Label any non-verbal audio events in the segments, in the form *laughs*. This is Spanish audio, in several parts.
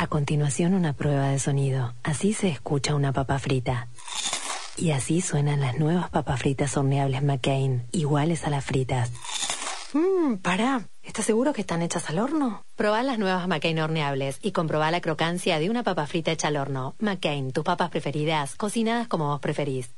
A continuación una prueba de sonido. Así se escucha una papa frita. Y así suenan las nuevas papas fritas horneables McCain, iguales a las fritas. Mmm, pará. ¿Estás seguro que están hechas al horno? Probá las nuevas McCain horneables y comprobá la crocancia de una papa frita hecha al horno. McCain, tus papas preferidas, cocinadas como vos preferís.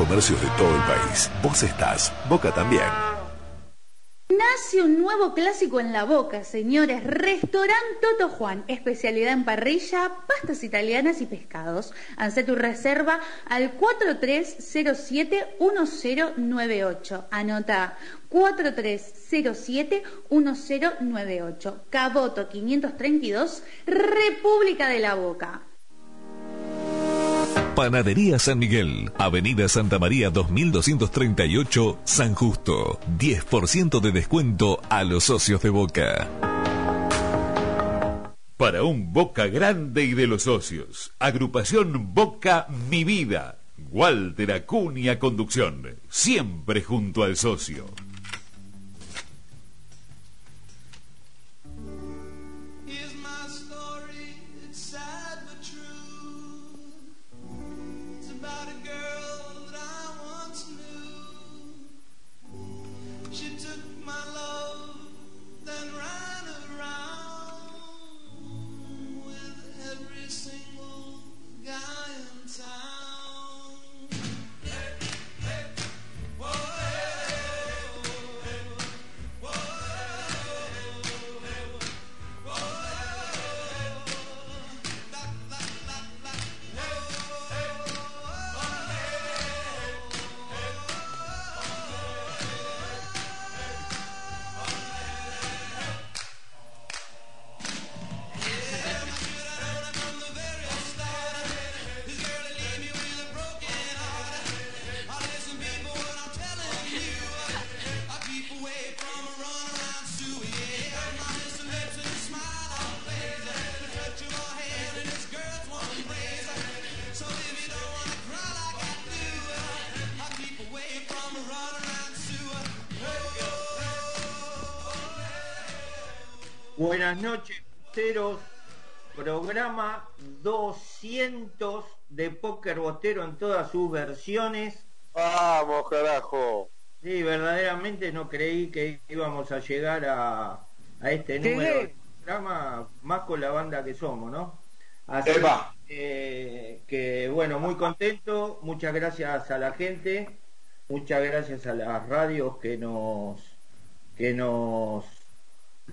comercios de todo el país. Vos estás, Boca también. Nace un nuevo clásico en la boca, señores. Restaurante Toto Juan, especialidad en parrilla, pastas italianas y pescados. Haz tu reserva al 4307-1098. Anota 4307-1098. Caboto 532, República de la Boca. Panadería San Miguel, Avenida Santa María 2238, San Justo. 10% de descuento a los socios de Boca. Para un Boca grande y de los socios. Agrupación Boca Mi Vida. Walter Acuña Conducción. Siempre junto al socio. Noches, bosteros. Programa 200 de Póker Bostero en todas sus versiones. Vamos, carajo. Sí, verdaderamente no creí que íbamos a llegar a, este número de programa, más con la banda que somos, ¿no? Así que, que, bueno, muy contento. Muchas gracias a la gente. Muchas gracias a las radios que nos que nos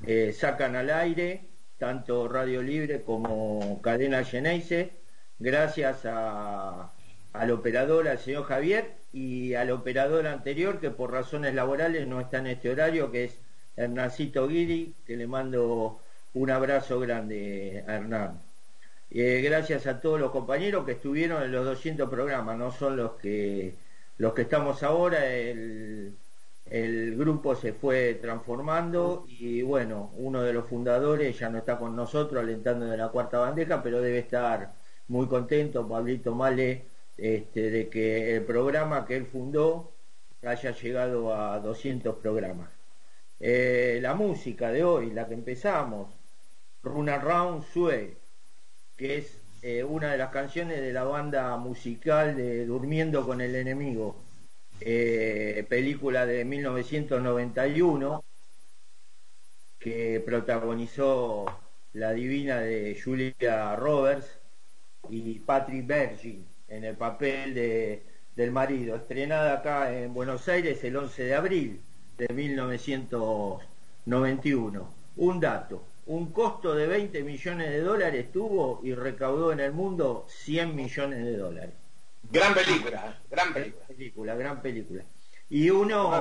eh, sacan al aire, tanto Radio Libre como Cadena Geneise, gracias al operador, al señor Javier, y al operador anterior, que por razones laborales no está en este horario, que es Hernancito Guidi, que le mando un abrazo grande a Hernán. Eh, gracias a todos los compañeros que estuvieron en los 200 programas, no son los que los que estamos ahora, el grupo se fue transformando y bueno, uno de los fundadores ya no está con nosotros alentando de la cuarta bandeja, pero debe estar muy contento, Pablito Male, este, de que el programa que él fundó haya llegado a 200 programas. Eh, la música de hoy, la que empezamos, Run Around Sue, que es eh, una de las canciones de la banda musical de Durmiendo con el Enemigo eh, película de 1991 que protagonizó la divina de Julia Roberts y Patrick Bergin en el papel de, del marido, estrenada acá en Buenos Aires el 11 de abril de 1991. Un dato, un costo de 20 millones de dólares tuvo y recaudó en el mundo 100 millones de dólares. Gran película, gran película. Gran película, Y uno,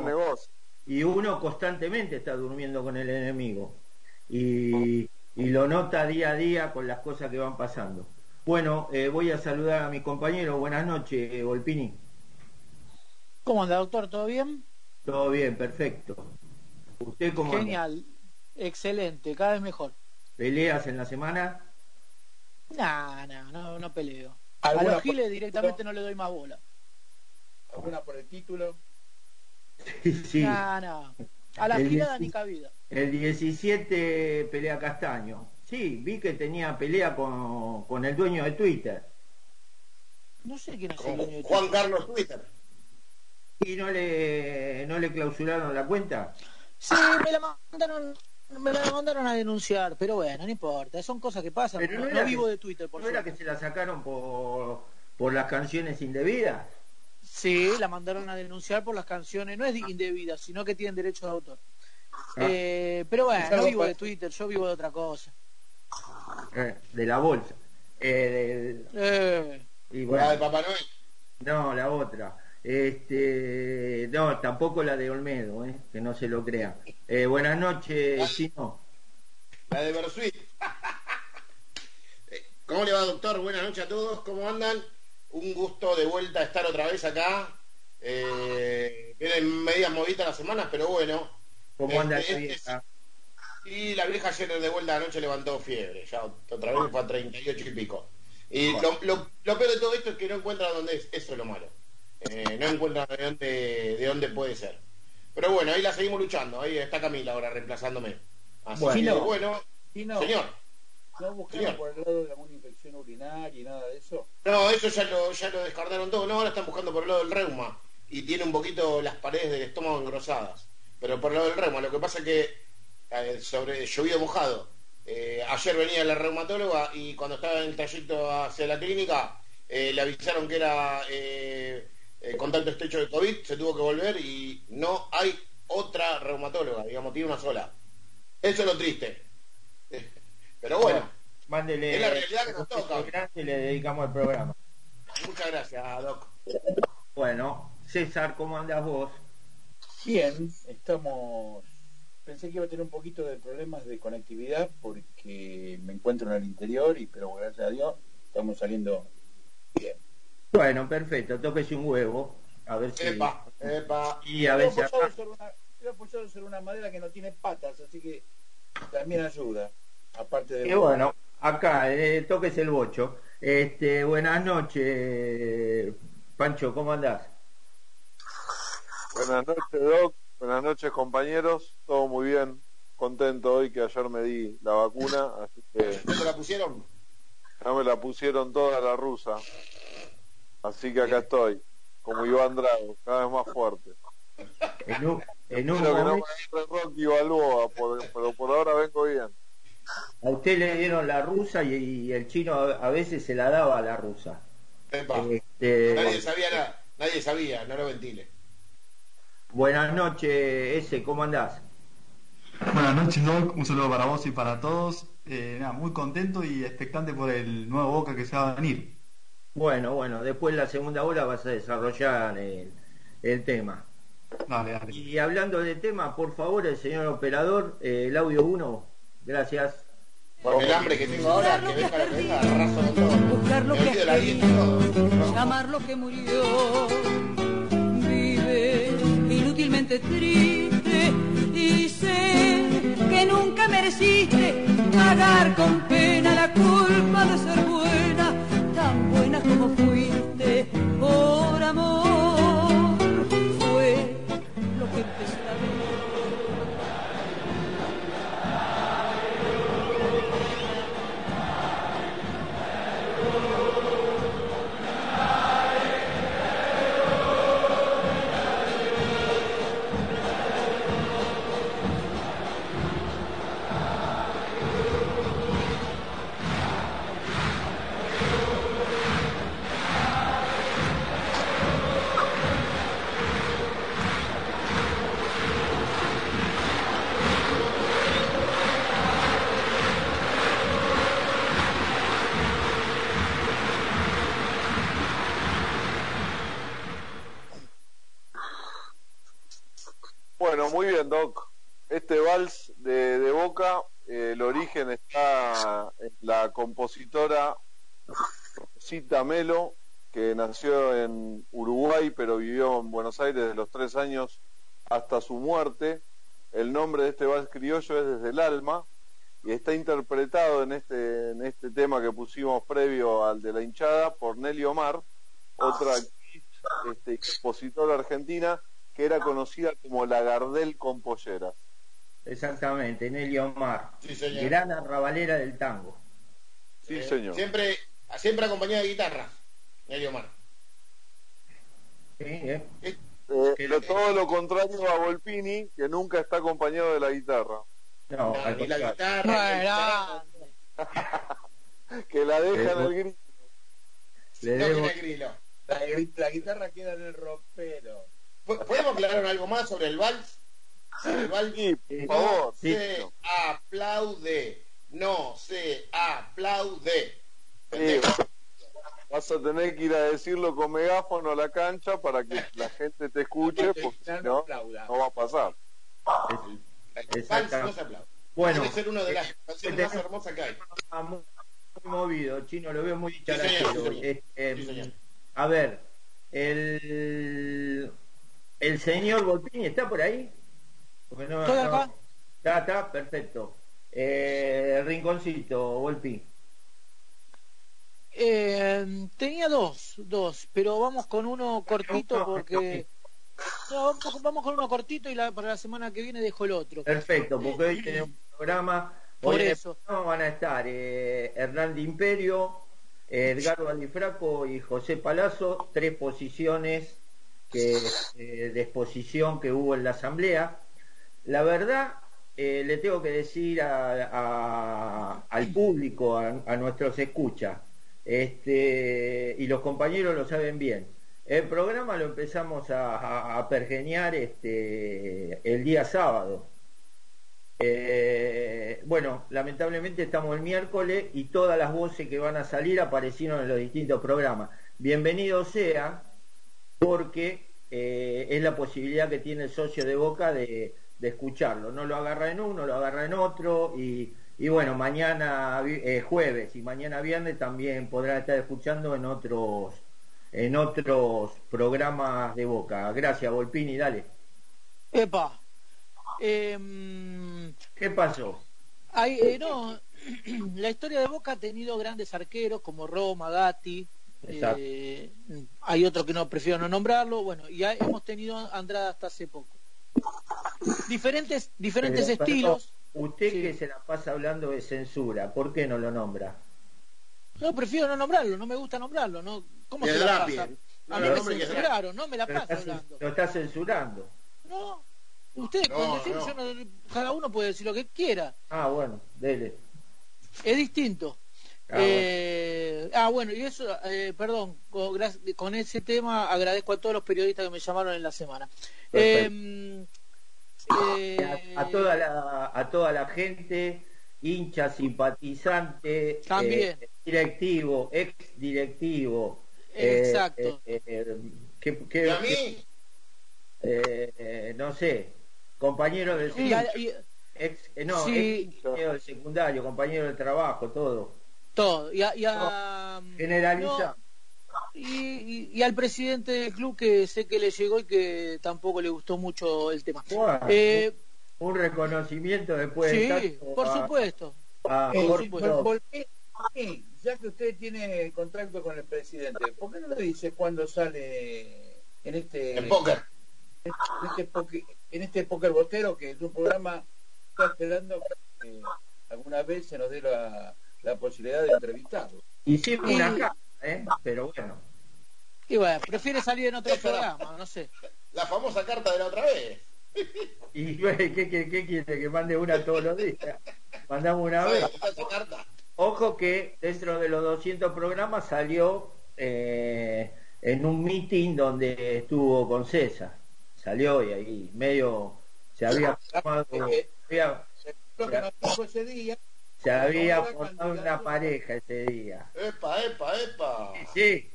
y uno constantemente está durmiendo con el enemigo. Y, y lo nota día a día con las cosas que van pasando. Bueno, eh, voy a saludar a mi compañero. Buenas noches, Volpini. ¿Cómo anda, doctor? ¿Todo bien? Todo bien, perfecto. ¿Usted cómo Genial, excelente, cada vez mejor. ¿Peleas en la semana? No, no, no, no peleo. A los giles directamente no le doy más bola. ¿Alguna por el título? Sí, sí. No, no. A la girada ni cabida. El 17 pelea Castaño. Sí, vi que tenía pelea con, con el dueño de Twitter. No sé quién es el dueño de Juan Twitter. Carlos Twitter. ¿Y no le, no le clausuraron la cuenta? Sí, me la mandaron me la mandaron a denunciar, pero bueno, no importa, son cosas que pasan. Pero no, vivo de Twitter, por ¿No era que se la sacaron por, por las canciones indebidas? Sí, la mandaron a denunciar por las canciones, no es indebida, sino que tienen derecho de autor. Ah. Eh, pero bueno, no vivo de Twitter, yo vivo de otra cosa. Eh, de la bolsa. Eh, eh. ¿La de Papá Noel? No, la otra. Este, no, tampoco la de Olmedo, eh, que no se lo crea. Eh, buenas noches, Chino. La de Bersuit. Eh, ¿Cómo le va, doctor? Buenas noches a todos. ¿Cómo andan? Un gusto de vuelta a estar otra vez acá. Eh, vienen medias movidas las semanas, pero bueno. ¿Cómo anda la vieja? Y la vieja ayer de vuelta anoche levantó fiebre. Ya otra vez fue a 38 y pico. Y lo, lo, peor de todo esto es que no encuentra dónde es. Eso es lo malo. Eh, no encuentra de dónde, de dónde puede ser. Pero bueno, ahí la seguimos luchando. Ahí está Camila ahora reemplazándome. Así bueno, bueno, señor. ¿No buscaron por el lado de alguna infección urinaria y nada de eso? No, eso ya lo, ya lo descartaron todo. No, ahora están buscando por el lado del reuma. Y tiene un poquito las paredes del estómago engrosadas. Pero por el lado del reuma. Lo que pasa es que eh, sobre llovido mojado. Eh, ayer venía la reumatóloga y cuando estaba en el trayecto hacia la clínica le avisaron que era eh, contacto estrecho de COVID, se tuvo que volver y no hay otra reumatóloga, digamos, tiene una sola. Eso es lo triste. *laughs* Pero bueno, mándele, es la realidad que nos toca. Y le dedicamos el programa. Muchas gracias, Doc. Bueno, César, ¿cómo andas vos? Bien, estamos... Pensé que iba a tener un poquito de problemas de conectividad porque me encuentro en el interior y pero gracias a Dios estamos saliendo bien. Bueno, perfecto, tóquese un huevo. A ver si. Epa, epa. Y a ver si. Acá... Estoy apoyado sobre una madera que no tiene patas, así que también ayuda. Aparte de. Y bueno, acá, eh, tóquese el bocho. Este, buenas noches, Pancho, ¿cómo andás? Buenas noches, Doc. Buenas noches, compañeros. Todo muy bien. Contento hoy que ayer me di la vacuna, así que. ¿No te la pusieron? No me la pusieron toda la rusa. Así que acá estoy, como Iván Drago, cada vez más fuerte. En un, en un momento... que no Rocky Balboa, pero por ahora vengo bien. A usted le dieron la rusa y, el chino a, veces se la daba a la rusa. Este... Nadie sabía nada, nadie sabía, no lo ventile. Buenas noches, ese, ¿cómo andás? Buenas noches, Doc. Un saludo para vos y para todos. Eh, nada, muy contento y expectante por el nuevo Boca que se va a venir. Bueno, bueno, después en la segunda hora vas a desarrollar el, tema. Dale, dale. Y hablando de tema, por favor, el señor operador, eh, el audio 1, gracias. Por el hambre que tengo ahora, que venga la venga, arraso de todo. Buscar lo que la todo. amar lo que murió, vive inútilmente triste y sé que nunca mereciste pagar con pena la culpa de ser Melo, que nació en Uruguay pero vivió en Buenos Aires de los tres años hasta su muerte. El nombre de este vals criollo es Desde el Alma y está interpretado en este, en este tema que pusimos previo al de la hinchada por Nelly Omar, otra este, compositora argentina que era conocida como la Gardel con polleras. Exactamente, Nelly Omar, gran arrabalera del tango. Sí, señor. Siempre, siempre acompañada de guitarra, Nelly Omar. Sí, ¿eh? Eh, todo lo contrario a Volpini, que nunca está acompañado de la guitarra. No, ni la guitarra. *laughs* que la deja en el grilo. no el grilo. La, guitarra queda en el ropero. ¿Podemos aclarar algo más sobre el vals? El vals por favor. Se aplaude. No se aplaude. Vas a tener que ir a decirlo con megáfono a la cancha para que la gente te escuche, porque si no, no va a pasar. No aplaude. Bueno, Debe ser una de las canciones más hermosas que hay. Muy movido, chino, lo veo muy charachero. Eh, a ver, el, el señor Volpini está por ahí. Porque no, Estoy acá. Está, está, perfecto. Eh, rinconcito, Volpi. Eh, tenía dos, dos, pero vamos con uno cortito porque... *laughs* No, vamos, con uno cortito y la, para la semana que viene dejo el otro. Perfecto, porque hoy tenemos un programa. Por eso. van a estar eh, Hernán de Imperio, Edgar Valdifraco y José Palazzo, tres posiciones que, eh, de exposición que hubo en la asamblea. La verdad, eh, le tengo que decir al público, a, nuestros escuchas, este, y los compañeros lo saben bien. El programa lo empezamos a, pergeñar este, el día sábado. Eh, bueno, lamentablemente estamos el miércoles y todas las voces que van a salir aparecieron en los distintos programas. Bienvenido sea, porque eh, es la posibilidad que tiene el socio de Boca de, escucharlo. No lo agarra en uno, lo agarra en otro y, bueno, mañana eh, jueves y mañana viernes también podrá estar escuchando en otros en otros programas de Boca. Gracias, Volpini, dale. Epa. Em, ¿Qué pasó? Eh, no, *clears throat* la historia de Boca ha tenido grandes arqueros como Roma, Gatti, eh, hay otro que no prefiero no nombrarlo, bueno, y hemos tenido Andrada hasta hace poco. Diferentes, diferentes estilos. Usted que se la pasa hablando de censura, ¿por qué no lo nombra? No, prefiero no nombrarlo, no me gusta nombrarlo, ¿no? ¿Cómo se la pasa? A mí me censuraron, no me la paso hablando. Lo está censurando. No, ustedes pueden decir, yo no, cada uno puede decir lo que quiera. Ah, bueno, dele. Es distinto. Ah, eh, ah, bueno, y eso, eh, perdón, con, ese tema agradezco a todos los periodistas que me llamaron en la semana. Em, eh, a, toda la, a toda la gente, hincha, simpatizante, también. directivo, ex directivo. Exacto. ¿Y a mí? no sé, compañero del ex, no, del secundario, compañero del trabajo, todo. Todo. Y, a, Generaliza. Y, al presidente del club que sé que le llegó y que tampoco le gustó mucho el tema. Eh, un reconocimiento después sí, por supuesto. ya que usted tiene contrato con el presidente, ¿por qué no le dice cuando sale en este en póker? En este, en este póker botero que es un programa está esperando que alguna vez se nos dé la la posibilidad de entrevistarlo. Hicimos una ¿eh? pero bueno. Y bueno, prefiere salir en otro programa, no sé. La famosa carta de la otra vez. ¿Y qué, qué, quiere? ¿Que mande una todos los días? Mandamos una vez. Ojo que dentro de los 200 programas salió eh, en un meeting donde estuvo con César. Salió y ahí medio se había formado. ese día se había formado una pareja ese día. Epa, epa, epa. Sí,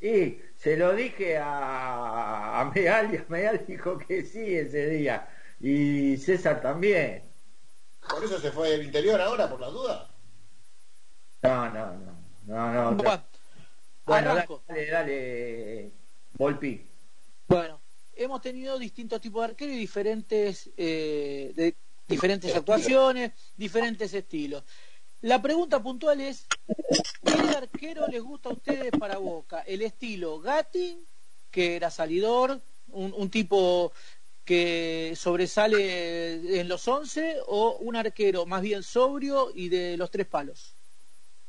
y se lo dije a, a Meal y a *laughs* Meal dijo que sí ese día. Y César también. ¿Por eso se fue del interior ahora, por la duda? No, no, no. No, no. Bueno, bueno dale, dale, Volpi. Bueno, hemos tenido distintos tipos de arqueros y diferentes, eh, de, diferentes actuaciones, diferentes estilos. La pregunta puntual es, ¿qué arquero les gusta a ustedes para Boca? ¿El estilo Gatti, que era salidor, un, un tipo que sobresale en los once, o un arquero más bien sobrio y de los tres palos?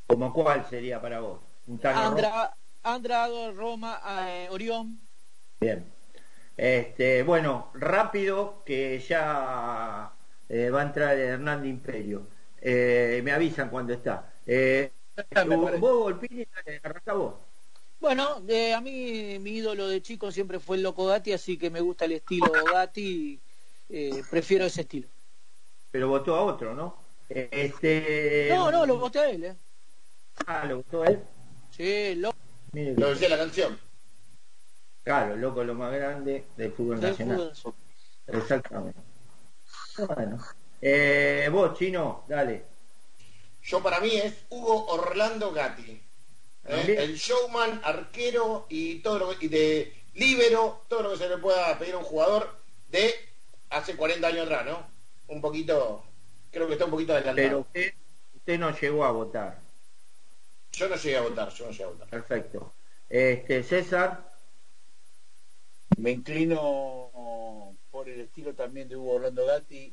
¿Como cuál sería para vos? ¿Un Andra, Andrado, Roma, eh, Orión. Bien. Este, bueno, rápido que ya eh, va a entrar Hernando Imperio. Eh, me avisan cuando está. Eh, vos, Volpini, arranca vos. Bueno, a mí mi ídolo de chico siempre fue el Loco Gatti, así que me gusta el estilo Gatti, prefiero ese estilo. Pero votó a otro, ¿no? Este... No, no, lo voté a él, ¿eh? Ah, ¿lo votó a él? Sí, lo... lo decía la canción. Claro, el loco lo más grande del fútbol nacional. Exactamente. Bueno. Eh, vos, Chino, dale. Yo para mí es Hugo Orlando Gatti. ¿eh? El showman, arquero y todo lo que, y de líbero, todo lo que se le pueda pedir a un jugador de hace 40 años atrás, ¿no? Un poquito, creo que está un poquito adelantado. Pero usted, no llegó a votar. Yo no llegué a votar, yo no llegué a votar. Perfecto. Este, César. Me inclino por el estilo también de Hugo Orlando Gatti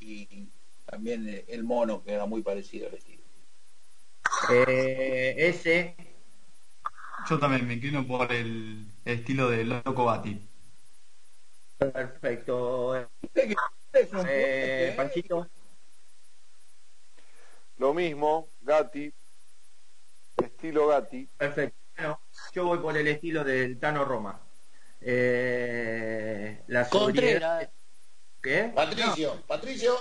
y, también el mono, que era muy parecido al estilo. Eh, ese. Yo también me inclino por el estilo de Loco Gatti. Perfecto. Eh, Panchito. Lo mismo, Gatti. Estilo Gatti. Perfecto. Bueno, yo voy por el estilo del Tano Roma. Eh, la Contreras. ¿Qué? Patricio, Patricio.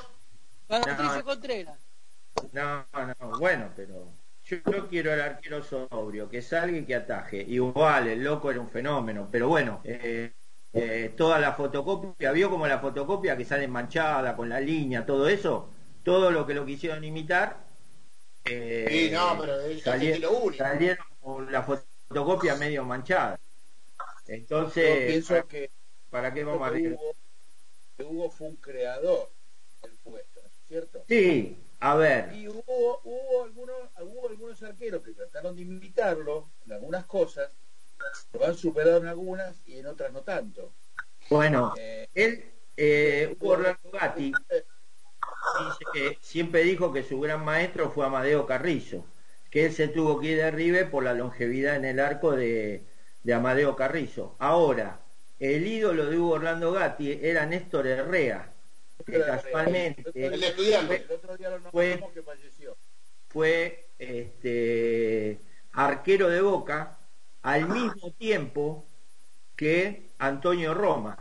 Patricio Contreras. No, no, bueno, pero yo quiero el arquero sobrio, que salga y que ataje. Igual, el loco era un fenómeno, pero bueno, eh, eh, toda la fotocopia, vio como la fotocopia que sale manchada con la línea, todo eso, todo lo que lo quisieron imitar. Eh, sí, no, pero salieron, salieron con la fotocopia medio manchada. Entonces, pienso que ¿para qué vamos a decir? Hugo, fue un creador del puesto, ¿cierto? Sí, a ver. Y hubo, hubo, algunos, hubo algunos arqueros que trataron de imitarlo en algunas cosas, lo han superado en algunas y en otras no tanto. Bueno, eh, él, eh, Hugo Orlando Gatti, dice que siempre dijo que su gran maestro fue Amadeo Carrizo, que él se tuvo que ir de River por la longevidad en el arco de de Amadeo Carrizo. Ahora, el ídolo de Hugo Orlando Gatti era Néstor Herrea, que casualmente el estudiante. fue, fue este, arquero de Boca al mismo tiempo que Antonio Roma.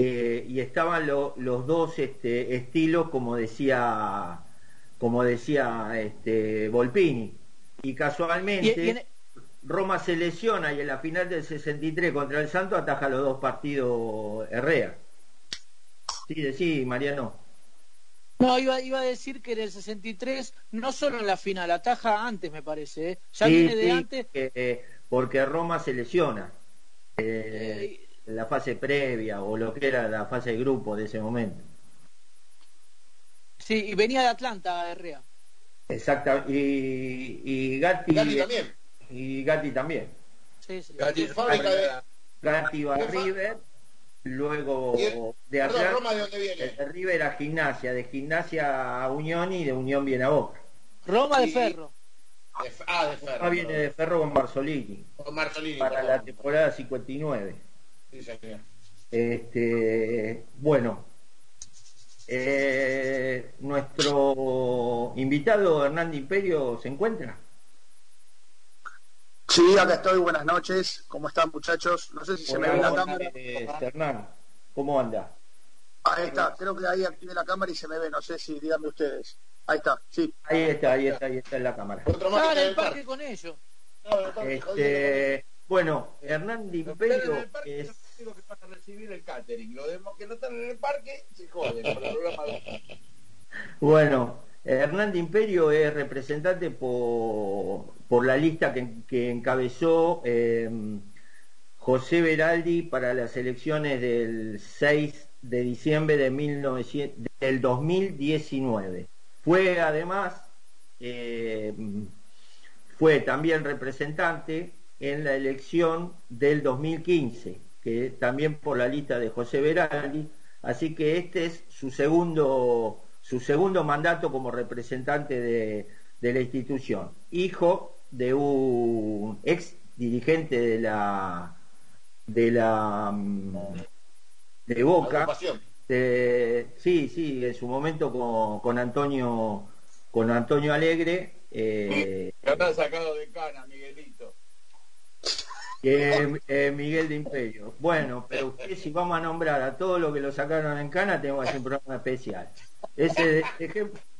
Eh, y estaban los dos este, estilos, como decía, como decía este, Volpini. Y casualmente... Roma se lesiona y en la final del 63 contra el Santo ataja los dos partidos Herrea. Sí, sí, Mariano. No, iba, iba a decir que en el 63, no solo en la final, ataja antes, me parece. ¿eh? Ya viene de antes. Eh, porque Roma se lesiona. Eh, en la fase previa o lo que era la fase de grupo de ese momento. Sí, y venía de Atlanta, Herrea. Exacto. Y, y Gatti, Gatti también y Gatti también. Sí, sí. Gatti, fábrica de... Gatti va a River, luego de Atlanta, Roma de dónde viene? De River a Gimnasia, de Gimnasia a Unión y de Unión viene a Boca. Roma de Ferro. De, ah, de Ferro. Roma viene de Ferro con Marzolini. Con Marzolini. Para la temporada 59. Sí, señor. Este, bueno, eh, nuestro invitado Hernán Imperio se encuentra. Sí, acá estoy, buenas noches. ¿Cómo están muchachos? No sé si se me ve la cámara. Hernán, ¿cómo anda? Ahí está, creo que ahí activé la cámara y se me ve, no sé si díganme ustedes. Ahí está, sí. Ahí está, ahí está, ahí está en la cámara. Otro más en el parque con ellos. Este, bueno, Hernán Di Imperio es que van a recibir el catering. Los demás que no están en el parque se joden Bueno, Hernán de Imperio es representante por, por la lista que, encabezó em, José Veraldi para las elecciones del 6 de diciembre de 1900, del 2019. Fue además, em, fue también representante en la elección del 2015, que también por la lista de José Veraldi, así que este es su segundo su segundo mandato como representante de, la institución, hijo de un ex dirigente de la de la de Boca, sí, sí, en su momento con, Antonio con Antonio Alegre. Eh, sacado de cana, Miguelito. Eh, Miguel de Imperio. Bueno, pero usted si vamos a nombrar a todos los que lo sacaron en cana, tenemos que hacer un programa especial. Ese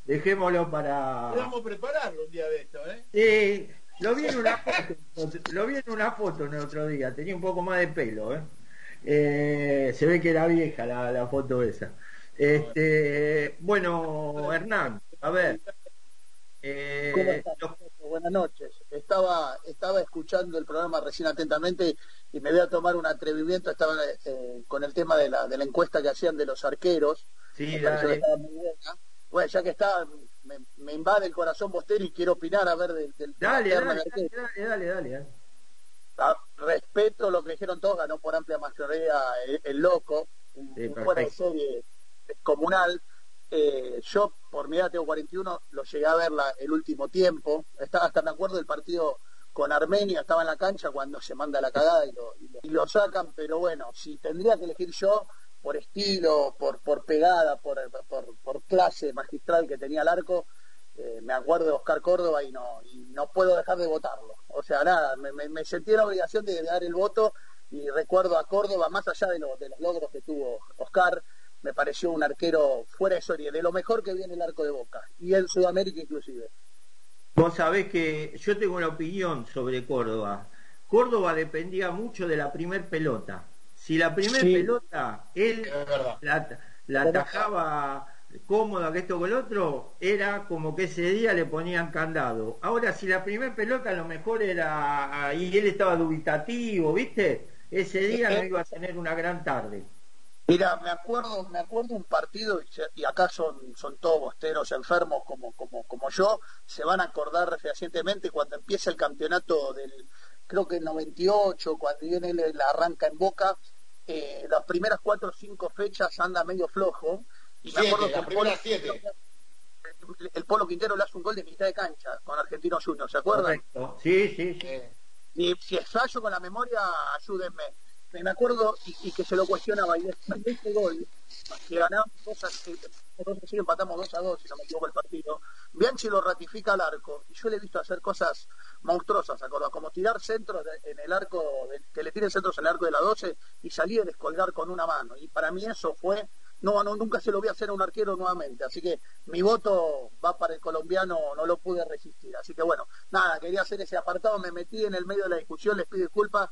dejémoslo para. Podemos prepararlo un día de esto, ¿eh? Sí, lo vi en una foto, lo vi en una foto el otro día, tenía un poco más de pelo, ¿eh? eh se ve que era vieja la, foto esa. Este, bueno, Hernán, a ver. Eh, Buenas noches. Estaba, estaba escuchando el programa recién atentamente y me voy a tomar un atrevimiento. Estaba eh, con el tema de la, de la encuesta que hacían de los arqueros Sí, Bueno, ya que está, me, invade el corazón Bostero y quiero opinar a ver del... dale, dale, dale, dale, ah, respeto lo que dijeron todos, ganó por amplia mayoría el, loco, un, fuera de serie comunal. Eh, yo, por mi edad, tengo 41, lo llegué a ver el último tiempo. Estaba hasta me acuerdo del partido con Armenia, estaba en la cancha cuando se manda la cagada y lo, y lo sacan, pero bueno, si tendría que elegir yo, por estilo, por, por pegada, por, por, clase magistral que tenía el arco, eh, me acuerdo de Oscar Córdoba y no, y no puedo dejar de votarlo. O sea, nada, me, sentí la obligación de dar el voto y recuerdo a Córdoba, más allá de, de los logros que tuvo Oscar, me pareció un arquero fuera de serie, de lo mejor que viene el arco de Boca, y en Sudamérica inclusive. Vos sabés que yo tengo una opinión sobre Córdoba. Córdoba dependía mucho de la primer pelota. Si la primera pelota él la, atajaba cómoda que esto con el otro, era como que ese día le ponían candado. Ahora, si la primera pelota a lo mejor era, y él estaba dubitativo, ¿viste? Ese día no iba a tener una gran tarde. Mira, me acuerdo, me acuerdo un partido, y acá son, son todos bosteros enfermos como, como, como yo, se van a acordar recientemente cuando empieza el campeonato del, creo que el 98, cuando viene la arranca en Boca, eh, las primeras cuatro o cinco fechas anda medio flojo. Y me acuerdo que el Polo, siete. el Polo Quintero le hace un gol de mitad de cancha con Argentino Junior, ¿se acuerdan? Sí, sí, sí. y si fallo con la memoria, ayúdenme. Me acuerdo y, que se lo cuestionaba, y después de ese gol, que ganamos cosas, entonces sí empatamos 2 a 2, si no me equivoco el partido, Bianchi lo ratifica al arco, y yo le he visto hacer cosas monstruosas, ¿acordás? Como tirar centros en el arco, que le tiren centros en el arco de la 12 y salir a descolgar con una mano. Y para mí eso fue, no, no, nunca se lo voy a hacer a un arquero nuevamente. Así que mi voto va para el colombiano, no lo pude resistir. Así que bueno, nada, quería hacer ese apartado, me metí en el medio de la discusión, les pido disculpas.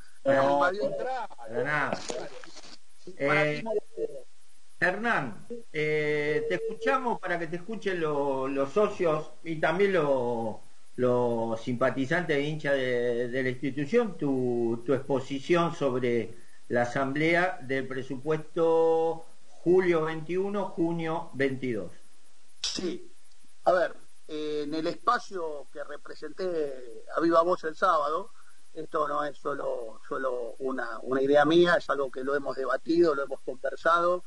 Hernán, eh, te escuchamos para que te escuchen los socios y también los simpatizantes e hinchas de, la institución tu, exposición sobre la asamblea del presupuesto julio 21, junio 22. Sí, a ver, en el espacio que representé a Viva Voz el sábado, esto no es solo, solo una, una idea mía, es algo que lo hemos debatido, lo hemos conversado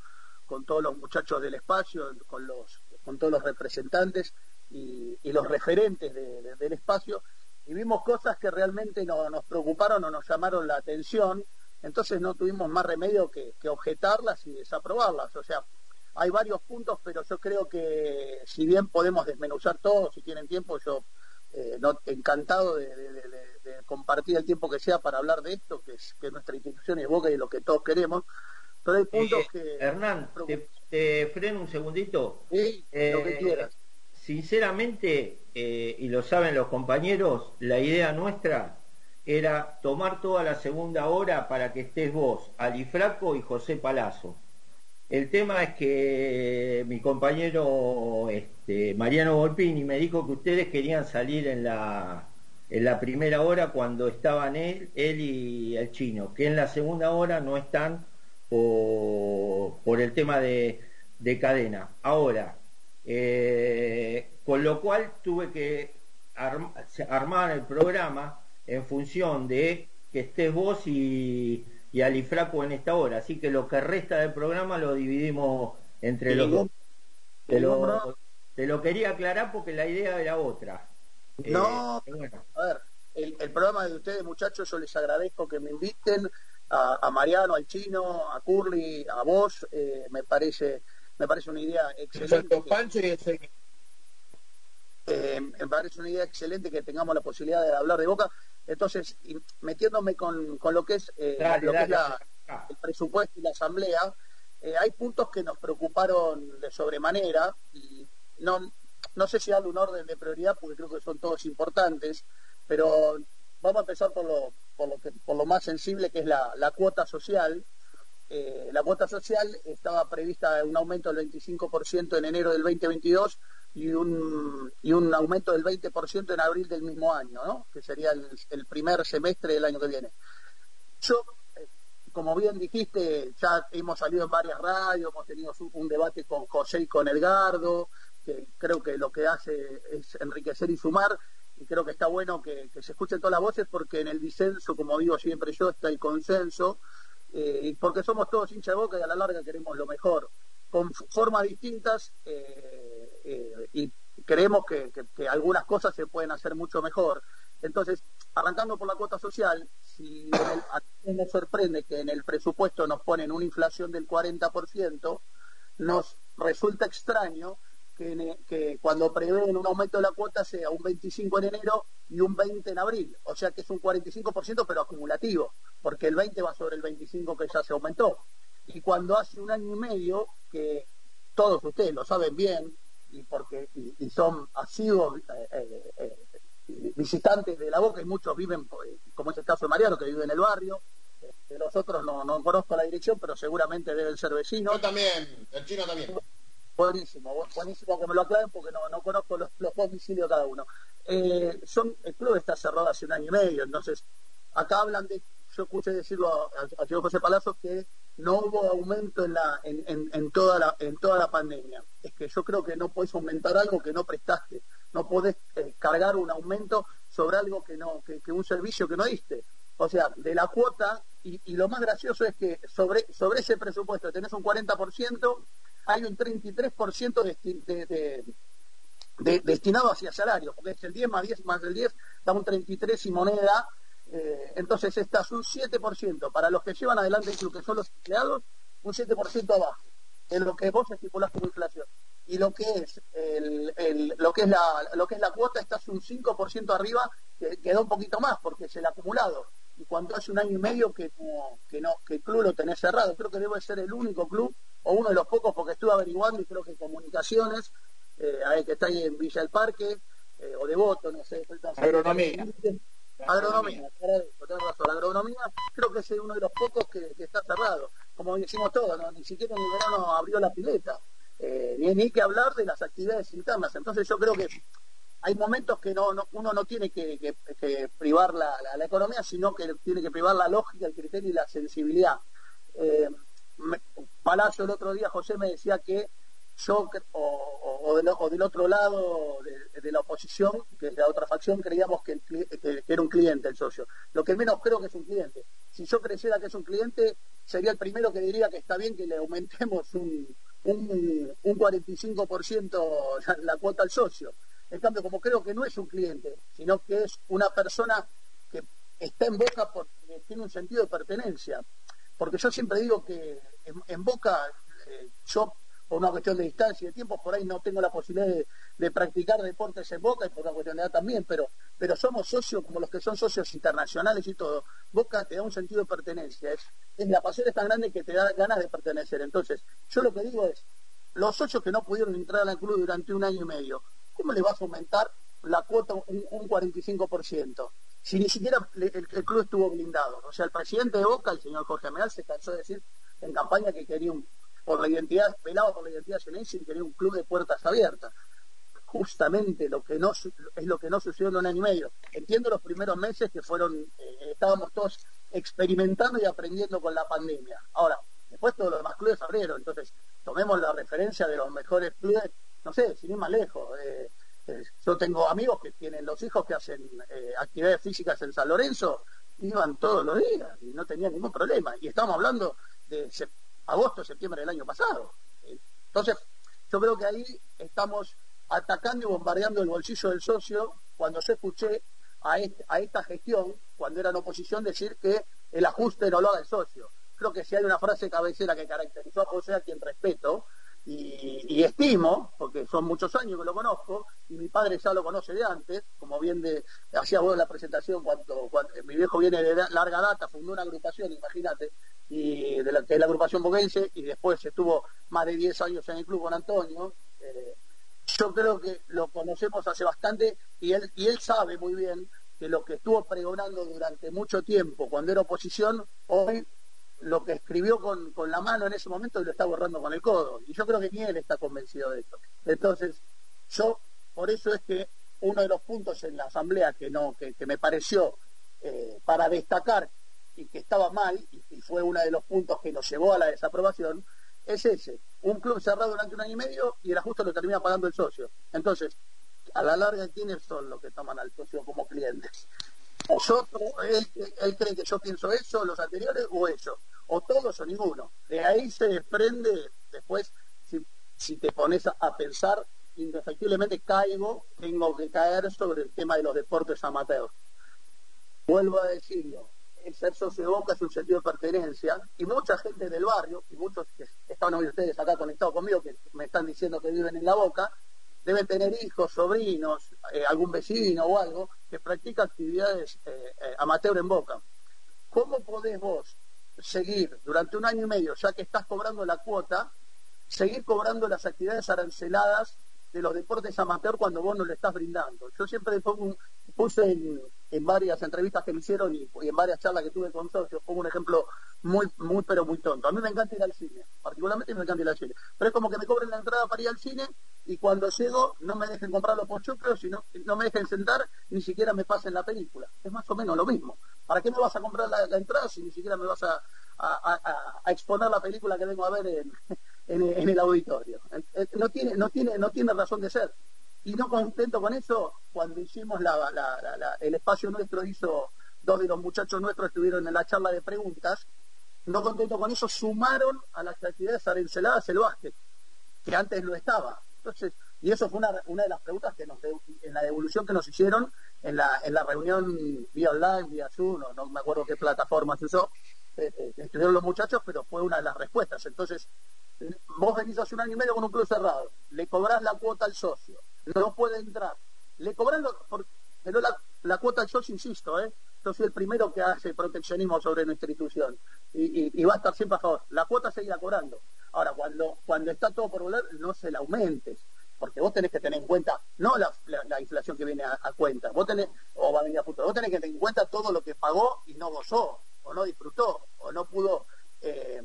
con todos los muchachos del espacio, con, los, con todos los representantes y, los referentes del espacio y vimos cosas que realmente nos preocuparon o nos llamaron la atención, entonces no tuvimos más remedio que, objetarlas y desaprobarlas. O sea, hay varios puntos, pero yo creo que si bien podemos desmenuzar todo, si tienen tiempo, yo eh, no, encantado de, compartir el tiempo que sea para hablar de esto, que es que nuestra institución es Boca y lo que todos queremos. Pero hay puntos eh, que... Hernán, te, freno un segundito. Sí, lo que eh, quieras sinceramente, eh, y lo saben los compañeros, la idea nuestra era tomar toda la segunda hora para que estés vos, Alifraco y José Palazzo. El tema es que mi compañero este, Mariano Volpini me dijo que ustedes querían salir en la, en la primera hora cuando estaban él, él y el chino, que en la segunda hora no están por, el tema de, cadena. Ahora, eh, con lo cual tuve que armar el programa en función de que estés vos y, y Alifraco en esta hora. Así que lo que resta del programa lo dividimos entre los dos. Te lo, te lo, quería aclarar porque la idea era otra. No, eh, a ver, el, programa de ustedes, muchachos, yo les agradezco que me inviten a, Mariano, al chino, a Curly, a vos, eh, me parece me parece una idea excelente. Eh, me parece una idea excelente que tengamos la posibilidad de hablar de Boca. Entonces, metiéndome con, lo que es, eh, el presupuesto y la asamblea, eh, hay puntos que nos preocuparon de sobremanera y no, no sé si darle un orden de prioridad porque creo que son todos importantes, pero vamos a empezar por lo, por lo, más sensible que es la, la cuota social. Eh, la cuota social estaba prevista un aumento del 25% en enero del 2022 y un, y un aumento del 20% en abril del mismo año, ¿no? que sería el, primer semestre del año que viene. Yo, eh, como bien dijiste, ya hemos salido en varias radios, hemos tenido un debate con José y con Edgardo, que creo que lo que hace es enriquecer y sumar, y creo que está bueno que, se escuchen todas las voces porque en el disenso, como digo siempre yo, está el consenso, eh, porque somos todos hincha de boca y a la larga queremos lo mejor con formas distintas eh, eh, y creemos que, algunas cosas se pueden hacer mucho mejor. Entonces, arrancando por la cuota social, si a mí nos sorprende que en el presupuesto nos ponen una inflación del 40%, nos resulta extraño que, que, cuando prevén un aumento de la cuota sea un 25 en enero y un 20 en abril. O sea que es un 45% pero acumulativo, porque el 20 va sobre el 25 que ya se aumentó y cuando hace un año y medio, que todos ustedes lo saben bien, y porque son asiduos eh, eh, eh, visitantes de la boca y muchos viven, como es el caso de Mariano, que vive en el barrio, de los otros no, no conozco la dirección, pero seguramente deben ser vecinos. Yo también, el chino también. Buenísimo, buenísimo que me lo aclaren porque no, no conozco los, los domicilios de cada uno. son, el club está cerrado hace un año y medio, entonces acá hablan de, yo escuché decirlo al señor José Palazzo que no hubo aumento en, la, en, en, toda la, en toda la pandemia. Es que yo creo que no puedes aumentar algo que no prestaste, no podés eh, cargar un aumento sobre algo que no, que, un servicio que no diste. O sea, de la cuota, y, y, lo más gracioso es que sobre, sobre ese presupuesto tenés un 40%, hay un 33% de, de, de, destinado hacia salarios, porque es el 10 más 10 más el 10, da un 33 y moneda, eh, entonces estás un 7%. Para los que llevan adelante lo que son los empleados, un 7% abajo de lo que vos estipulás como inflación. Y lo que es el, lo que es la lo que es la cuota estás un 5% arriba, que queda un poquito más porque es el acumulado. Y cuando hace un año y medio que que no, que el club lo tenés cerrado, creo que debe ser el único club, o uno de los pocos, porque estuve averiguando y creo que comunicaciones, eh, que está ahí en Villa del Parque, eh, o Devoto, no sé, agronomía. Agronomía, La agronomía creo que es uno de los pocos que, está cerrado. Como decimos todos, ni siquiera en el verano abrió la pileta. Eh, ni, ni que hablar de las actividades internas. Entonces yo creo que hay momentos que no, uno no tiene que, privar la, economía, sino que tiene que privar la lógica, el criterio y la sensibilidad. Eh, Palacio el otro día, José me decía que yo o, del, otro lado de, la oposición, que es la otra facción, creíamos que, era un cliente el socio. Lo que menos creo que es un cliente. Si yo creyera que es un cliente, sería el primero que diría que está bien que le aumentemos un, un, un 45% la, la cuota al socio. En cambio, como creo que no es un cliente, sino que es una persona que está en Boca porque tiene un sentido de pertenencia. Porque yo siempre digo que en, Boca eh, yo por una cuestión de distancia y de tiempo, por ahí no tengo la posibilidad de, practicar deportes en Boca y por una cuestión de edad también, pero, pero somos socios como los que son socios internacionales y todo. Boca te da un sentido de pertenencia, es, la pasión es tan grande que te da ganas de pertenecer. Entonces, yo lo que digo es, los socios que no pudieron entrar al club durante un año y medio, ¿cómo le vas a aumentar la cuota un 45%? Si ni siquiera el, club estuvo blindado. O sea, el presidente de Boca, el señor Jorge Ameal, se cansó de decir en campaña que quería un por la identidad, velaba por la identidad ceneice y quería un club de puertas abiertas. Justamente lo que no es lo que no sucedió en un año y medio. Entiendo los primeros meses que fueron, eh, estábamos todos experimentando y aprendiendo con la pandemia. Ahora, después todos los demás clubes abrieron, entonces tomemos la referencia de los mejores clubes, no sé, sin ir más lejos. Eh, eh, yo tengo amigos que tienen los hijos que hacen actividades físicas en San Lorenzo, iban todos los días y no tenían ningún problema. Y estamos hablando de agosto, septiembre del año pasado. Entonces, yo creo que ahí estamos atacando y bombardeando el bolsillo del socio cuando yo escuché a, a esta gestión, cuando era en oposición, decir que el ajuste no lo haga el socio. Creo que si hay una frase cabecera que caracterizó a José, a quien respeto, y, estimo, porque son muchos años que lo conozco, y mi padre ya lo conoce de antes, como bien de, hacía vos la presentación, cuando, mi viejo viene de larga data, fundó una agrupación, imagínate, y de la, agrupación boguense, y después estuvo más de 10 años en el club con Antonio. Eh, yo creo que lo conocemos hace bastante y él, y él sabe muy bien que lo que estuvo pregonando durante mucho tiempo cuando era oposición, hoy lo que escribió con, con, la mano en ese momento lo está borrando con el codo. Y yo creo que ni él está convencido de esto. Entonces, yo, por eso es que uno de los puntos en la asamblea que no, que, me pareció eh, para destacar y que estaba mal, y, fue uno de los puntos que nos llevó a la desaprobación, es ese, un club cerrado durante un año y medio y el ajuste lo termina pagando el socio. Entonces, a la larga, ¿quiénes son los que toman al socio como clientes? ¿Nosotros, él, él cree que yo pienso eso, los anteriores, o ellos? o todos o ninguno. De ahí se desprende, después, si, te pones a, pensar, indefectiblemente caigo, tengo que caer sobre el tema de los deportes amateurs. Vuelvo a decirlo, el ser socio de Boca es un sentido de pertenencia y mucha gente del barrio, y muchos que están hoy ustedes acá conectados conmigo, que me están diciendo que viven en la Boca, deben tener hijos, sobrinos, eh, algún vecino o algo que practica actividades eh, eh, amateur en Boca. ¿Cómo podés vos seguir durante un año y medio, ya que estás cobrando la cuota, seguir cobrando las actividades aranceladas de los deportes amateur cuando vos no le estás brindando. Yo siempre pongo puse en, varias entrevistas que me hicieron y, en varias charlas que tuve con socios, pongo un ejemplo muy, muy, pero muy tonto. A mí me encanta ir al cine, particularmente me encanta ir al cine. Pero es como que me cobren la entrada para ir al cine y cuando llego no me dejen comprar los pochoclos, sino no me dejen sentar, ni siquiera me pasen la película. Es más o menos lo mismo. ¿Para qué me vas a comprar la, entrada si ni siquiera me vas a, exponer la película que vengo a ver en, *laughs* el auditorio? No tiene, no, tiene, no tiene razón de ser. Y no contento con eso, cuando hicimos la, el espacio nuestro, hizo dos de los muchachos nuestros estuvieron en la charla de preguntas, no contento con eso, sumaron a las actividades aranceladas el básquet, que antes no estaba. Entonces, y eso fue una, una de las preguntas que en la devolución que nos hicieron en la, en la reunión vía online, vía Zoom, no, me acuerdo qué plataforma se usó, eh, eh, estuvieron los muchachos, pero fue una de las respuestas. Entonces, vos venís hace un año y medio con un club cerrado, le cobrás la cuota al socio, no puede entrar, le cobran pero la, cuota al socio, insisto, ¿eh? Yo soy el primero que hace proteccionismo sobre nuestra institución y, va a estar siempre a favor. La cuota seguirá cobrando. Ahora, cuando, cuando está todo por volar, no se la aumentes porque vos tenés que tener en cuenta, no la, inflación que viene a, cuenta, vos tenés, o va a venir a futuro, vos tenés que tener en cuenta todo lo que pagó y no gozó, o no disfrutó, o no pudo eh,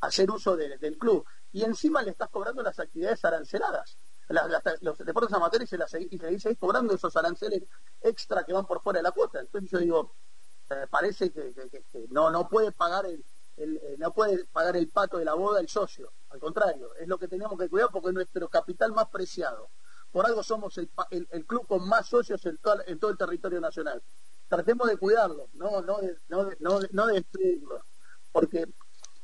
hacer uso del club. Y encima le estás cobrando las actividades aranceladas. Los deportes amateurs y, y seguís cobrando esos aranceles extra que van por fuera de la cuota. Entonces yo digo, eh, parece que, no, no puede pagar el, eh, no puede pagar el pato de la boda el socio. Al contrario, es lo que tenemos que cuidar porque es nuestro capital más preciado. Por algo somos el, club con más socios en, todo el territorio nacional. Tratemos de cuidarlo, no, no, no, no, de destruirlo. Porque,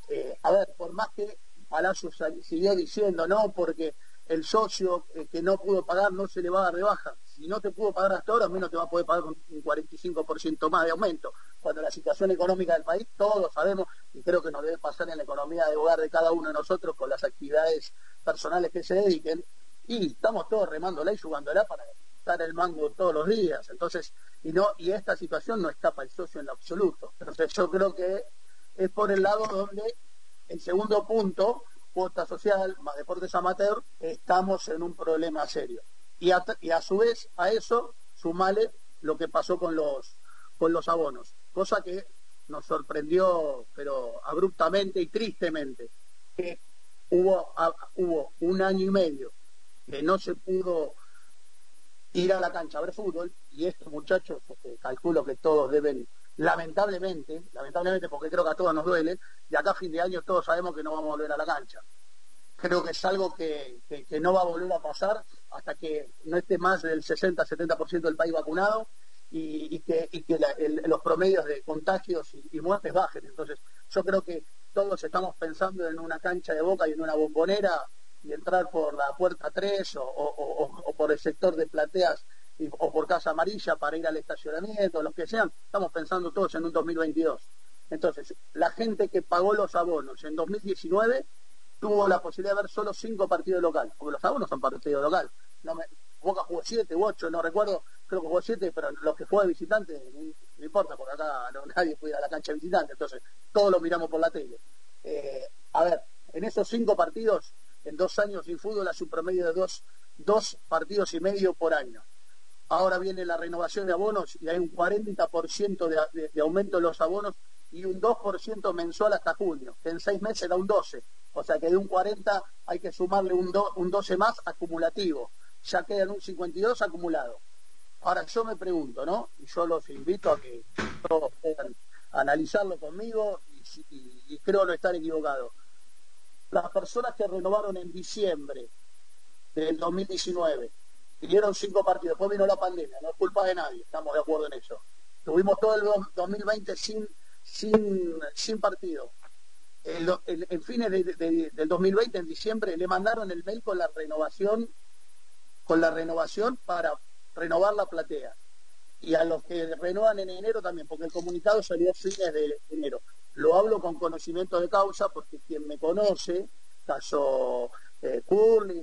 eh, a ver, por más que Palacio siguió diciendo, no, porque el socio eh, que no pudo pagar no se le va a dar de baja. Si no te pudo pagar hasta ahora, menos te va a poder pagar con un 45% más de aumento. Cuando la situación económica del país, todos sabemos, y creo que nos debe pasar en la economía de hogar de cada uno de nosotros con las actividades personales que se dediquen, y estamos todos remándola y jugándola para estar el mango todos los días. Entonces, y no, y esta situación no escapa el socio en lo absoluto. Entonces yo creo que es por el lado donde el segundo punto cuota social, más deportes amateur, estamos en un problema serio. Y a, su vez a eso sumale lo que pasó con los, con los abonos, cosa que nos sorprendió, pero abruptamente y tristemente, que hubo, un año y medio que no se pudo ir a la cancha a ver fútbol y estos muchachos, eh, calculo que todos deben, lamentablemente, lamentablemente porque creo que a todos nos duele, de acá a fin de año todos sabemos que no vamos a volver a la cancha. Creo que es algo que, no va a volver a pasar hasta que no esté más del 60-70% del país vacunado y, que, los promedios de contagios y, muertes bajen. Entonces, yo creo que todos estamos pensando en una cancha de boca y en una bombonera y entrar por la puerta 3 o, por el sector de plateas o por Casa Amarilla para ir al estacionamiento, los que sean, estamos pensando todos en un 2022. Entonces, la gente que pagó los abonos en 2019 tuvo la posibilidad de ver solo cinco partidos locales, porque los abonos son partidos locales. Boca jugó siete u ocho, no recuerdo, creo que jugó siete, pero los que fue de visitante, no, importa, porque acá no, *laughs* nadie puede ir a la cancha visitante, entonces todos lo miramos por la tele. Eh, a ver, en esos cinco partidos en dos años sin fútbol a su promedio de dos, dos partidos y medio por año. Ahora viene la renovación de abonos y hay un 40% de, de, aumento de los abonos y un 2% mensual hasta junio, que en seis meses da un 12. O sea que de un 40 hay que sumarle un 12 más acumulativo. Ya quedan un 52 acumulado. Ahora yo me pregunto, ¿no? Y yo los invito a que todos puedan analizarlo conmigo y creo no estar equivocado las personas que renovaron en diciembre del 2019 dieron cinco partidos, después vino la pandemia, no es culpa de nadie, estamos de acuerdo en eso. Tuvimos todo el 2020 sin, sin, sin partido. En, fines del 2020, en diciembre, le mandaron el mail con la renovación, con la renovación para renovar la platea. Y a los que renuevan en enero también, porque el comunicado salió a fines de enero. Lo hablo con conocimiento de causa porque quien me conoce, caso eh,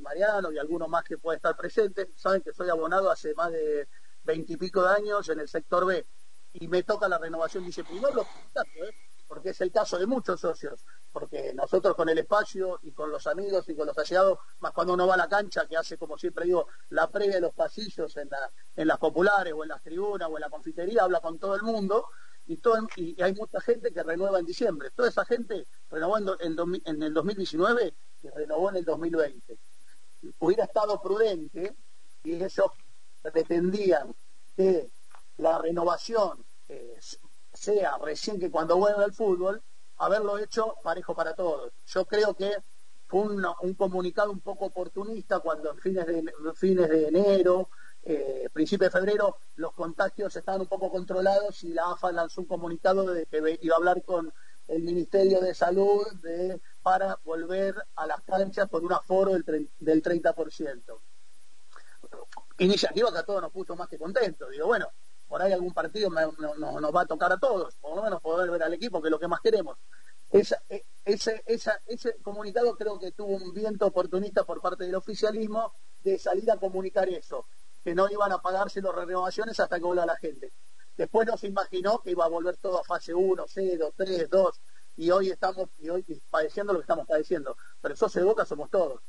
Mariano y alguno más que pueda estar presente, saben que soy abonado hace más de veintipico de años en el sector B y me toca la renovación dice primero ¿eh? porque es el caso de muchos socios, porque nosotros con el espacio y con los amigos y con los allegados, más cuando uno va a la cancha, que hace, como siempre digo, la previa de los pasillos en las populares o en las tribunas o en la confitería, habla con todo el mundo, y, hay mucha gente que renueva en diciembre. Toda esa gente renovó en, en, el 2019 y renovó en el 2020. Hubiera estado prudente y ellos pretendían que la renovación eh, sea recién que cuando vuelva el fútbol, haberlo hecho parejo para todos. Yo creo que fue un, comunicado un poco oportunista cuando en fines de, fines de enero eh, principio de febrero los contagios estaban un poco controlados y la AFA lanzó un comunicado de que iba a hablar con el Ministerio de Salud de, para volver a las canchas con un aforo del, del 30%. Iniciativa que a todos nos puso más que contentos. Digo, bueno, por ahí algún partido nos va a tocar a todos, por lo menos poder ver al equipo, que es lo que más queremos. E, ese comunicado creo que tuvo un viento oportunista por parte del oficialismo de salir a comunicar eso que no iban a pagarse las renovaciones hasta que vuelva la gente. Después no se imaginó que iba a volver todo a fase 1, 0, 3, 2, y hoy estamos y hoy padeciendo lo que estamos padeciendo. Pero el socio de Boca somos todos.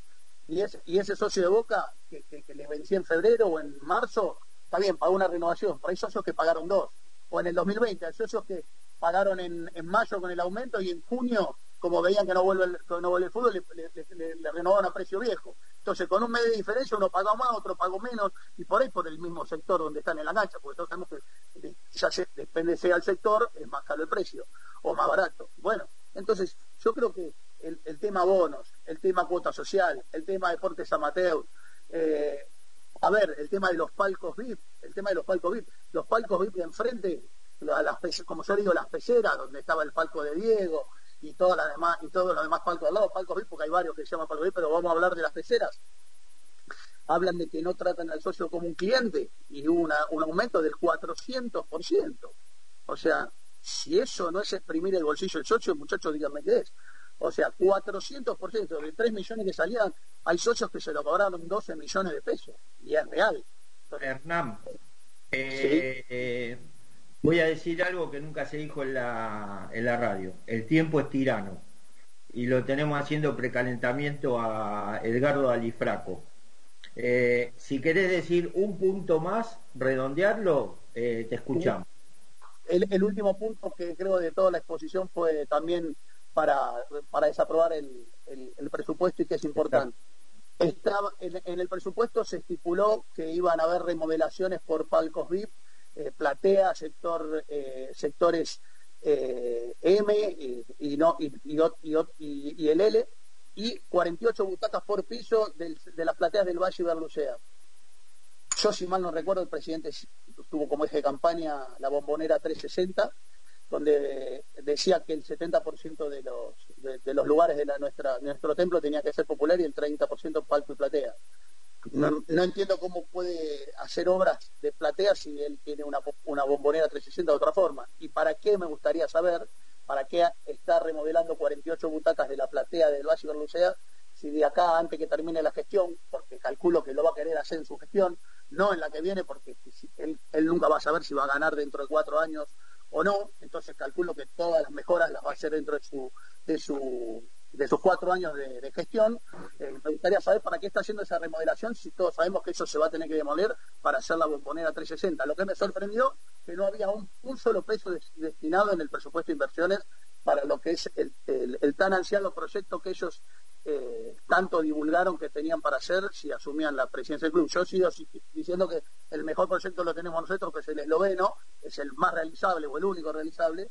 Y ese, socio de Boca que, que, les vencía en febrero o en marzo, está bien, pagó una renovación, pero hay socios que pagaron dos. O en el 2020, hay socios que pagaron en, mayo con el aumento y en junio, como veían que no vuelve el, no vuelve el fútbol, le, le renovaron a precio viejo. Entonces, con un mes de diferencia, uno pagó más, otro pagó menos, y por ahí por el mismo sector donde están en la cancha, porque todos sabemos que ya se, depende sea el sector, es más caro el precio, o más barato. Bueno, entonces, yo creo que el, tema bonos, el tema cuota social, el tema deportes amateur, eh, a ver, el tema de los palcos VIP, el tema de los palcos VIP, los palcos VIP de enfrente, las, como yo digo, las peceras, donde estaba el palco de Diego, y todas las demás y todos los demás palcos al lado, palcos VIP, porque hay varios que se llaman palcos VIP, pero vamos a hablar de las peceras. Hablan de que no tratan al socio como un cliente y hubo un aumento del 400%. O sea, si eso no es exprimir el bolsillo del socio, muchachos, díganme qué es. O sea, 400%, de 3 millones que salían, hay socios que se lo cobraron 12 millones de pesos. Y es real. Hernán, eh, eh, Voy a decir algo que nunca se dijo en la, en la radio. El tiempo es tirano. Y lo tenemos haciendo precalentamiento a Edgardo Alifraco. Eh, si querés decir un punto más, redondearlo, eh, te escuchamos. El, último punto que creo de toda la exposición fue también para, para desaprobar el, presupuesto y que es importante. Estaba, en, el presupuesto se estipuló que iban a haber remodelaciones por palcos VIP, eh, platea, sector, eh, sectores eh, M y, no, y, y, el L, y 48 butacas por piso de las plateas del Valle Berlucea. Yo, si mal no recuerdo, el presidente tuvo como eje de campaña la bombonera 360, donde decía que el 70% de los, de, los lugares de nuestra, nuestro templo tenía que ser popular y el 30% palco y platea. No, entiendo cómo puede hacer obras de platea si él tiene una, bombonera 360 de otra forma. ¿Y para qué me gustaría saber? ¿Para qué está remodelando 48 butacas de la platea del Valle Berlucea si de acá, antes que termine la gestión, porque calculo que lo va a querer hacer en su gestión, no en la que viene, porque él, él nunca va a saber si va a ganar dentro de cuatro años o no, entonces calculo que todas las mejoras las va a hacer dentro de su de sus cuatro años de, gestión. Eh, me gustaría saber para qué está haciendo esa remodelación si todos sabemos que eso se va a tener que demoler para hacer la bombonera 360. Lo que me sorprendió que no había un, solo peso destinado en el presupuesto de inversiones para lo que es el, tan ansiado proyecto que ellos eh, tanto divulgaron que tenían para hacer si asumían la presidencia del club. Yo sigo diciendo que el mejor proyecto lo tenemos nosotros, que es el esloveno, es el más realizable o el único realizable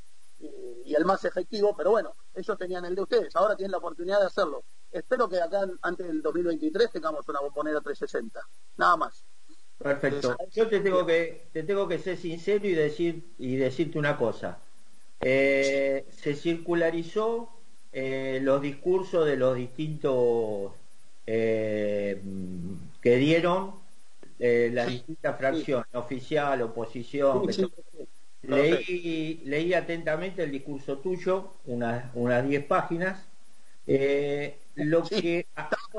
y el más efectivo, pero bueno, ellos tenían el de ustedes, ahora tienen la oportunidad de hacerlo. Espero que acá antes del 2023 tengamos una bombonera 360, nada más. Perfecto. Yo te tengo que te tengo que ser sincero y decir y decirte una cosa. Eh, se circularizó eh, los discursos de los distintos eh, que dieron eh, las distintas fracciones, oficial, oficial, oposición. Leí, leí atentamente el discurso tuyo, unas unas 10 páginas. lo que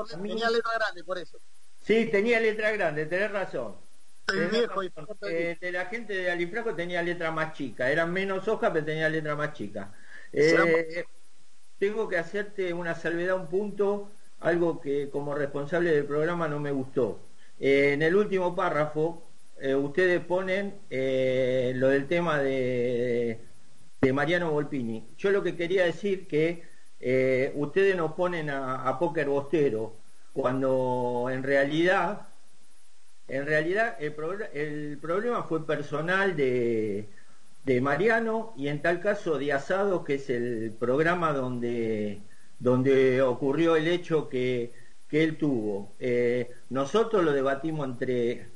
tenía letra grande por eso. Sí, tenía letra grande, tenés razón. de la gente de Alifraco tenía letra más chica, eran menos hojas, pero tenía letra más chica tengo que hacerte una salvedad, un punto, algo que como responsable del programa no me gustó. Eh, en el último párrafo, eh, ustedes ponen eh, lo del tema de, de, Mariano Volpini. Yo lo que quería decir que ustedes nos ponen a, a Póker Bostero, cuando en realidad, en realidad el, problema fue personal de, Mariano y en tal caso de Asado, que es el programa donde, donde ocurrió el hecho que, que él tuvo. Eh, nosotros lo debatimos entre,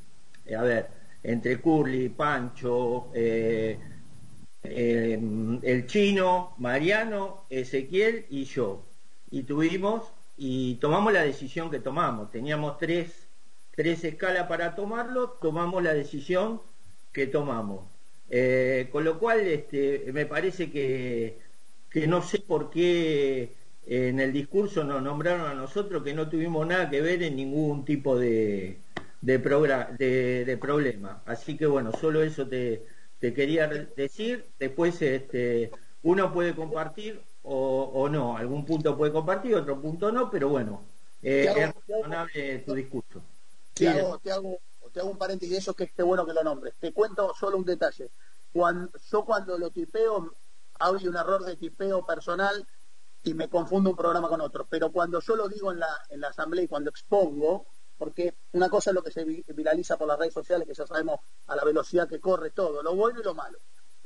eh, a ver, entre Curly, Pancho, eh, el chino, Mariano, Ezequiel y yo. Y tuvimos y tomamos la decisión que tomamos. Teníamos tres, tres escalas para tomarlo, tomamos la decisión que tomamos. Eh, con lo cual, este, me parece que, que no sé por qué en el discurso nos nombraron a nosotros que no tuvimos nada que ver en ningún tipo de, de, de, problema. Así que bueno, solo eso te, te quería decir. Después este, uno puede compartir o, no. Algún punto puede compartir, otro punto no, pero bueno, eh, es razonable tu discurso. Te hago, te hago te hago un paréntesis de eso que esté bueno que lo nombres. Te cuento solo un detalle. Cuando, yo cuando lo tipeo, hay un error de tipeo personal y me confundo un programa con otro. Pero cuando yo lo digo en la, en la asamblea y cuando expongo, porque una cosa es lo que se viraliza por las redes sociales, que ya sabemos a la velocidad que corre todo, lo bueno y lo malo.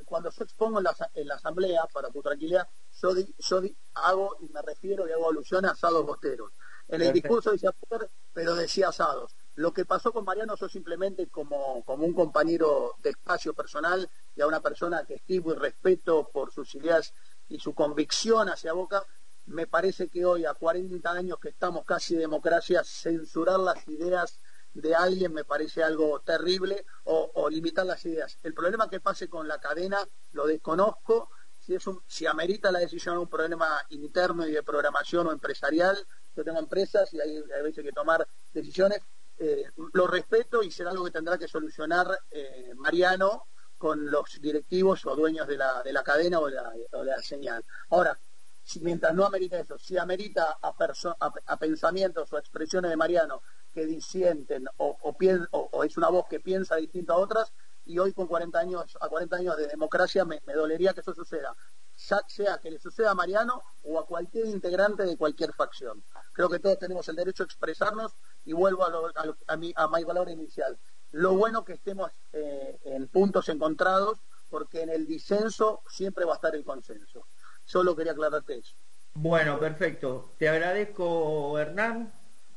Cuando yo expongo en la, en la asamblea, para tu tranquilidad, yo, yo hago y me refiero y hago alusión a asados bosteros. En el discurso decía pero decía asados. Lo que pasó con Mariano yo simplemente como, como un compañero de espacio personal y a una persona que estimo y respeto por sus ideas y su convicción hacia Boca, me parece que hoy, a 40 años que estamos casi de democracia, censurar las ideas de alguien me parece algo terrible o, limitar las ideas. El problema que pase con la cadena lo desconozco. Si, es un, si amerita la decisión un problema interno y de programación o empresarial, yo tengo empresas y hay, hay veces que tomar decisiones, eh, lo respeto y será algo que tendrá que solucionar eh, Mariano con los directivos o dueños de la, de la cadena o de la, señal. Ahora, mientras no amerita eso, si amerita a, a, pensamientos o expresiones de Mariano que disienten o, es una voz que piensa distinto a otras, y hoy con 40 años, a 40 años de democracia me, dolería que eso suceda. sea que le suceda a Mariano o a cualquier integrante de cualquier facción. Creo que todos tenemos el derecho a expresarnos y vuelvo a, mi, a mi valor inicial. Lo bueno que estemos eh, en puntos encontrados, porque en el disenso siempre va a estar el consenso. Solo quería aclararte eso. Bueno, perfecto. Te agradezco, Hernán.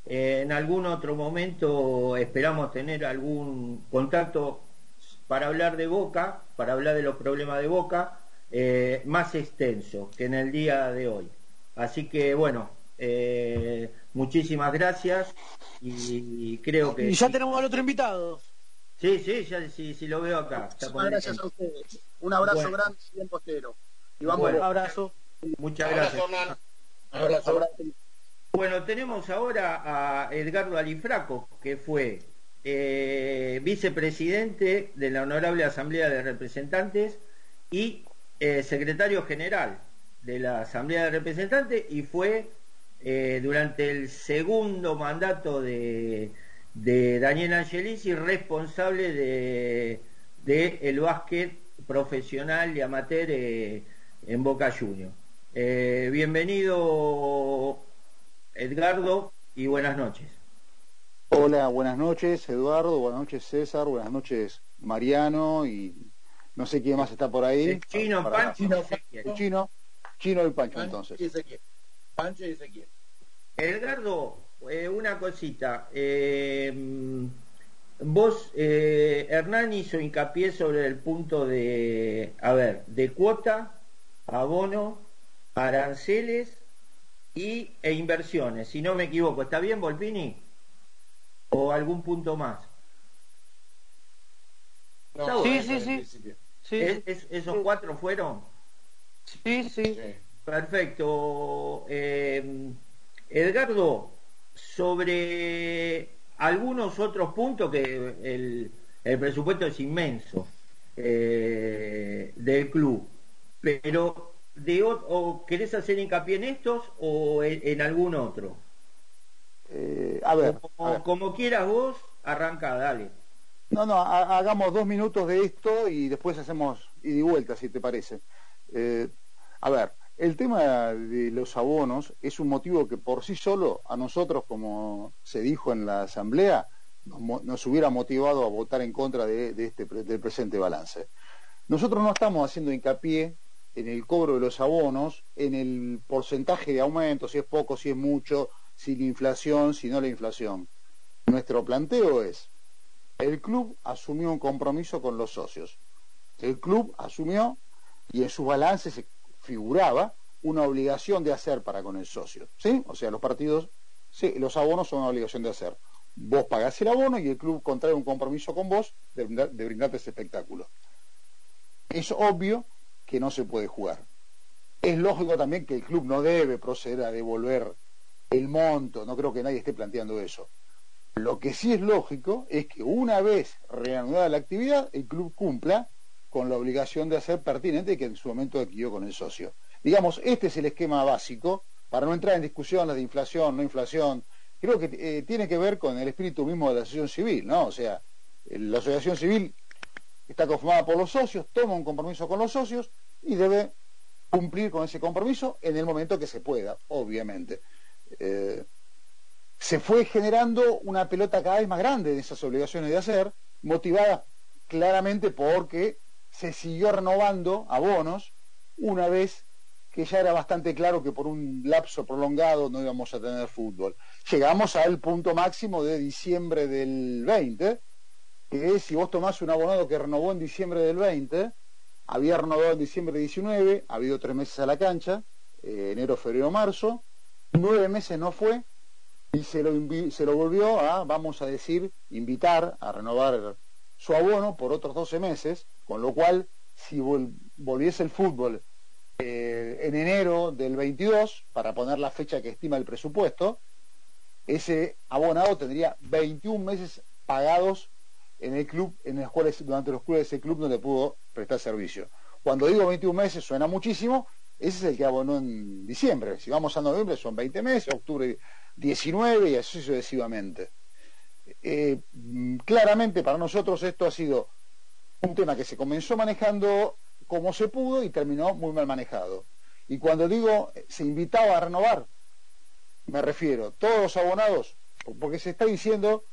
Eh, en algún otro momento esperamos tener algún contacto para hablar de Boca, para hablar de los problemas de Boca, eh, más extenso que en el día de hoy. Así que, bueno, eh, muchísimas gracias y, creo que... Y ya tenemos al otro invitado. Sí, sí, ya sí, sí lo veo acá. gracias a ustedes. Un abrazo grande, bien postero. Y vamos Un abrazo. Muchas gracias. Abrazo, Bueno, tenemos ahora a Edgardo Alifraco, que fue eh, vicepresidente de la Honorable Asamblea de Representantes y eh, secretario general de la Asamblea de Representantes y fue eh, durante el segundo mandato de, de Daniel Angelici responsable de, de, el básquet profesional y amateur en Boca Juniors. bienvenido Edgardo y buenas noches. Hola, buenas noches Eduardo, buenas noches César, buenas noches Mariano y no sé quién más está por ahí. chino, Pancho, chino, chino y Pancho, entonces. Pancho y Ezequiel. Edgardo, eh, una cosita. Eh, vos, eh, Hernán hizo hincapié sobre el punto de, a ver, de cuota, abono, aranceles y, e inversiones, si no me equivoco. ¿Está bien, Volpini? ¿O algún punto más? sí, sí, sí, ¿Esos cuatro fueron? Sí, sí. Perfecto. Eh, Edgardo, sobre algunos otros puntos que el, el presupuesto es inmenso eh, del club, pero de, o, ¿querés hacer hincapié en estos o en, algún otro? Eh, a, ver, como, quieras vos, arranca, dale. No, no, hagamos dos minutos de esto y después hacemos ida y vuelta, si te parece. Eh, a ver, el tema de los abonos es un motivo que por sí solo a nosotros, como se dijo en la Asamblea, nos, hubiera motivado a votar en contra de, este, del presente balance. Nosotros no estamos haciendo hincapié en el cobro de los abonos, en el porcentaje de aumento, si es poco, si es mucho, si la inflación, si no la inflación. Nuestro planteo es, el club asumió un compromiso con los socios. El club asumió y en su balance se figuraba una obligación de hacer para con el socio. ¿Sí? O sea, los partidos, sí, los abonos son una obligación de hacer. Vos pagás el abono y el club contrae un compromiso con vos de brindarte ese espectáculo. Es obvio que no se puede jugar. Es lógico también que el club no debe proceder a devolver el monto, no creo que nadie esté planteando eso. Lo que sí es lógico es que una vez reanudada la actividad, el club cumpla con la obligación de hacer pertinente que en su momento adquirió con el socio. Digamos, este es el esquema básico, para no entrar en discusiones de inflación, no inflación, creo que eh, tiene que ver con el espíritu mismo de la asociación civil, ¿no? O sea, la asociación civil está conformada por los socios, toma un compromiso con los socios y debe cumplir con ese compromiso en el momento que se pueda, obviamente. Eh, se fue generando una pelota cada vez más grande de esas obligaciones de hacer, motivada claramente porque se siguió renovando abonos una vez que ya era bastante claro que por un lapso prolongado no íbamos a tener fútbol. Llegamos al punto máximo de diciembre del 20, que es si vos tomás un abonado que renovó en diciembre del 20, había renovado en diciembre del 19, ha habido tres meses a la cancha, eh, enero, febrero, marzo, nueve meses no fue, y se lo, se lo volvió a, vamos a decir, invitar a renovar su abono por otros 12 meses, con lo cual, si volviese el fútbol eh, en enero del 22, para poner la fecha que estima el presupuesto, ese abonado tendría 21 meses pagados en el club, en los cuales durante los clubes ese club no le pudo prestar servicio. Cuando digo 21 meses suena muchísimo, ese es el que abonó en diciembre. Si vamos a noviembre son 20 meses, octubre 19 y así sucesivamente. Eh, claramente para nosotros esto ha sido un tema que se comenzó manejando como se pudo y terminó muy mal manejado. Y cuando digo se invitaba a renovar, me refiero, todos los abonados, porque se está diciendo,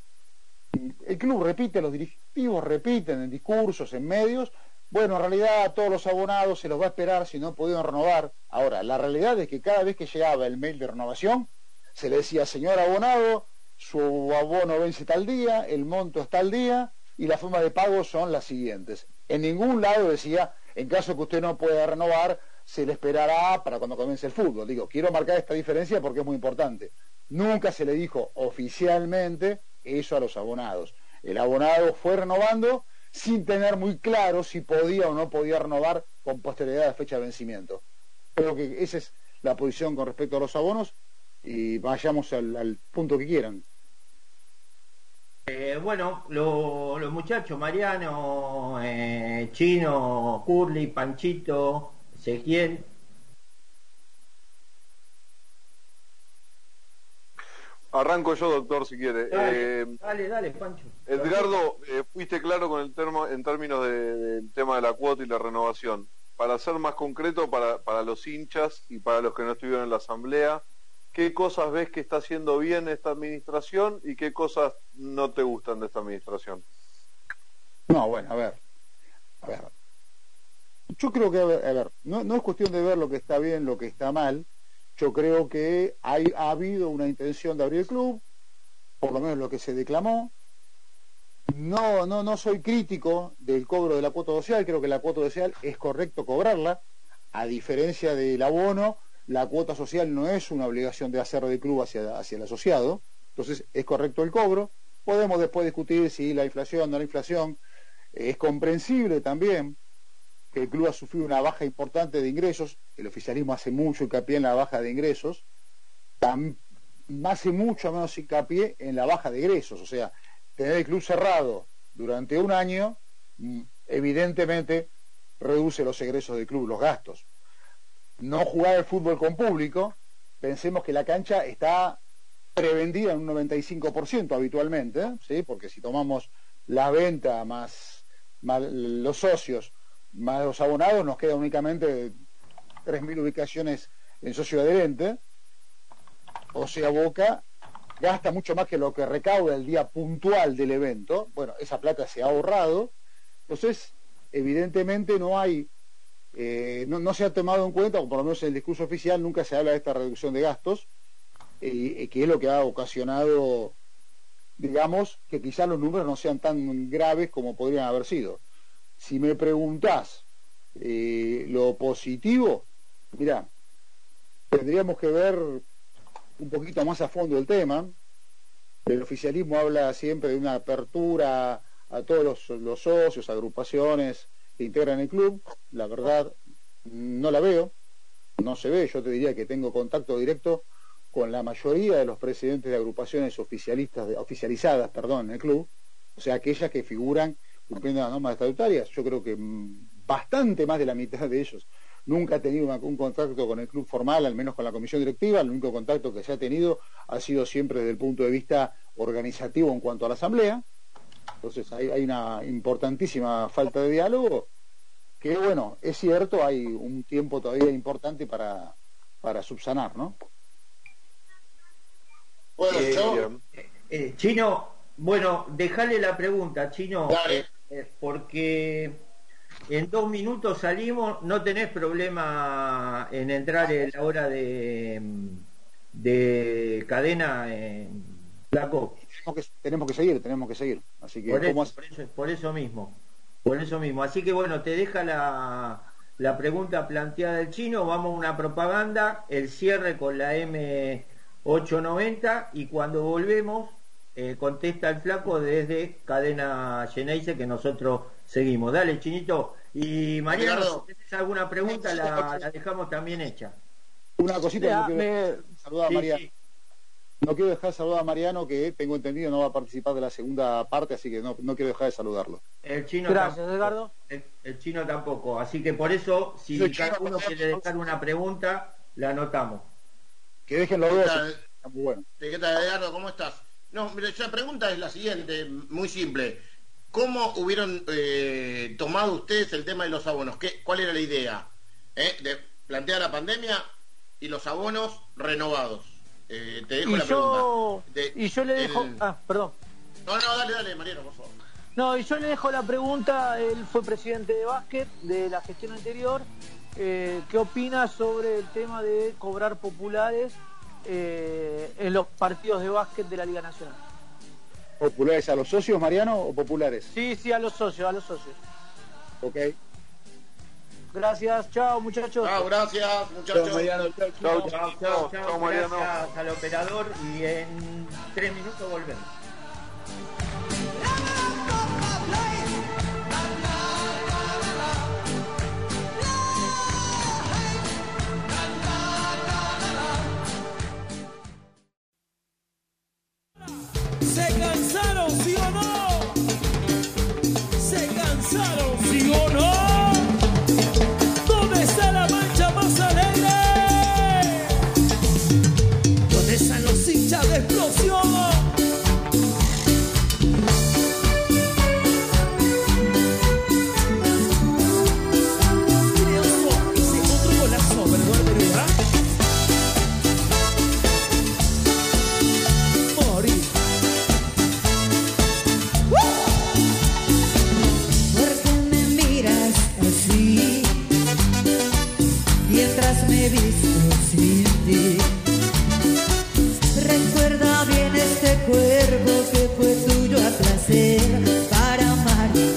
el club repite, los directivos repiten en discursos, en medios, bueno, en realidad todos los abonados se los va a esperar si no pudieron renovar. Ahora, la realidad es que cada vez que llegaba el mail de renovación, se le decía, señor abonado, su abono vence tal día, el monto es tal día, y las formas de pago son las siguientes. En ningún lado decía, en caso que usted no pueda renovar, se le esperará para cuando comience el fútbol. Digo, quiero marcar esta diferencia porque es muy importante. Nunca se le dijo oficialmente eso a los abonados. El abonado fue renovando sin tener muy claro si podía o no podía renovar con posterioridad a la fecha de vencimiento. Creo que esa es la posición con respecto a los abonos y vayamos al, punto que quieran. Eh, bueno, los muchachos, Mariano, eh, Chino, Curly, Panchito, Ezequiel. Arranco yo, doctor, si quiere. Dale, eh, dale, Pancho. Edgardo, eh, fuiste claro con el termo, en términos del tema de la cuota y la renovación. Para ser más concreto, para, para los hinchas y para los que no estuvieron en la asamblea, ¿qué cosas ves que está haciendo bien esta administración y qué cosas no te gustan de esta administración? No, bueno, a ver. A ver, yo creo que, a ver, no, es cuestión de ver lo que está bien, lo que está mal. Yo creo que hay, ha habido una intención de abrir el club, por lo menos lo que se declamó. No, no, no soy crítico del cobro de la cuota social, creo que la cuota social es correcto cobrarla, a diferencia del abono, la cuota social no es una obligación de hacer del club hacia, hacia el asociado, entonces es correcto el cobro. Podemos después discutir si la inflación, no la inflación, es comprensible también, que el club ha sufrido una baja importante de ingresos, el oficialismo hace mucho hincapié en la baja de ingresos, hace mucho menos hincapié en la baja de ingresos, o sea, tener el club cerrado durante un año, mm, evidentemente reduce los egresos del club, los gastos. No jugar el fútbol con público, pensemos que la cancha está prevendida en un 95% habitualmente, ¿sí? porque si tomamos la venta más los socios más los abonados, nos queda únicamente 3.000 ubicaciones en socio adherente. O sea, Boca gasta mucho más que lo que recauda el día puntual del evento. Bueno, esa plata se ha ahorrado. Entonces, evidentemente no hay, eh, no, se ha tomado en cuenta, o por lo menos en el discurso oficial nunca se habla de esta reducción de gastos, eh, que es lo que ha ocasionado, digamos, que quizás los números no sean tan graves como podrían haber sido. Si me preguntás eh, lo positivo, mira, tendríamos que ver un poquito más a fondo el tema. El oficialismo habla siempre de una apertura a todos los, socios, agrupaciones que integran el club. La verdad, no la veo, no se ve. Yo te diría que tengo contacto directo con la mayoría de los presidentes de agrupaciones oficialistas, oficializadas perdón, en el club, o sea, aquellas que figuran cumpliendo las normas estatutarias. Yo creo que mm, bastante más de la mitad de ellos nunca ha tenido un contacto con el club formal, al menos con la comisión directiva. El único contacto que se ha tenido ha sido siempre desde el punto de vista organizativo en cuanto a la asamblea. Entonces hay, una importantísima falta de diálogo que, bueno, es cierto, hay un tiempo todavía importante para, para subsanar, ¿no? Bueno, eh, eh, Chino, bueno, déjale la pregunta, Chino. Eh, porque en dos minutos salimos, no tenés problema en entrar en la hora de, de cadena en Flaco. Tenemos que, seguir, tenemos que seguir. Así que, por eso, mismo. Por eso mismo. Así que bueno, te deja la, la pregunta planteada del chino, vamos a una propaganda, el cierre con la M890 y cuando volvemos eh, contesta el flaco desde cadena Geneise que nosotros seguimos. Dale, chinito. Y Mariano, si tienes alguna pregunta, la, dejamos también hecha. Una cosita, no quiero saludar a Mariano. No quiero dejar de saludar a Mariano, que tengo entendido no va a participar de la segunda parte, así que no, quiero dejar de saludarlo. El chino Gracias, Edgardo. El, chino tampoco. Así que por eso, si cada uno quiere dejar una pregunta, la anotamos. Que dejen los dos. Bueno. ¿Qué tal, Edgardo? ¿Cómo estás? No, la pregunta es la siguiente, muy simple. ¿cómo hubieron eh, tomado ustedes el tema de los abonos? ¿Qué, ¿Cuál era la idea? ¿Eh? De plantear la pandemia y los abonos renovados. Eh, te dejo la pregunta. y yo le dejo... Ah, perdón. No, no, dale, dale, Mariano, por favor. No, y yo le dejo la pregunta, él fue presidente de básquet de la gestión anterior, eh, ¿qué opina sobre el tema de cobrar populares eh, en los partidos de básquet de la Liga Nacional? ¿Populares a los socios, Mariano, o populares? Sí, sí, a los socios, a los socios. Ok. Gracias, chao muchachos. Chao, gracias muchachos. Chao, Mariano, chao, chao, chao, chao, Mariano. Gracias al operador y en tres minutos volvemos. ¿Se cansaron, sí o no? ¿Se cansaron, sí o no? Recuerda bien este que fue para amar y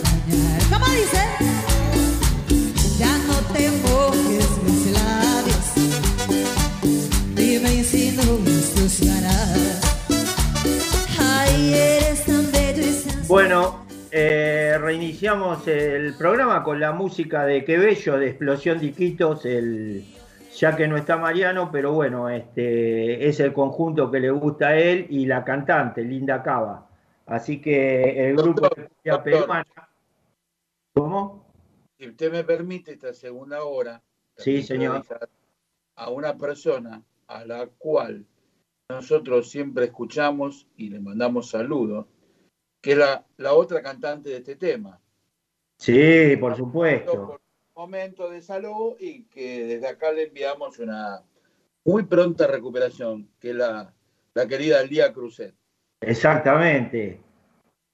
Bueno, eh, reiniciamos el programa con la música de Qué Bello de Explosión de Iquitos, el ya que no está Mariano, pero bueno, este es el conjunto que le gusta a él y la cantante, Linda Cava. Así que el grupo de peruana. ¿Cómo? Si usted me permite esta segunda hora, sí, señor. A una persona a la cual nosotros siempre escuchamos y le mandamos saludos, que es la, la otra cantante de este tema. Sí, por supuesto momento de salud y que desde acá le enviamos una muy pronta recuperación, que es la, la querida Lía Cruzet. Exactamente,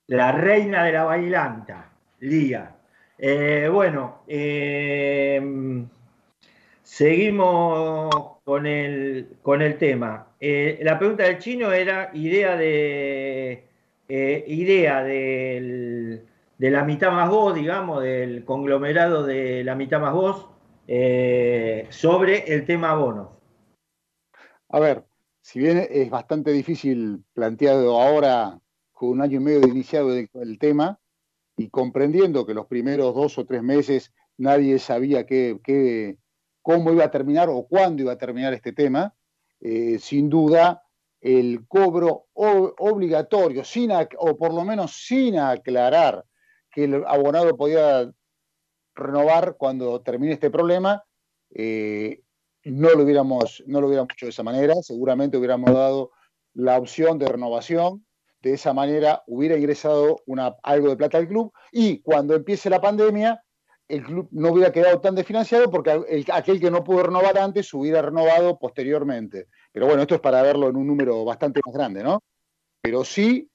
la reina de la bailanta, Lía. Eh, bueno, eh, seguimos con el, con el tema. Eh, la pregunta del chino era idea de idea del de la mitad más voz, digamos, del conglomerado de la mitad más voz, eh, sobre el tema bonos. A ver, si bien es bastante difícil planteado ahora, con un año y medio de iniciado el, tema, y comprendiendo que los primeros dos o tres meses nadie sabía qué, cómo iba a terminar o cuándo iba a terminar este tema, eh, sin duda el cobro obligatorio, o por lo menos sin aclarar que el abonado podía renovar cuando termine este problema, eh, no, lo hubiéramos, no lo hubiéramos hecho de esa manera, seguramente hubiéramos dado la opción de renovación, de esa manera hubiera ingresado algo de plata al club y cuando empiece la pandemia, el club no hubiera quedado tan desfinanciado porque aquel que no pudo renovar antes hubiera renovado posteriormente. Pero bueno, esto es para verlo en un número bastante más grande, ¿no? Pero sí,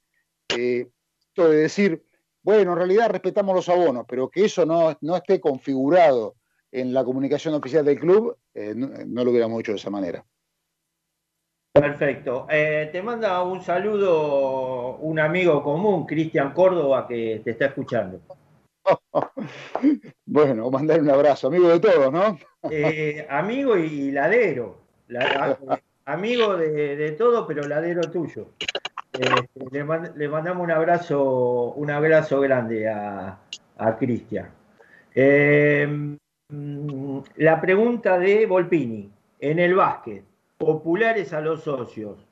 eh, esto de decir, bueno, en realidad respetamos los abonos, pero que eso no, no esté configurado en la comunicación oficial del club, eh, no, lo hubiéramos hecho de esa manera. Perfecto. Eh, te manda un saludo un amigo común, Cristian Córdoba, que te está escuchando. *laughs* bueno, mandar un abrazo, amigo de todos, ¿no? Eh, amigo y ladero. *laughs* amigo de, de todo, pero ladero tuyo. Este, le, mandamos un abrazo, un abrazo grande a, Cristian. Em, la pregunta de Volpini, en el básquet, populares a los socios.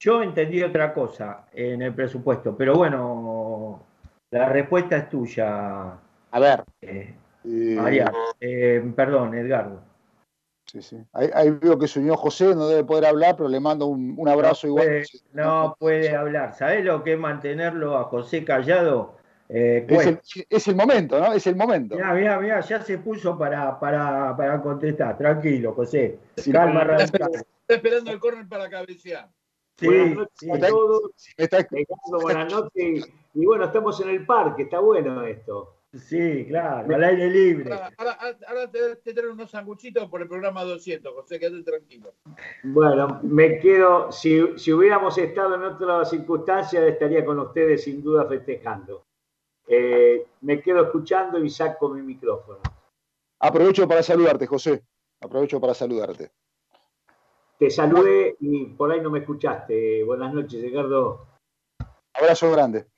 Yo entendí otra cosa en el presupuesto, pero bueno, la respuesta es tuya. A ver. Eh, María, eh, perdón, Edgardo. Sí, sí. Ahí, veo que señor José no debe poder hablar, pero le mando un, abrazo igual. no puede hablar. ¿Sabés lo que es mantenerlo a José callado? Eh, es, el, momento, ¿no? Es el momento. Mira, mira, mira, ya se puso para, para, para contestar. Tranquilo, José. Calma, Está esperando el córner para cabecear. Sí, buenas noches a todos. buenas noches. Y bueno, estamos en el parque, está bueno esto. Sí, claro, al aire libre. Ahora, te, te traigo unos sanguchitos por el programa 200, José, quédate tranquilo. Bueno, me quedo, si, si hubiéramos estado en otras circunstancias, estaría con ustedes sin duda festejando. Eh, me quedo escuchando y saco mi micrófono. Aprovecho para saludarte, José. Aprovecho para saludarte. Te saludé y por ahí no me escuchaste. Buenas noches, Ricardo. Abrazo grande.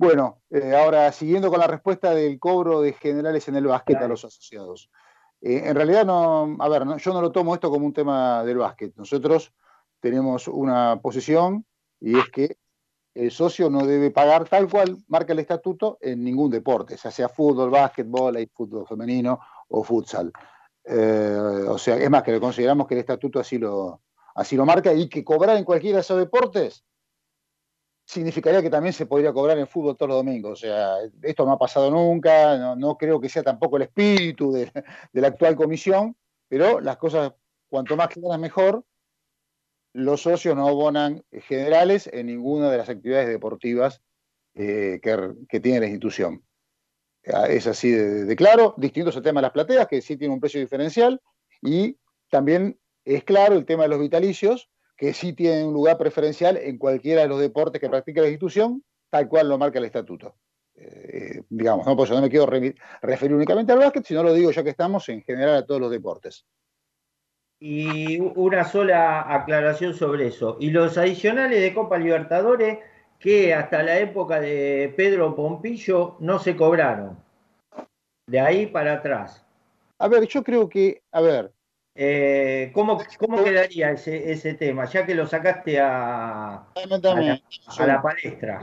Bueno, eh, ahora siguiendo con la respuesta del cobro de generales en el básquet a los asociados. Eh, en realidad, no, a ver, yo no lo tomo esto como un tema del básquet. Nosotros tenemos una posición y es que el socio no debe pagar tal cual marca el estatuto en ningún deporte, ya sea fútbol, básquetbol, fútbol femenino o futsal. Eh, o sea, es más que consideramos que el estatuto así lo, así lo marca y que cobrar en cualquiera de esos deportes significaría que también se podría cobrar en fútbol todos los domingos. O sea, esto no ha pasado nunca, no, creo que sea tampoco el espíritu *laughs* de, la actual comisión, pero las cosas, cuanto más claras mejor, los socios no abonan generales en ninguna de las actividades deportivas eh, que, tiene la institución. Es así de, claro, distinto es el tema de las plateas, que sí tiene un precio diferencial, y también es claro el tema de los vitalicios, que sí tienen un lugar preferencial en cualquiera de los deportes que practica la institución, tal cual lo marca el estatuto. Eh, digamos, ¿no? Yo no me quiero referir únicamente al básquet, sino lo digo ya que estamos en general a todos los deportes. Y una sola aclaración sobre eso. Y los adicionales de Copa Libertadores que hasta la época de Pedro Pompillo no se cobraron. De ahí para atrás. A ver, yo creo que, a ver, eh, ¿cómo, ¿Cómo quedaría ese, ese tema? Ya que lo sacaste a, a, la, palestra.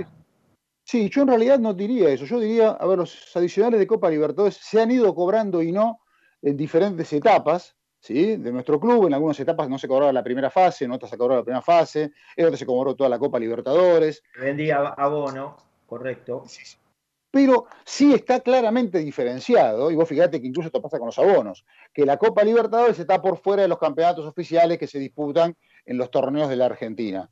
Sí, yo en realidad no diría eso. Yo diría, a ver, los adicionales de Copa Libertadores se han ido cobrando y no en diferentes etapas. ¿Sí? de nuestro club. En algunas etapas no se cobraba la primera fase, en otras se cobraba la primera fase, en otras se cobró toda la Copa Libertadores. Vendía abono, correcto. Sí, sí pero sí está claramente diferenciado, y vos fíjate que incluso esto pasa con los abonos, que la Copa Libertadores está por fuera de los campeonatos oficiales que se disputan en los torneos de la Argentina.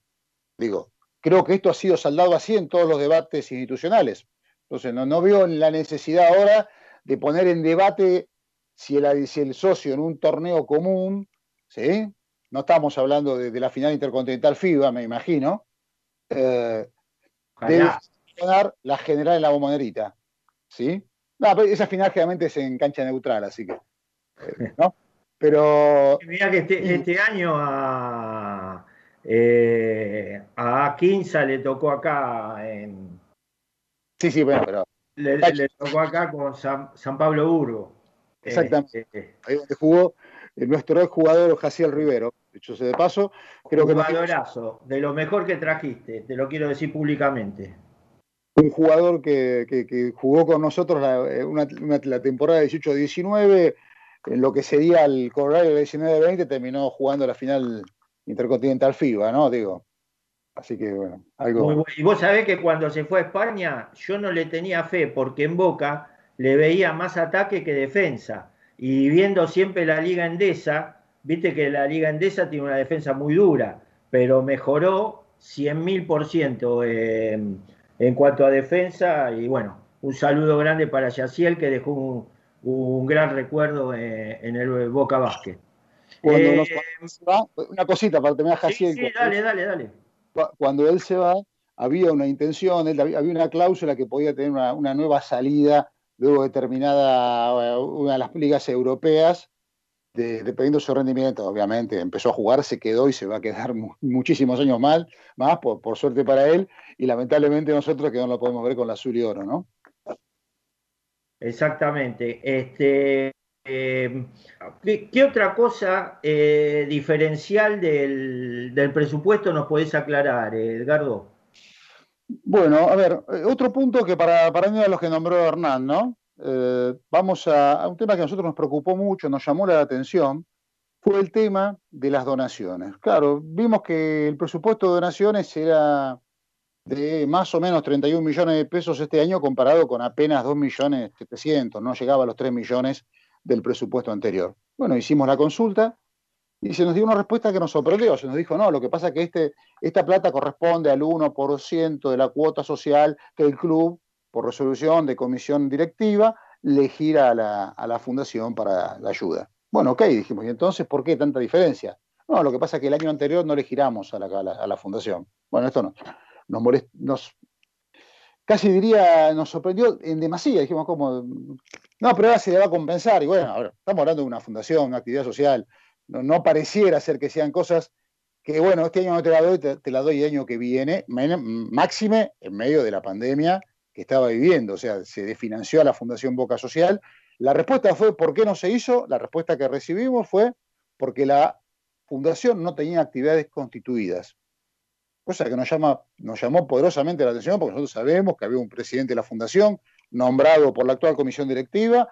Digo, creo que esto ha sido saldado así en todos los debates institucionales. Entonces, no, no veo la necesidad ahora de poner en debate si el, si el socio en un torneo común, ¿sí? no estamos hablando de, la final intercontinental FIBA, me imagino, eh, la general en la bombonerita. ¿Sí? No, esa final generalmente es en cancha neutral, así que. Eh, ¿No? Pero. Mira que este, este año a. Eh, a Quinza le tocó acá en. Sí, sí, bueno, pero. Le, tocó acá con San, Pablo Burgo. Exactamente. Eh, Ahí donde jugó nuestro jugador Jaciel Rivero. Dicho sea de paso, creo que. Jugadorazo, de lo mejor que trajiste, te lo quiero decir públicamente un jugador que, jugó con nosotros la, eh, temporada 18-19, en lo que sería el correo del 19-20, terminó jugando la final intercontinental FIBA, ¿no? Digo. Así que bueno, algo. Y vos sabés que cuando se fue a España, yo no le tenía fe, porque en Boca le veía más ataque que defensa. Y viendo siempre la Liga Endesa, viste que la Liga Endesa tiene una defensa muy dura, pero mejoró 100.000 por ciento. Eh, en cuanto a defensa. Y bueno, un saludo grande para Yaciel, que dejó un, gran recuerdo eh, en, el Boca Vázquez. Eh, una cosita para terminar, Jaciel. Sí, dale, dale, dale. Cuando él se va, había una intención, había una cláusula que podía tener una, nueva salida luego determinada eh, una de las ligas europeas dependiendo de su rendimiento, obviamente, empezó a jugar, se quedó y se va a quedar muchísimos años mal, más, por, suerte para él, y lamentablemente nosotros que no lo podemos ver con la azul y oro, ¿no? Exactamente. Este, eh, ¿qué, otra cosa eh, diferencial del, presupuesto nos podés aclarar, Edgardo? Bueno, a ver, eh, otro punto que para, para mí de los que nombró Hernán, ¿no? Eh, vamos a, un tema que a nosotros nos preocupó mucho, nos llamó la atención, fue el tema de las donaciones. Claro, vimos que el presupuesto de donaciones era de más o menos 31 millones de pesos este año comparado con apenas 2 millones 700, no llegaba a los 3 millones del presupuesto anterior. Bueno, hicimos la consulta y se nos dio una respuesta que nos sorprendió. Se nos dijo, no, lo que pasa es que este, esta plata corresponde al 1% de la cuota social que el club, por resolución de comisión directiva, le gira a la, a la fundación para la ayuda. Bueno, ok, dijimos, ¿y entonces por qué tanta diferencia? No, lo que pasa es que el año anterior no le giramos a la, a la, fundación. Bueno, esto no, nos, molest, nos casi diría, nos sorprendió en demasía. Dijimos, como, no, pero ahora se le va a compensar. Y bueno, estamos hablando de una fundación, una actividad social. No, no, pareciera ser que sean cosas que, bueno, este año no te la doy, te, te la doy el año que viene, máxime en medio de la pandemia que estaba viviendo. O sea, se desfinanció a la Fundación Boca Social la respuesta fue ¿por qué no se hizo? La respuesta que recibimos fue porque la fundación no tenía actividades constituidas. Cosa que nos, llama, nos llamó poderosamente la atención porque nosotros sabemos que había un presidente de la fundación nombrado por la actual comisión directiva.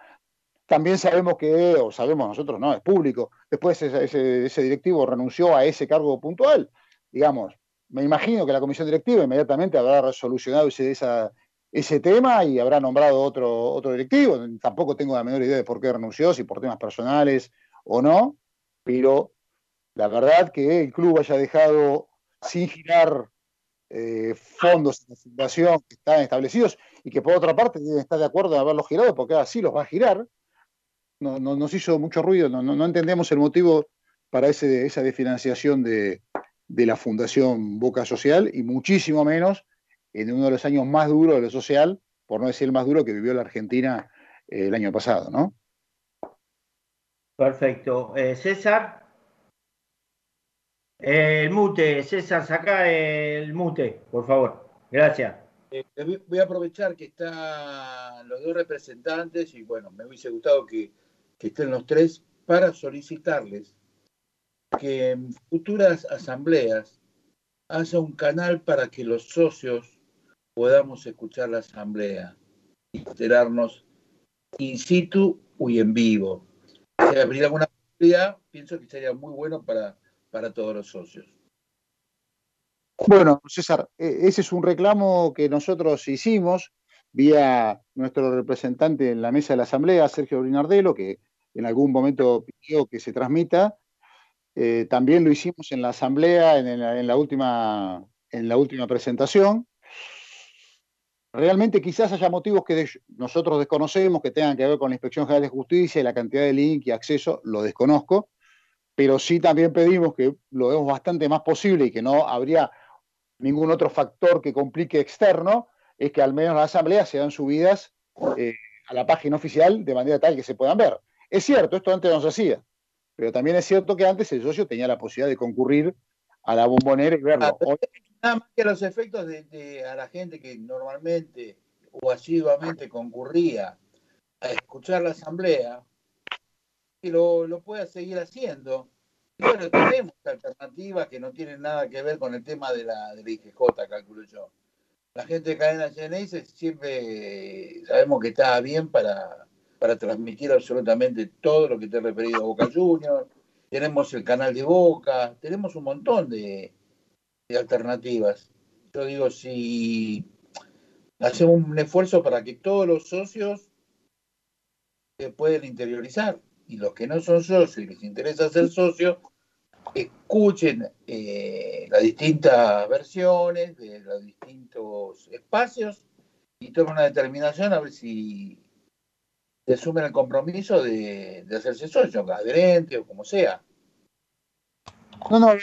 También sabemos que, o sabemos nosotros, no, es público, después ese, directivo renunció a ese cargo puntual. Digamos, me imagino que la comisión directiva inmediatamente habrá resolucionado ese, esa, ese tema y habrá nombrado otro, otro directivo. Tampoco tengo la menor idea de por qué renunció, si por temas personales o no, pero la verdad que el club haya dejado sin girar eh, fondos la fundación que están establecidos y que por otra parte deben estar de acuerdo en haberlos girado porque así los va a girar, no, nos hizo mucho ruido, no, no, entendemos el motivo para ese, esa desfinanciación de, de la Fundación Boca Social y muchísimo menos en uno de los años más duros de lo social, por no decir el más duro que vivió la Argentina eh, el año pasado, ¿no? Perfecto. Eh, César. el mute, César, saca el mute, por favor. Gracias. Eh, voy a aprovechar que están los dos representantes y bueno, me hubiese gustado que, que estén los tres para solicitarles que en futuras asambleas haya un canal para que los socios podamos escuchar la asamblea y enterarnos in situ y en vivo. Si abrir alguna posibilidad, pienso que sería muy bueno para, para todos los socios. Bueno, César, e, ese es un reclamo que nosotros hicimos vía nuestro representante en la mesa de la Asamblea, Sergio Brinardelo, que en algún momento pidió que se transmita. Eh, también lo hicimos en la Asamblea en la, última, en la última presentación. Realmente quizás haya motivos que nosotros desconocemos, que tengan que ver con la Inspección General de Justicia y la cantidad de link y acceso, lo desconozco, pero sí también pedimos que lo demos bastante más posible y que no habría ningún otro factor que complique externo, es que al menos las asambleas sean subidas eh, a la página oficial de manera tal que se puedan ver. Es cierto, esto antes no se hacía, pero también es cierto que antes el socio tenía la posibilidad de concurrir a la bombonera y verlo. Ah, nada más que los efectos de, a la gente que normalmente o asiduamente concurría a escuchar la asamblea, que lo, lo pueda seguir haciendo. Y bueno, tenemos alternativas que no tienen nada que ver con el tema de la, de la IGJ, calculo yo. La gente de Cadena Genesis siempre sabemos que está bien para, para transmitir absolutamente todo lo que te he referido a Boca Juniors. Tenemos el canal de Boca, tenemos un montón de, alternativas. Yo digo, si hacemos un esfuerzo para que todos los socios se puedan interiorizar y los que no son socios y les interesa ser socios, escuchen eh, las distintas versiones de los distintos espacios y tomen una determinación a ver si se asumen el compromiso de, hacerse socio, adherente o como sea. No, no,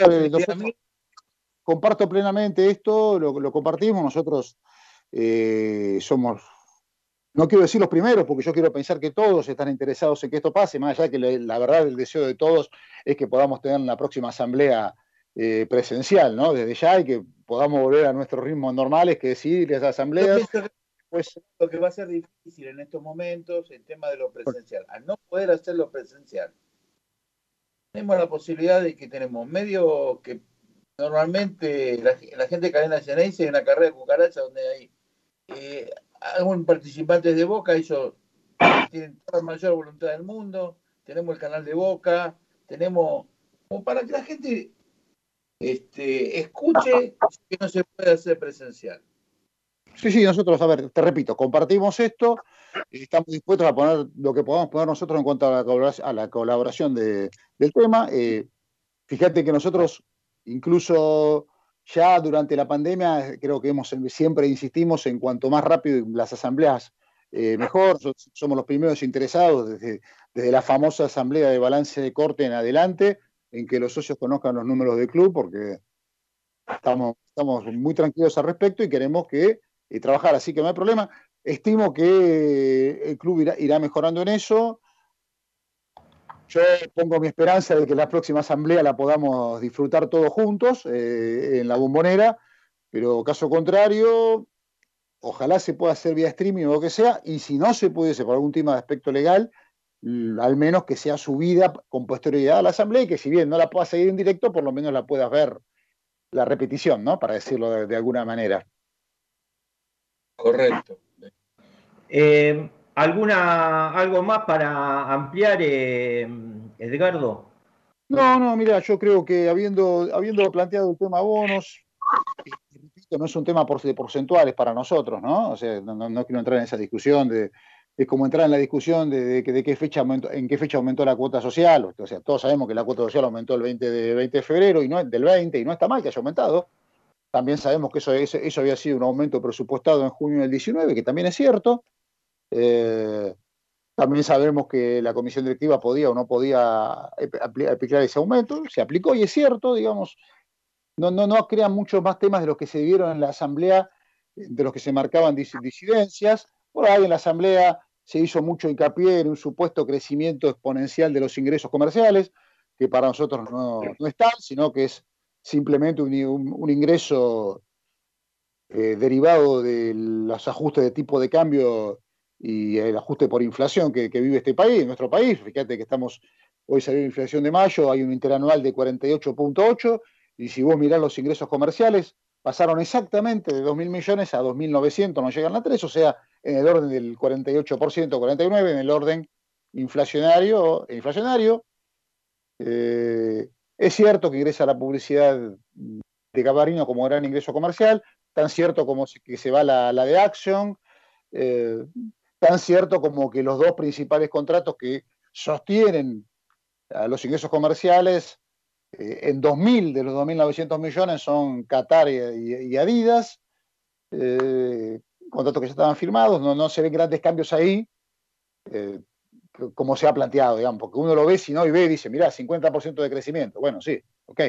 comparto plenamente esto, lo, compartimos, nosotros eh, somos, no quiero decir los primeros, porque yo quiero pensar que todos están interesados en que esto pase, más allá de que la, verdad, el deseo de todos es que podamos tener la próxima asamblea eh, presencial, ¿no? Desde ya y que podamos volver a nuestros ritmos normales, que decir esas asambleas. Pues lo que va a ser difícil en estos momentos, el tema de lo presencial, al no poder hacerlo presencial, tenemos la posibilidad de que tenemos medios que Normalmente la, gente de cadena Genesis hay una carrera de cucaracha donde hay eh, algún participante de Boca, ellos tienen toda la mayor voluntad del mundo, tenemos el canal de Boca, tenemos, como para que la gente este, escuche que no se puede hacer presencial. Sí, sí, nosotros, a ver, te repito, compartimos esto y estamos dispuestos a poner lo que podamos poner nosotros en cuanto a la colaboración, del tema. Eh, fíjate que nosotros, incluso ya durante la pandemia, creo que hemos, siempre insistimos en cuanto más rápido las asambleas, eh, mejor. Somos los primeros interesados desde, desde la famosa asamblea de balance de corte en adelante, en que los socios conozcan los números del club, porque estamos, estamos muy tranquilos al respecto y queremos que y trabajar, así que no hay problema. Estimo que el club irá, mejorando en eso. Yo pongo mi esperanza de que la próxima asamblea la podamos disfrutar todos juntos eh, en la bombonera, pero caso contrario, ojalá se pueda hacer vía streaming o lo que sea, y si no se pudiese por algún tema de aspecto legal, al menos que sea subida con posterioridad a la asamblea y que si bien no la puedas seguir en directo, por lo menos la puedas ver la repetición, ¿no? Para decirlo de alguna manera. Correcto. Eh, ¿Alguna, ¿Algo más para ampliar, eh, Edgardo? No, no, mira, yo creo que habiendo, habiendo planteado el tema bonos, no es un tema de porcentuales para nosotros, ¿no? O sea, no, quiero entrar en esa discusión de, es como entrar en la discusión de, de, qué fecha aumentó, en qué fecha aumentó la cuota social. O sea, todos sabemos que la cuota social aumentó el 20 de, 20 de febrero y no del 20 y no está mal que haya aumentado. También sabemos que eso, eso, había sido un aumento presupuestado en junio del 19, que también es cierto. Eh, también sabemos que la comisión directiva podía o no podía aplicar ese aumento. Se aplicó y es cierto, digamos. No, no, no crean muchos más temas de los que se dieron en la asamblea, de los que se marcaban disidencias. Por ahí en la asamblea se hizo mucho hincapié en un supuesto crecimiento exponencial de los ingresos comerciales, que para nosotros no, no es sino que es simplemente un, ingreso eh, derivado de los ajustes de tipo de cambio y el ajuste por inflación que, vive este país, nuestro país. Fíjate que estamos, hoy salió la inflación de mayo, hay un interanual de 48.8 y si vos mirás los ingresos comerciales, pasaron exactamente de 2.000 millones a 2.900, no llegan a 3, o sea, en el orden del 48%, 49%, en el orden inflacionario. inflacionario eh, es cierto que ingresa la publicidad de Cabarino como gran ingreso comercial, tan cierto como que se va la, de Action, eh, tan cierto como que los dos principales contratos que sostienen a los ingresos comerciales eh, en 2.000 de los 2.900 millones son Qatar y, Adidas, eh, contratos que ya estaban firmados, no, no se ven grandes cambios ahí como se ha planteado, digamos, porque uno lo ve, si no, y ve y dice, mira, 50% de crecimiento. Bueno, sí, ok.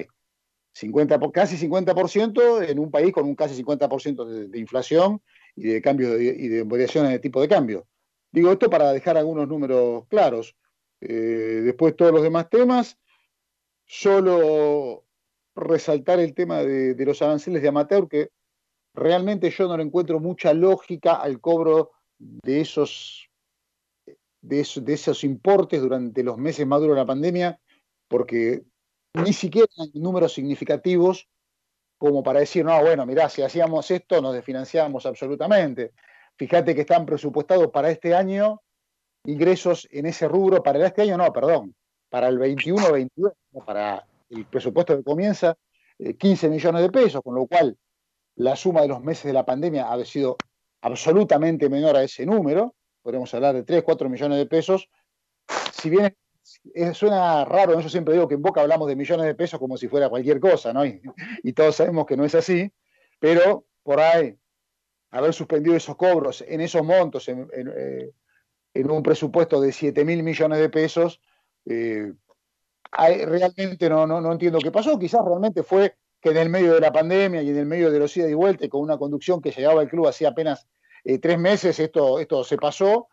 50, casi 50% en un país con un casi 50% de, de, inflación y de cambio y de variaciones de tipo de cambio. Digo esto para dejar algunos números claros. Eh, después todos los demás temas, solo resaltar el tema de, de los aranceles de amateur, que realmente yo no le encuentro mucha lógica al cobro de esos de, esos importes durante los meses más de la pandemia, porque ni siquiera hay números significativos como para decir, no, bueno, mirá, si hacíamos esto nos desfinanciábamos absolutamente. Fíjate que están presupuestados para este año ingresos en ese rubro, para este año no, perdón, para el 21-22, para el presupuesto que comienza, 15 eh, millones de pesos, con lo cual la suma de los meses de la pandemia ha sido absolutamente menor a ese número podríamos hablar de 3, 4 millones de pesos. Si bien suena raro, yo siempre digo que en Boca hablamos de millones de pesos como si fuera cualquier cosa, ¿no? Y, todos sabemos que no es así, pero por ahí, haber suspendido esos cobros en esos montos, en, eh, un presupuesto de 7 mil millones de pesos, eh, realmente no, no, no entiendo qué pasó. Quizás realmente fue que en el medio de la pandemia y en el medio de los ida y vuelta con una conducción que llegaba al club hacía apenas eh, tres meses esto, esto se pasó,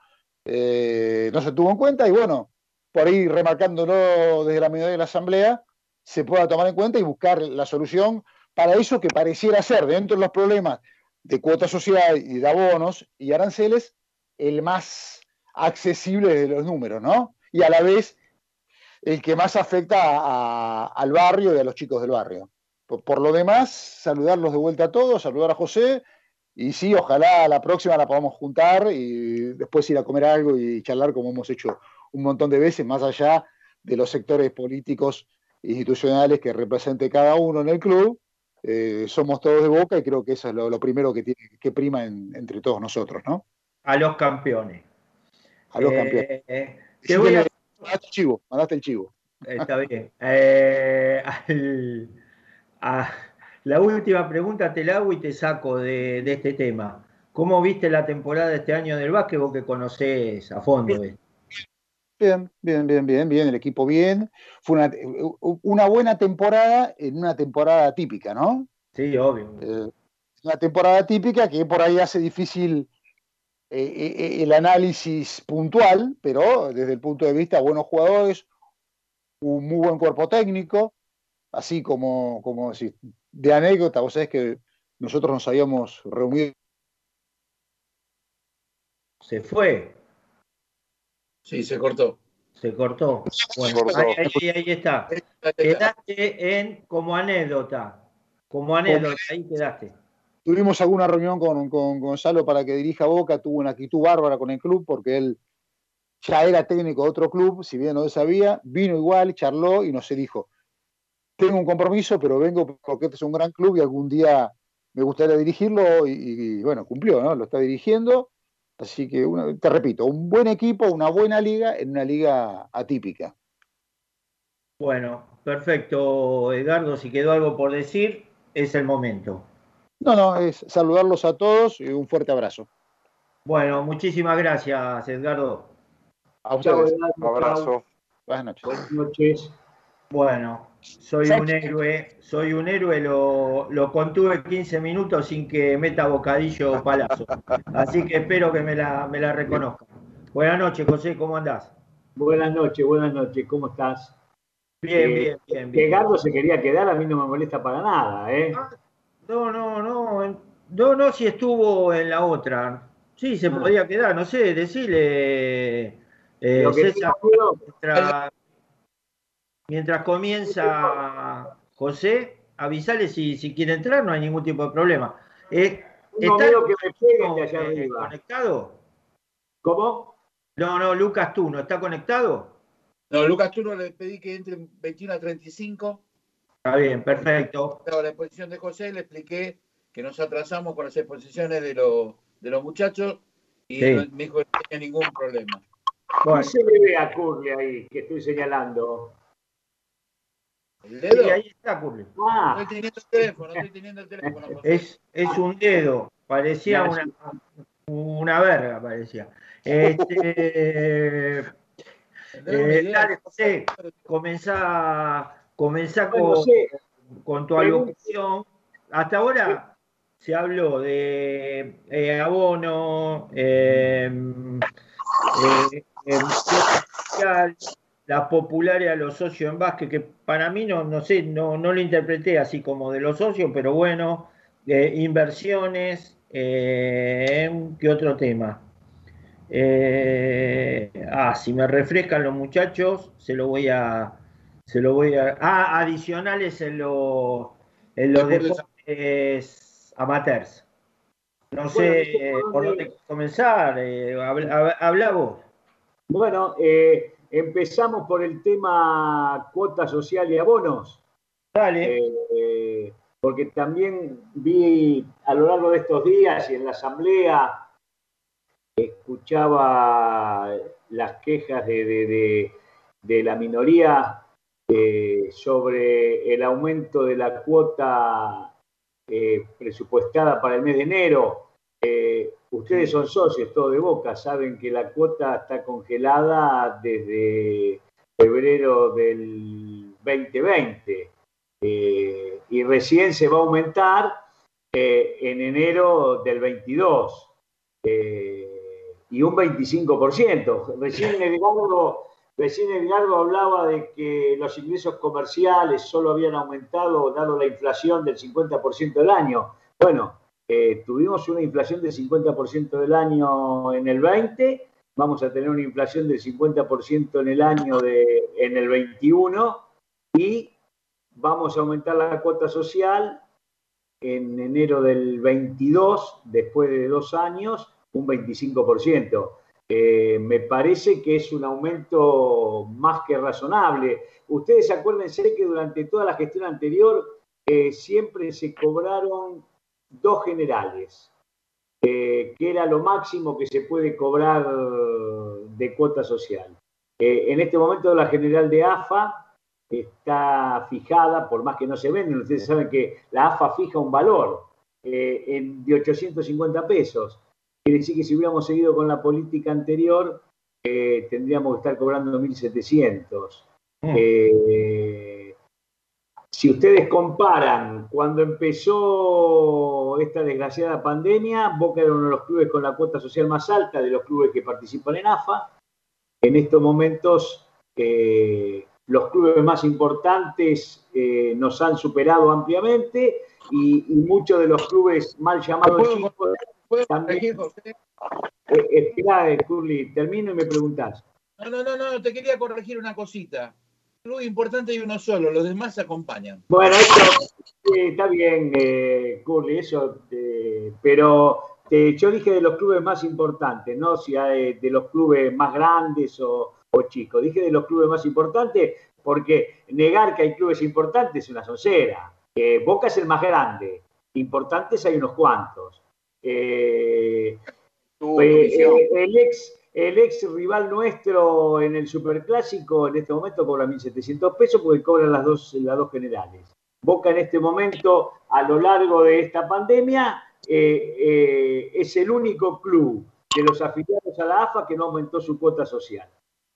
eh, no se tuvo en cuenta y bueno, por ahí remarcándolo desde la medida de la Asamblea, se pueda tomar en cuenta y buscar la solución para eso que pareciera ser dentro de los problemas de cuota social y de abonos y aranceles el más accesible de los números, ¿no? Y a la vez el que más afecta al barrio y a los chicos del barrio. por, lo demás, saludarlos de vuelta a todos, saludar a José, y sí, ojalá la próxima la podamos juntar y después ir a comer algo y charlar como hemos hecho un montón de veces, más allá de los sectores políticos institucionales que represente cada uno en el club. Eh, somos todos de boca y creo que eso es lo, primero que, tiene, que prima entre todos nosotros, ¿no? A los campeones. A los campeones. Mandaste el chivo, mandaste el chivo. Está bien. *laughs* la última pregunta te la hago y te saco de, este tema. ¿Cómo viste la temporada de este año del básquet vos que conocés a fondo? Bien, bien, bien, bien, bien, el equipo bien. Fue una, una buena temporada en una temporada típica, ¿no? Sí, obvio. Eh, una temporada típica que por ahí hace difícil eh, eh, el análisis puntual, pero desde el punto de vista buenos jugadores, un muy buen cuerpo técnico, así como, como si, de anécdota, vos sabés que nosotros nos habíamos reunido. Se fue. Sí, se cortó. Se cortó. Bueno, Ahí, está. Quedaste en como anécdota. Como anécdota, ahí quedaste. Tuvimos alguna reunión con, con, Gonzalo para que dirija Boca, tuvo una actitud bárbara con el club porque él ya era técnico de otro club, si bien no lo sabía, vino igual, charló y no se dijo, tengo un compromiso, pero vengo porque este es un gran club y algún día me gustaría dirigirlo y, bueno, cumplió, ¿no? Lo está dirigiendo. Así que, te repito, un buen equipo, una buena liga en una liga atípica. Bueno, perfecto, Edgardo. Si quedó algo por decir, es el momento. No, no, es saludarlos a todos y un fuerte abrazo. Bueno, muchísimas gracias, Edgardo. A ustedes. Un abrazo. Buenas noches. Buenas noches. Bueno, soy un héroe, soy un héroe, lo, lo, contuve 15 minutos sin que meta bocadillo o palazo. Así que espero que me la, me la reconozca. Buenas noches, José, ¿cómo andás? Buenas noches, buenas noches, ¿cómo estás? Bien, bien, eh, bien, bien. Que se quería quedar, a mí no me molesta para nada, ¿eh? Ah, no, no, no, no, no, si estuvo en la otra. Sí, se ah. podía quedar, no sé, decirle eh, César, mientras, comienza José, avisale si, si quiere entrar, no hay ningún tipo de problema. Eh, ¿Está que me allá eh, conectado? ¿Cómo? No, no, Lucas tú, ¿no está conectado? No, Lucas tú no le pedí que entre en 21 a 35. Está bien, perfecto. la exposición de José le expliqué que nos atrasamos con las exposiciones de, los, de los muchachos y me dijo que no tenía ningún problema. ¿Cómo se le ve a Curly ahí que estoy señalando? ¿El dedo? Sí, ahí está Curly. Ah. Estoy teniendo el teléfono, estoy teniendo el teléfono. Es, es un dedo, parecía una, una verga, parecía. Este, *laughs* eh, dale, José, comenzá, comenzá con, con tu alocución. Hasta ahora se habló de eh, abono, eh, eh, las populares a los socios en básquet, que para mí no, no sé, no, no lo interpreté así como de los socios, pero bueno, inversiones, eh, ¿qué otro tema? Eh, ah, si me refrescan los muchachos, se lo voy a, se lo voy a, ah, adicionales en, los en los deportes amateurs. No sé por dónde comenzar, eh, habla, vos. Bueno, eh, empezamos por el tema cuota social y abonos. Dale. Eh, porque también vi a lo largo de estos días y en la asamblea, escuchaba las quejas de, de la minoría sobre el aumento de la cuota eh, presupuestada para el mes de enero. Eh, ustedes son socios, todo de boca, saben que la cuota está congelada desde febrero del 2020 eh, y recién se va a aumentar en enero del 22 y un 25%. Recién el Recién Edgardo hablaba de que los ingresos comerciales solo habían aumentado dado la inflación del 50% del año. Bueno, eh, tuvimos una inflación del 50% del año en el 20, vamos a tener una inflación del 50% en el año de, en el 21 y vamos a aumentar la cuota social en enero del 22, después de dos años, un 25%. Eh, me parece que es un aumento más que razonable. Ustedes acuérdense que durante toda la gestión anterior eh, siempre se cobraron dos generales, eh, que era lo máximo que se puede cobrar de cuota social. en este momento la general de AFA está fijada, por más que no se venden, ustedes saben que la AFA fija un valor de 850 pesos. Quiere decir que si hubiéramos seguido con la política anterior, eh, tendríamos que estar cobrando 1.700. Mm. Eh, si ustedes comparan cuando empezó esta desgraciada pandemia, Boca era uno de los clubes con la cuota social más alta de los clubes que participan en AFA. En estos momentos, eh, los clubes más importantes nos han superado ampliamente y, muchos de los clubes mal llamados chicos ¿Puedo corregir, José? Eh, eh, Curly, termino y me preguntás. No, no, no, no, te quería corregir una cosita. Club importante y uno solo, los demás se acompañan. Bueno, eso está bien, eh, Curly, eso, pero yo dije de los clubes más importantes, no si de, de los clubes más grandes o, o, chicos. Dije de los clubes más importantes porque negar que hay clubes importantes es una soncera. Boca es el más grande, importantes hay unos cuantos. Eh, eh, el, ex, el ex rival nuestro en el Superclásico en este momento cobra 1.700 pesos porque cobran las dos, las dos generales. Boca en este momento, a lo largo de esta pandemia, eh, es el único club de los afiliados a la AFA que no aumentó su cuota social.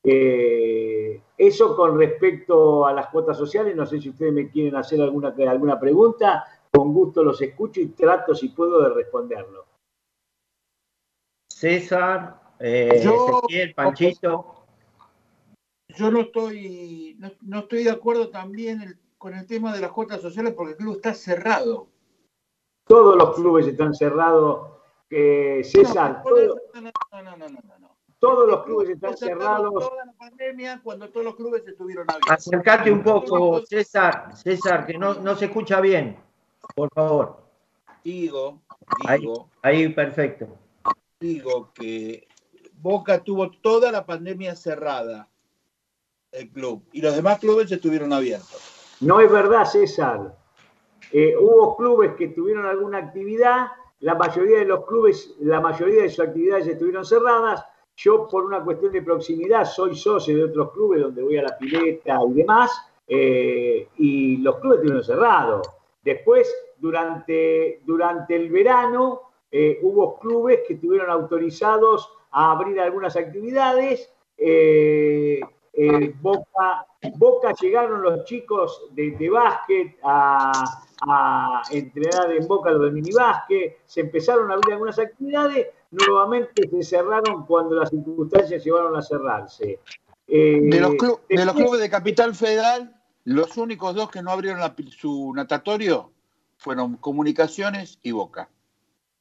eso con respecto a las cuotas sociales, no sé si ustedes me quieren hacer alguna, alguna pregunta, con gusto los escucho y trato, si puedo, de responderlo. César, eh, Ezequiel, Panchito. Yo no estoy, no, estoy de acuerdo también con el tema de las cuotas sociales porque el club está cerrado. Todos los clubes están cerrados. César, no, no, no, no, todos los clubes están cerrados. Toda la pandemia cuando todos los clubes estuvieron abiertos. Acercate un poco, César, César, que no, no se escucha bien por favor. Digo, digo. Ahí, perfecto. Digo que Boca tuvo toda la pandemia cerrada, el club, y los demás clubes estuvieron abiertos. No es verdad, César. Eh, hubo clubes que tuvieron alguna actividad, la mayoría de los clubes, la mayoría de sus actividades estuvieron cerradas. Yo, por una cuestión de proximidad, soy socio de otros clubes donde voy a la pileta y demás, eh, y los clubes estuvieron cerrados. Después, durante, durante el verano, eh, hubo clubes que estuvieron autorizados a abrir algunas actividades. Eh, eh, Boca, Boca, llegaron los chicos de, básquet a, entrenar en Boca lo de minibásquet, se empezaron a abrir algunas actividades, nuevamente se cerraron cuando las circunstancias llevaron a cerrarse. de, los de los clubes de Capital Federal, los únicos dos que no abrieron su natatorio fueron Comunicaciones y Boca.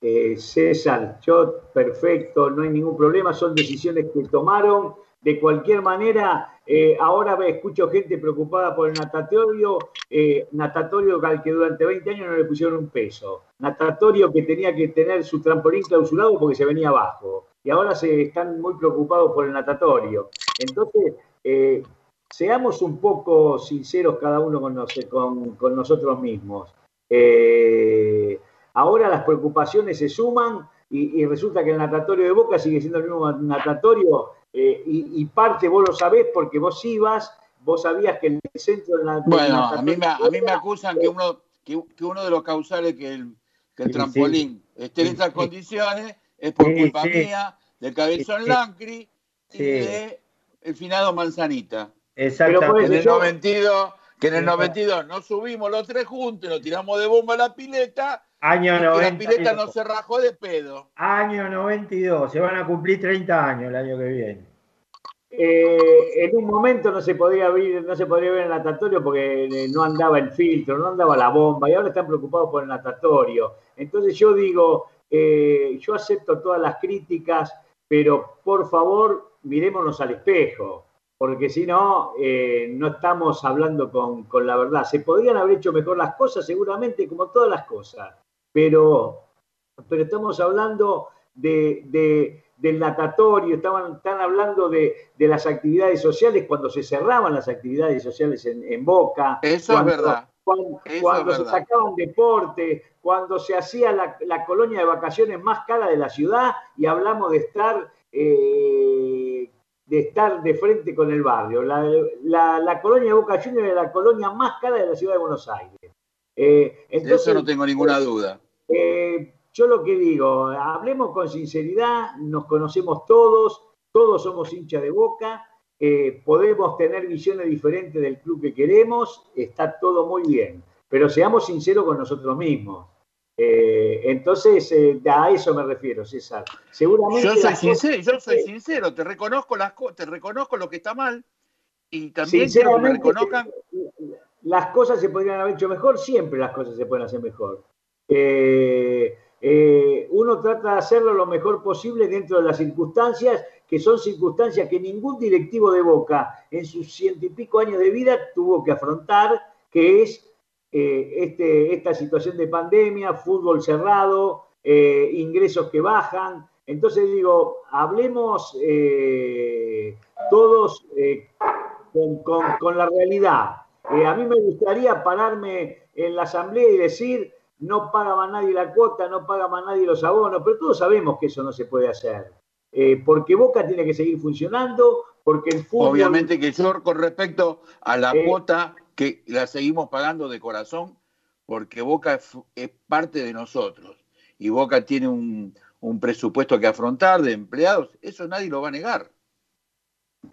Eh, César, yo perfecto, no hay ningún problema, son decisiones que tomaron. De cualquier manera, eh, ahora escucho gente preocupada por el natatorio, eh, natatorio al que durante 20 años no le pusieron un peso, natatorio que tenía que tener su trampolín clausurado porque se venía abajo, y ahora se están muy preocupados por el natatorio. Entonces, eh, seamos un poco sinceros cada uno con, nosotros mismos. Ahora las preocupaciones se suman y, resulta que el natatorio de Boca sigue siendo el mismo natatorio eh, y, parte vos lo sabés porque vos ibas, vos sabías que el centro del natatorio... Bueno, a mí, me, a mí me acusan que uno, que, uno de los causales que el, trampolín esté en estas condiciones es por culpa mía, del cabezón Lancri y de el finado Manzanita. Exactamente. En el 92, que en el 92 no subimos los tres juntos, nos tiramos de bomba a la pileta. Año y la pileta no se rajó de pedo. Año 92, se van a cumplir 30 años el año que viene. Eh, en un momento no se podía ver, no se podía ver el natatorio porque eh, no andaba el filtro, no andaba la bomba y ahora están preocupados por el natatorio. Entonces yo digo, eh, yo acepto todas las críticas, pero por favor mirémonos al espejo porque si no, eh, no estamos hablando con, la verdad. Se podrían haber hecho mejor las cosas, seguramente, como todas las cosas, pero, pero estamos hablando de, del natatorio, estaban, están hablando de, las actividades sociales cuando se cerraban las actividades sociales en, Boca. Eso es verdad. Cuando, se sacaban deporte, cuando se hacía la, colonia de vacaciones más cara de la ciudad y hablamos de estar, eh, de, estar de frente con el barrio. La, colonia de Boca Juniors era la colonia más cara de la ciudad de Buenos Aires. Eh, eso no tengo ninguna duda. Eh, yo lo que digo, hablemos con sinceridad, nos conocemos todos, todos somos hinchas de boca, eh, podemos tener visiones diferentes del club que queremos, está todo muy bien, pero seamos sinceros con nosotros mismos. Eh, entonces, eh, a eso me refiero, César. Seguramente yo soy sincero, yo soy sincero, te reconozco las te reconozco lo que está mal y también quiero que me reconozcan. Las cosas se podrían haber hecho mejor, siempre las cosas se pueden hacer mejor. Eh, eh, uno trata de hacerlo lo mejor posible dentro de las circunstancias, que son circunstancias que ningún directivo de Boca en sus ciento y pico años de vida tuvo que afrontar, que es eh, este, esta situación de pandemia, fútbol cerrado, ingresos que bajan. Entonces digo, hablemos todos con, la realidad. A mí me gustaría pararme en la asamblea y decir, no paga más nadie la cuota, no paga más nadie los abonos, pero todos sabemos que eso no se puede hacer. Eh, porque Boca tiene que seguir funcionando, porque el fútbol... Obviamente que yo con respecto a la eh, cuota que la seguimos pagando de corazón, porque Boca es, parte de nosotros y Boca tiene un, un presupuesto que afrontar de empleados, eso nadie lo va a negar.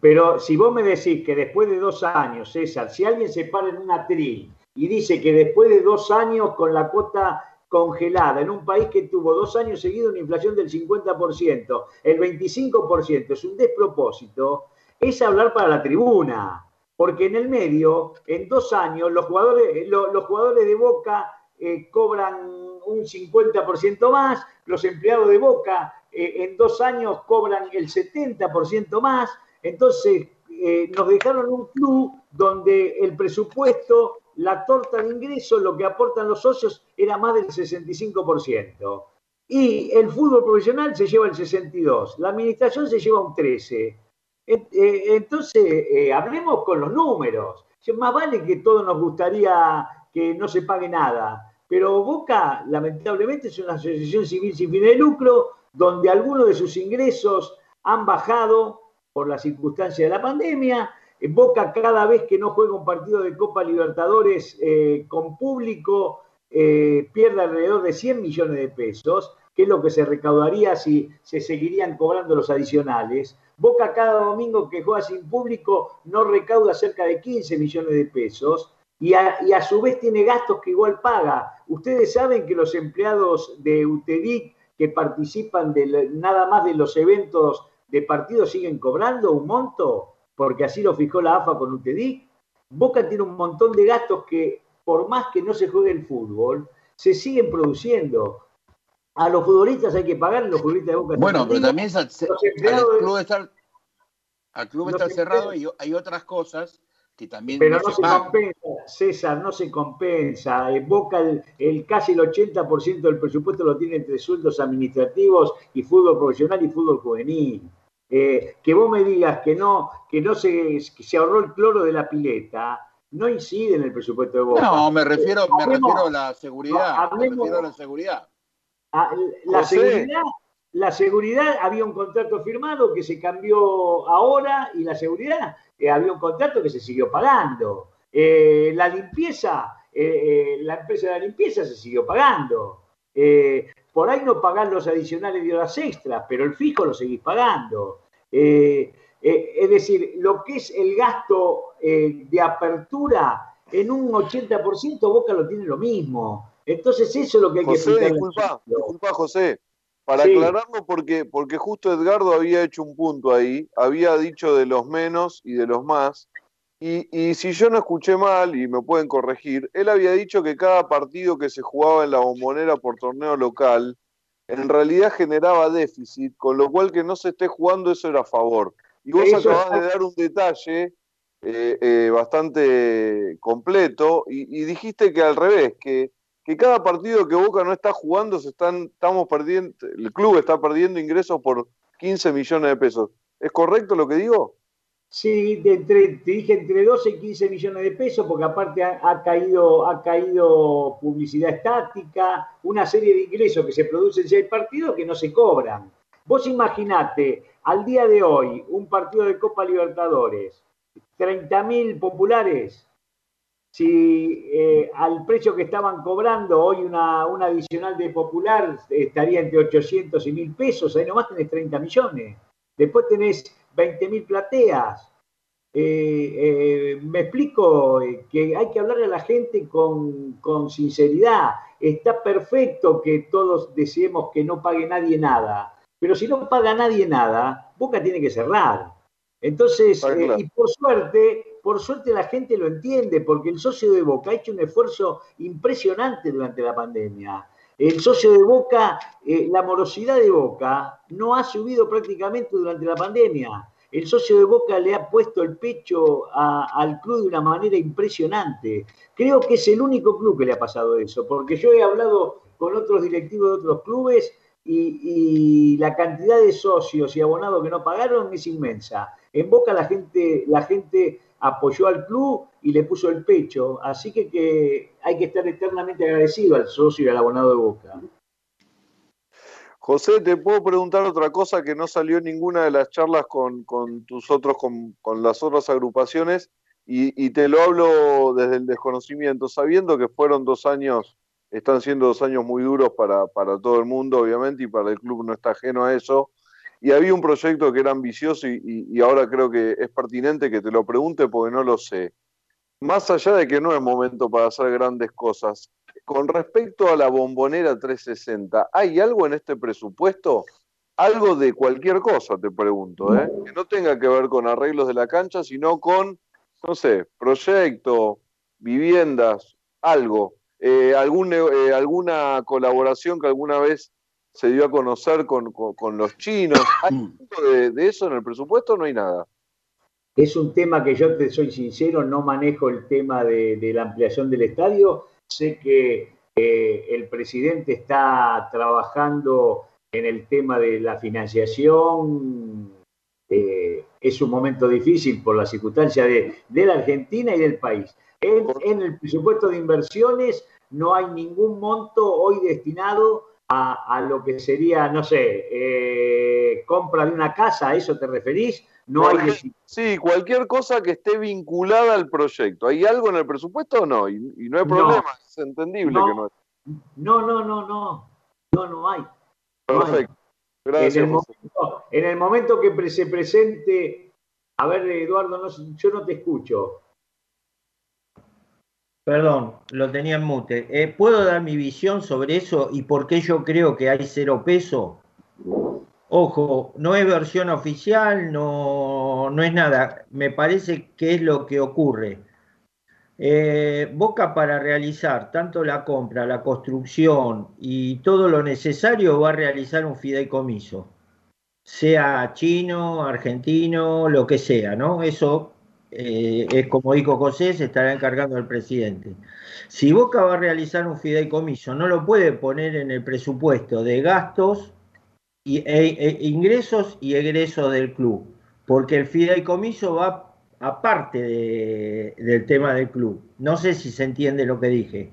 Pero si vos me decís que después de dos años, César, si alguien se para en un atril y dice que después de dos años con la cuota congelada en un país que tuvo dos años seguidos una inflación del 50%, el 25% es un despropósito, es hablar para la tribuna. Porque en el medio, en dos años, los jugadores, los, jugadores de Boca eh, cobran un 50% más, los empleados de Boca eh, en dos años cobran el 70% más. Entonces, eh, nos dejaron un club donde el presupuesto la torta de ingresos, lo que aportan los socios, era más del 65%. Y el fútbol profesional se lleva el 62%, la administración se lleva un 13%. Eh, entonces, eh, hablemos con los números. Más vale que todos nos gustaría que no se pague nada, pero Boca, lamentablemente, es una asociación civil sin fin de lucro, donde algunos de sus ingresos han bajado por la circunstancia de la pandemia Boca cada vez que no juega un partido de Copa Libertadores eh, con público eh, pierde alrededor de 100 millones de pesos, que es lo que se recaudaría si se seguirían cobrando los adicionales. Boca cada domingo que juega sin público no recauda cerca de 15 millones de pesos y a, su vez tiene gastos que igual paga. Ustedes saben que los empleados de UTEDIC que participan de nada más de los eventos de partidos siguen cobrando un monto porque así lo fijó la AFA con UTEDIC. Boca tiene un montón de gastos que, por más que no se juegue el fútbol, se siguen produciendo. A los futbolistas hay que pagar, los futbolistas de Boca. Bueno, pero también al, club estar, al club está cerrado y hay otras cosas que también. Pero no, se, compensa, César, no se compensa. En Boca el, casi el 80% del presupuesto lo tiene entre sueldos administrativos y fútbol profesional y fútbol juvenil. Eh, que vos me digas que no, que no se, se ahorró el cloro de la pileta, no incide en el presupuesto de Boca. No, me refiero, me refiero a la seguridad. me refiero a la seguridad. la seguridad. La seguridad había un contrato firmado que se cambió ahora y la seguridad eh, había un contrato que se siguió pagando. Eh, la limpieza, la empresa de la limpieza se siguió pagando. Por ahí no pagás los adicionales de horas extras, pero el fijo lo seguís pagando. Eh, eh, es decir, lo que es el gasto eh, de apertura en un 80% Boca lo tiene lo mismo. Entonces eso es lo que hay que explicar. Disculpa, disculpa, José. Para aclararlo, porque, porque justo Edgardo había hecho un punto ahí, había dicho de los menos y de los más, y, si yo no escuché mal, y me pueden corregir, él había dicho que cada partido que se jugaba en la bombonera por torneo local, en realidad generaba déficit, con lo cual que no se esté jugando eso era a favor. Y vos acabás de dar un detalle eh, eh, bastante completo y, dijiste que al revés, que, que, cada partido que Boca no está jugando se están, estamos perdiendo, el club está perdiendo ingresos por, 15 millones de pesos. ¿Es correcto lo que digo? Sí, de entre, te dije entre 12 y 15 millones de pesos, porque aparte ha, caído, ha caído publicidad estática, una serie de ingresos que se producen ya el partido que no se cobran. Vos imaginate, al día de hoy, un partido de Copa Libertadores, 30.000 populares, si eh, al precio que estaban cobrando hoy una, adicional de popular estaría entre 800 y 1000 pesos, ahí nomás tenés 30 millones. Después tenés 20.000 plateas. Eh, eh, me explico que hay que hablarle a la gente con, con, sinceridad. Está perfecto que todos deseemos que no pague nadie nada, pero si no paga nadie nada, Boca tiene que cerrar. Entonces, y por suerte, por suerte la gente lo entiende, porque el socio de Boca ha hecho un esfuerzo impresionante durante la pandemia. El socio de Boca, eh, la morosidad de Boca no ha subido prácticamente durante la pandemia. El socio de Boca le ha puesto el pecho al club de una manera impresionante. Creo que es el único club que le ha pasado eso, porque yo he hablado con otros directivos de otros clubes y, y la cantidad de socios y abonados que no pagaron es inmensa. En Boca la gente, la gente apoyó al club y le puso el pecho. Así que, que hay que estar eternamente agradecido al socio y al abonado de Boca. José, te puedo preguntar otra cosa que no salió en ninguna de las charlas con, tus otros, con, las otras agrupaciones, y, te lo hablo desde el desconocimiento, sabiendo que fueron dos años, están siendo dos años muy duros para, para todo el mundo, obviamente, y para el club no está ajeno a eso y había un proyecto que era ambicioso y, ahora creo que es pertinente que te lo pregunte porque no lo sé. Más allá de que no es momento para hacer grandes cosas, con respecto a la bombonera 360, ¿hay algo en este presupuesto? Algo de cualquier cosa, te pregunto, ¿eh? que no tenga que ver con arreglos de la cancha, sino con, no sé, proyecto, viviendas, algo, eh, algún, eh, alguna colaboración que alguna vez se dio a conocer con, los chinos. ¿Hay mm. de, de, eso en el presupuesto no hay nada? Es un tema que yo te soy sincero, no manejo el tema de, la ampliación del estadio. Sé que eh, el presidente está trabajando en el tema de la financiación. Eh, es un momento difícil por la circunstancia de, la Argentina y del país. en el presupuesto de inversiones no hay ningún monto hoy destinado a, lo que sería, no sé, eh, compra de una casa, ¿a eso te referís? No hay Sí, cualquier cosa que esté vinculada al proyecto. ¿Hay algo en el presupuesto o no? Y, no hay problema, es entendible que no No, no, no, no. No, no hay. Perfecto. Gracias. En el, momento, en el momento que se presente, a ver, Eduardo, no, yo no te escucho. Perdón, lo tenía en mute. Eh, ¿Puedo dar mi visión sobre eso y por qué yo creo que hay cero peso? Ojo, no es versión oficial, no, no es nada. Me parece que es lo que ocurre. Eh, Boca para realizar tanto la compra, la construcción y todo lo necesario va a realizar un fideicomiso, sea chino, argentino, lo que sea, ¿no? Eso eh, es como dijo José, se estará encargando el presidente. Si Boca va a realizar un fideicomiso, no lo puede poner en el presupuesto de gastos, y, e, e, ingresos y egresos del club, porque el fideicomiso va aparte del tema del club. No sé si se entiende lo que dije.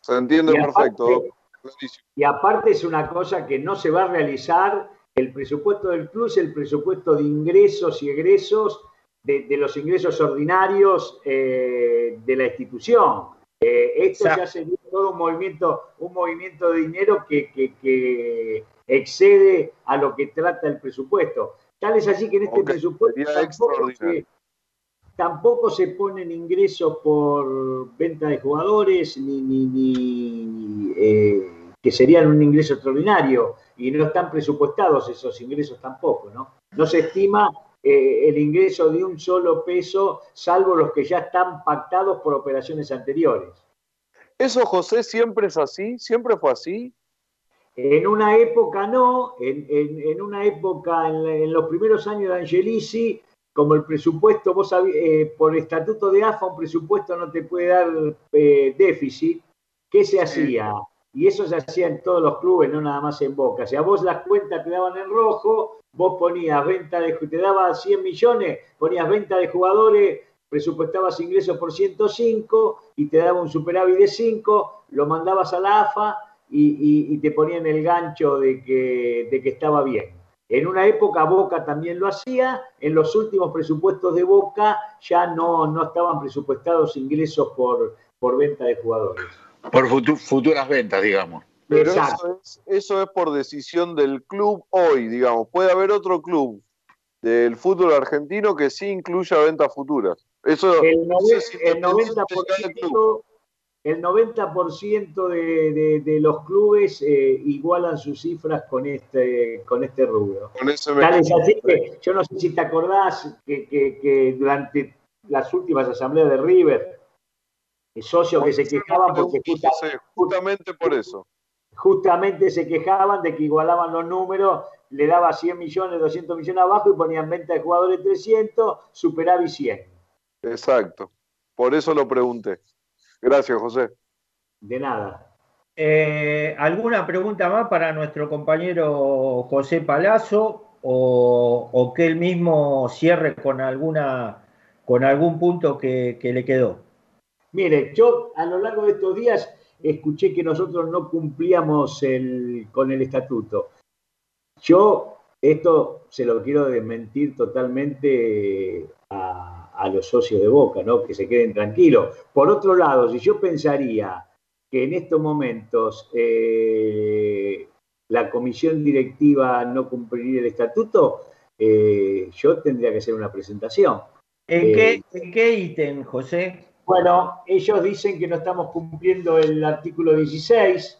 Se entiende perfecto. y aparte es una cosa que no se va a realizar, el presupuesto del club es el presupuesto de ingresos y egresos de, los ingresos ordinarios eh, de la institución. Eh, esto ya sería todo un movimiento, un movimiento de dinero que, excede a lo que trata el presupuesto. Tal es así que en este presupuesto tampoco se, ponen ingresos por venta de jugadores ni, ni, eh, que serían un ingreso extraordinario y no están presupuestados esos ingresos tampoco, ¿no? No se estima eh, el ingreso de un solo peso, salvo los que ya están pactados por operaciones anteriores. ¿Eso, José, siempre es así? ¿Siempre fue así? En una época no, en, una época, en, los primeros años de Angelici, como el presupuesto, vos eh, por estatuto de AFA, un presupuesto no te puede dar eh, déficit, ¿qué se hacía? Y eso se hacía en todos los clubes, no nada más en Boca. O sea, vos las cuentas quedaban en rojo vos ponías venta de, te daba 100 millones, ponías venta de jugadores, presupuestabas ingresos por 105 y te daba un superávit de 5, lo mandabas a la AFA y, te ponían el gancho de que, de que estaba bien. En una época Boca también lo hacía, en los últimos presupuestos de Boca ya no, estaban presupuestados ingresos por venta de jugadores. Por futuras ventas, digamos. Pero eso es, eso es por decisión del club hoy, digamos. Puede haber otro club del fútbol argentino que sí incluya ventas futuras. Eso, el, 90%, el 90% de, de, los clubes eh, igualan sus cifras con este, con este rubro. yo no sé si te acordás que, que, durante las últimas asambleas de River, socios que se quejaban porque justamente por eso. Justamente se quejaban de que igualaban los números, le daba 100 millones, 200 millones abajo y ponían venta de jugadores 300, superávit 100. Exacto, por eso lo pregunté. Gracias, José. De nada. Eh, ¿Alguna pregunta más para nuestro compañero José Palazzo o, que él mismo cierre con, alguna, con algún punto que, le quedó? Mire, yo a lo largo de estos días escuché que nosotros no cumplíamos el, con el estatuto. Yo esto se lo quiero desmentir totalmente a, a los socios de Boca, ¿no? que se queden tranquilos. Por otro lado, si yo pensaría que en estos momentos eh, la comisión directiva no cumpliría el estatuto, eh, yo tendría que hacer una presentación. ¿En, qué, eh, ¿En qué ítem, José? Bueno, ellos dicen que no estamos cumpliendo el artículo 16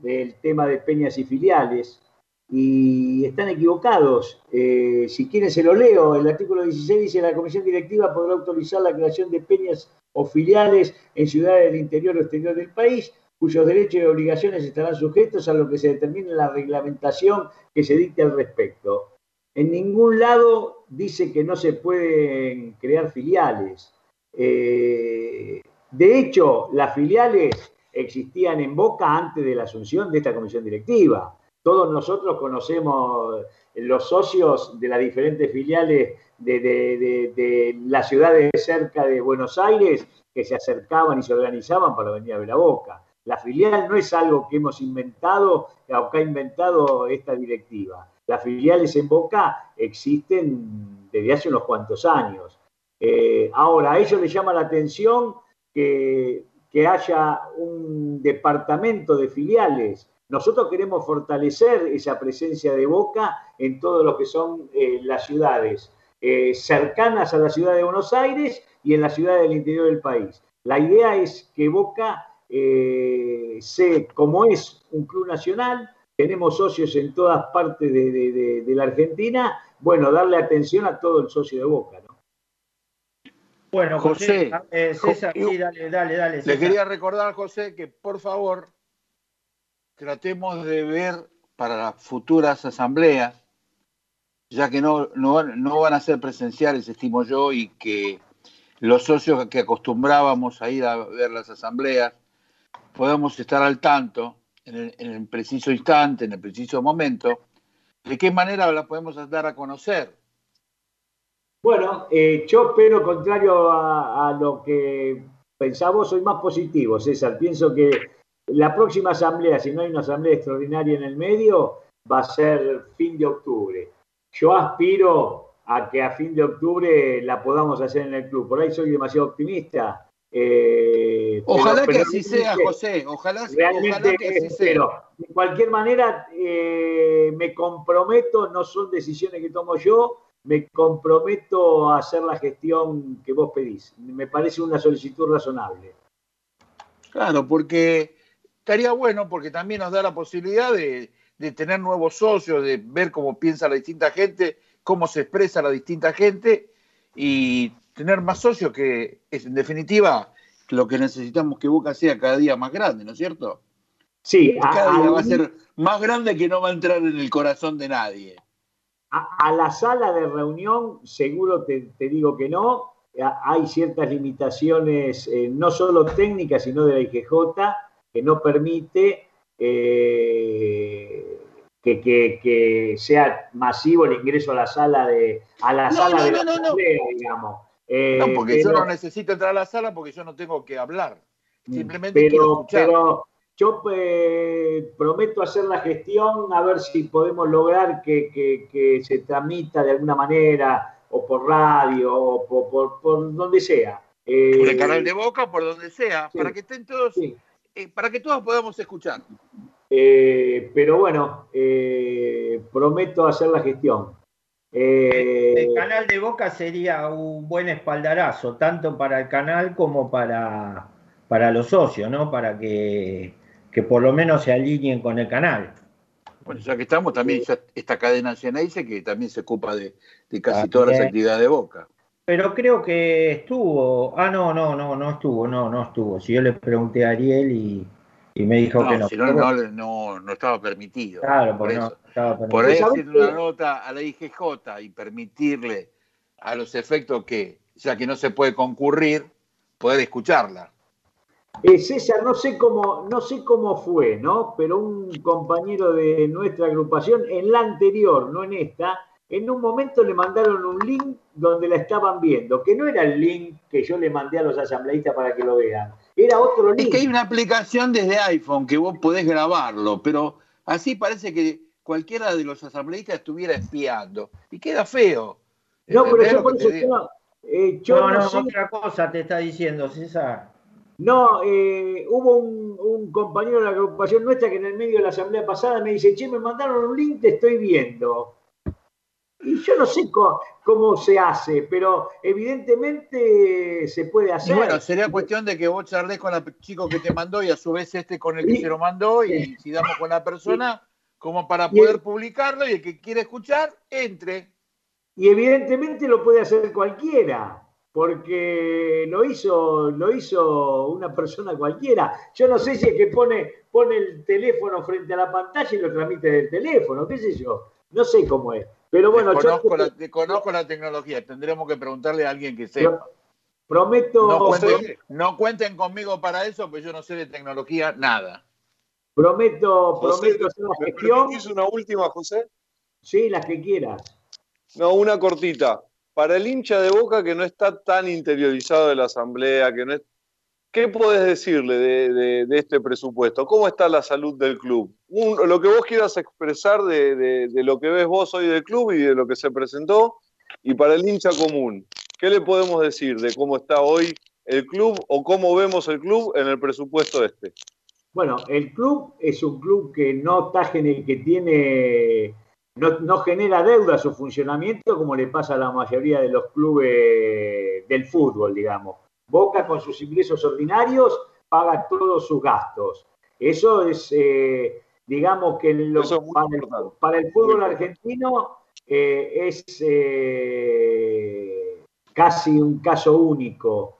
del tema de peñas y filiales y están equivocados. Eh, si quieren se lo leo. El artículo 16 dice la comisión directiva podrá autorizar la creación de peñas o filiales en ciudades del interior o exterior del país cuyos derechos y obligaciones estarán sujetos a lo que se determine en la reglamentación que se dicte al respecto. En ningún lado dice que no se pueden crear filiales. Eh, de hecho, las filiales existían en Boca antes de la asunción de esta comisión directiva. Todos nosotros conocemos los socios de las diferentes filiales de, las ciudades cerca de Buenos Aires que se acercaban y se organizaban para venir a ver a Boca. La filial no es algo que hemos inventado o que ha inventado esta directiva. Las filiales en Boca existen desde hace unos cuantos años. Eh, ahora, a ellos les llama la atención que, haya un departamento de filiales nosotros queremos fortalecer esa presencia de Boca en todo lo que son eh, las ciudades eh, cercanas a la ciudad de Buenos Aires y en la ciudad del interior del país. La idea es que Boca, se, como es un club nacional, tenemos socios en todas partes de, la Argentina, bueno, darle atención a todo el socio de Boca. ¿No? Bueno, José, César, dale, dale, dale. Le quería recordar, José, que por favor tratemos de ver para las futuras asambleas, ya que no, no, van a ser presenciales, estimo yo, y que los socios que acostumbrábamos a ir a ver las asambleas podamos estar al tanto en el, preciso instante, en el preciso momento, de qué manera la podemos dar a conocer. Bueno, eh, yo, pero contrario a, a, lo que pensamos, soy más positivo, César. Pienso que la próxima asamblea, si no hay una asamblea extraordinaria en el medio, va a ser fin de octubre. Yo aspiro a que a fin de octubre la podamos hacer en el club. Por ahí soy demasiado optimista. Eh, ojalá que así sea, José. Ojalá, realmente que así sea. Pero de cualquier manera, eh, me comprometo, no son decisiones que tomo yo, me comprometo a hacer la gestión que vos pedís. Me parece una solicitud razonable. Claro, porque estaría bueno porque también nos da la posibilidad de, tener nuevos socios, de ver cómo piensa la distinta gente, cómo se expresa la distinta gente y tener más socios que es en definitiva lo que necesitamos que Boca sea cada día más grande, ¿no es cierto? Sí, cada día va a ser más grande que no va a entrar en el corazón de nadie. A, la sala de reunión seguro te, digo que no, hay ciertas limitaciones, eh, no solo técnicas, sino de la IGJ, que no permite eh, que, que, sea masivo el ingreso a la sala de a la sala de la digamos. Eh, no, porque yo no necesito entrar a la sala porque yo no tengo que hablar. Mm, Simplemente pero, quiero escuchar. Pero yo eh, prometo hacer la gestión a ver si podemos lograr que, que, se tramita de alguna manera, o por radio, o por, por, donde sea. Eh, por el canal de Boca, por donde sea, para que estén todos, para que todos podamos escuchar. pero bueno, prometo hacer la gestión. Eh, el canal de Boca sería un buen espaldarazo, tanto para el canal como para, para los socios, ¿no? Para que, por lo menos se alineen con el canal. Bueno, ya que estamos, también esta cadena dice que también se ocupa de, casi todas las actividades de Boca. Pero creo que estuvo. Ah, no, no, no, no estuvo, no, no estuvo. Si yo le pregunté a Ariel y, y me dijo que no. Si no, no, no, estaba permitido. Claro, por, eso. estaba permitido. Por eso hacer una nota a la IGJ y permitirle a los efectos que, ya que no se puede concurrir, poder escucharla. Eh, César, no sé cómo, no sé cómo fue, ¿no? Pero un compañero de nuestra agrupación, en la anterior, no en esta, en un momento le mandaron un link donde la estaban viendo, que no era el link que yo le mandé a los asambleístas para que lo vean era otro link. Es que hay una aplicación desde iPhone que vos podés grabarlo, pero así parece que cualquiera de los asambleístas estuviera espiando. Y queda feo. No, pero yo por eso eh, no, no, otra cosa te está diciendo, César. No, eh, hubo un, un, compañero de la agrupación nuestra que en el medio de la asamblea pasada me dice, che, me mandaron un link, te estoy viendo. Y yo no sé cómo, se hace, pero evidentemente se puede hacer. bueno, sería cuestión de que vos charles con el chico que te mandó y a su vez este con el que se lo mandó y si damos con la persona como para poder publicarlo y el que quiere escuchar, entre. Y evidentemente lo puede hacer cualquiera, porque lo hizo, lo hizo una persona cualquiera. Yo no sé si es que pone, pone el teléfono frente a la pantalla y lo transmite del teléfono, qué sé yo. No sé cómo es. Pero bueno, conozco, la, conozco la tecnología, tendremos que preguntarle a alguien que sepa. Prometo. No cuenten, conmigo para eso, pues yo no sé de tecnología nada. Prometo, prometo hacer la gestión. una última, José? Sí, las que quieras. No, una cortita. Para el hincha de boca que no está tan interiorizado de la asamblea, que no es ¿Qué puedes decirle de, este presupuesto? ¿Cómo está la salud del club? lo que vos quieras expresar de, lo que ves vos hoy del club y de lo que se presentó. Y para el hincha común, ¿qué le podemos decir de cómo está hoy el club o cómo vemos el club en el presupuesto este? Bueno, el club es un club que no que tiene, no, no genera deuda a su funcionamiento como le pasa a la mayoría de los clubes del fútbol, digamos Boca con sus ingresos ordinarios paga todos sus gastos. Eso es, eh, digamos que para, el, fútbol argentino eh, es eh, casi un caso único.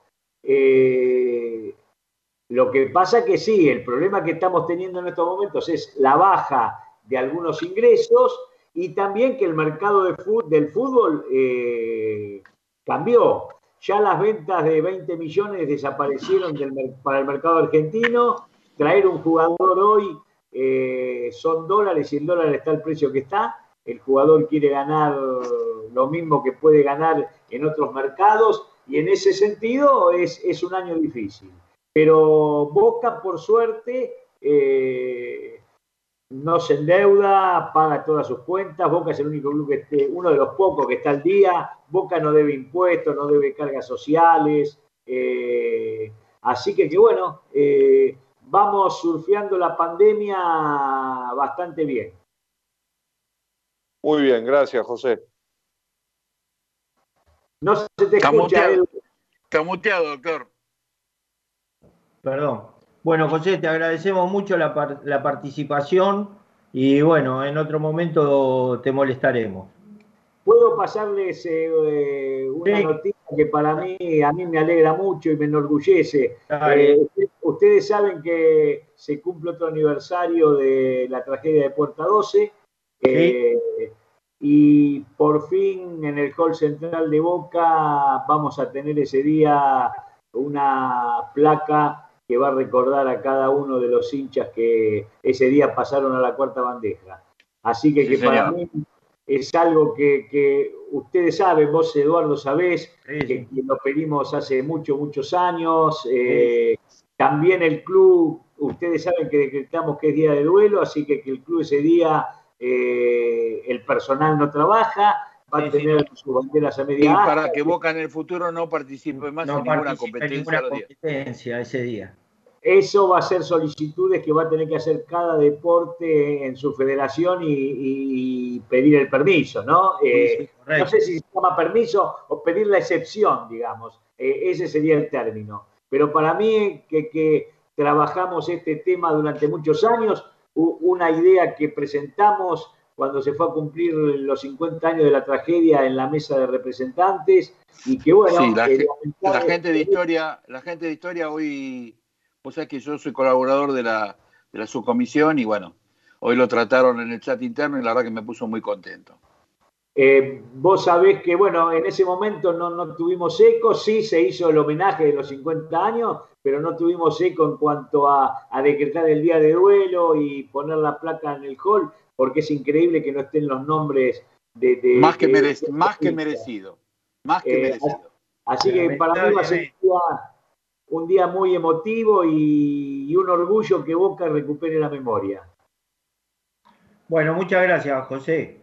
lo que pasa que sí, el problema que estamos teniendo en estos momentos es la baja de algunos ingresos y también que el mercado de del fútbol cambió. Ya las ventas de 20 millones desaparecieron para el mercado argentino. Traer un jugador hoy eh, son dólares y el dólar está al precio que está. El jugador quiere ganar lo mismo que puede ganar en otros mercados y en ese sentido es, es un año difícil. Pero Boca, por suerte, eh, no se endeuda, paga todas sus cuentas, Boca es el único club que esté, uno de los pocos que está al día, Boca no debe impuestos, no debe cargas sociales, eh, así que que bueno, eh, vamos surfeando la pandemia bastante bien. Muy bien, gracias José. No se te escucha. Está muteado, doctor. Perdón. Bueno, José, te agradecemos mucho la, participación y bueno, en otro momento te molestaremos. Puedo pasarles eh, una noticia que para mí, a mí me alegra mucho y me enorgullece. Eh, ustedes saben que se cumple otro aniversario de la tragedia de Puerta 12 eh, y por fin en el hall central de Boca vamos a tener ese día una placa que va a recordar a cada uno de los hinchas que ese día pasaron a la cuarta bandeja. Así que, que para mí es algo que, ustedes saben, vos Eduardo sabés, que, lo pedimos hace muchos, muchos años. Eh, también el club, ustedes saben que decretamos que es día de duelo, así que que el club ese día, eh, el personal no trabaja, va a tener sus banderas a media Y para que Boca en el futuro no participe más en ninguna competencia, ninguna competencia ese día. Eso va a ser solicitudes que va a tener que hacer cada deporte en su federación y, pedir el permiso, ¿no? Eh, no sé si se llama permiso o pedir la excepción, digamos. Eh, ese sería el término. Pero para mí, que, trabajamos este tema durante muchos años, una idea que presentamos cuando se fue a cumplir los 50 años de la tragedia en la mesa de representantes y que bueno, sí, la, eh, la gente de historia, la gente de historia hoy Vos sabés que yo soy colaborador de la, de la subcomisión y bueno, hoy lo trataron en el chat interno y la verdad que me puso muy contento. Eh, vos sabés que, bueno, en ese momento no, no, tuvimos eco, sí se hizo el homenaje de los 50 años, pero no tuvimos eco en cuanto a, decretar el día de duelo y poner la placa en el hall, porque es increíble que no estén los nombres de... más, que más que merecido, más que eh, merecido. Así que para mí va a ser un día muy emotivo y, un orgullo que Boca recupere la memoria. Bueno, muchas gracias, José.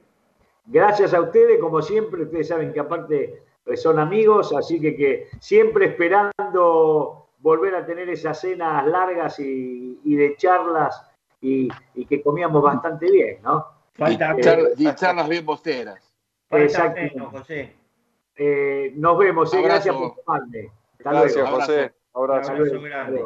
Gracias a ustedes, como siempre, ustedes saben que aparte son amigos, así que, que siempre esperando volver a tener esas cenas largas y, de charlas y, que comíamos bastante bien, ¿no? Falta y, charlas bien posteras. Exacto. José. Eh, nos vemos, eh, gracias por tomarme. Gracias, José. Abrazo. grande.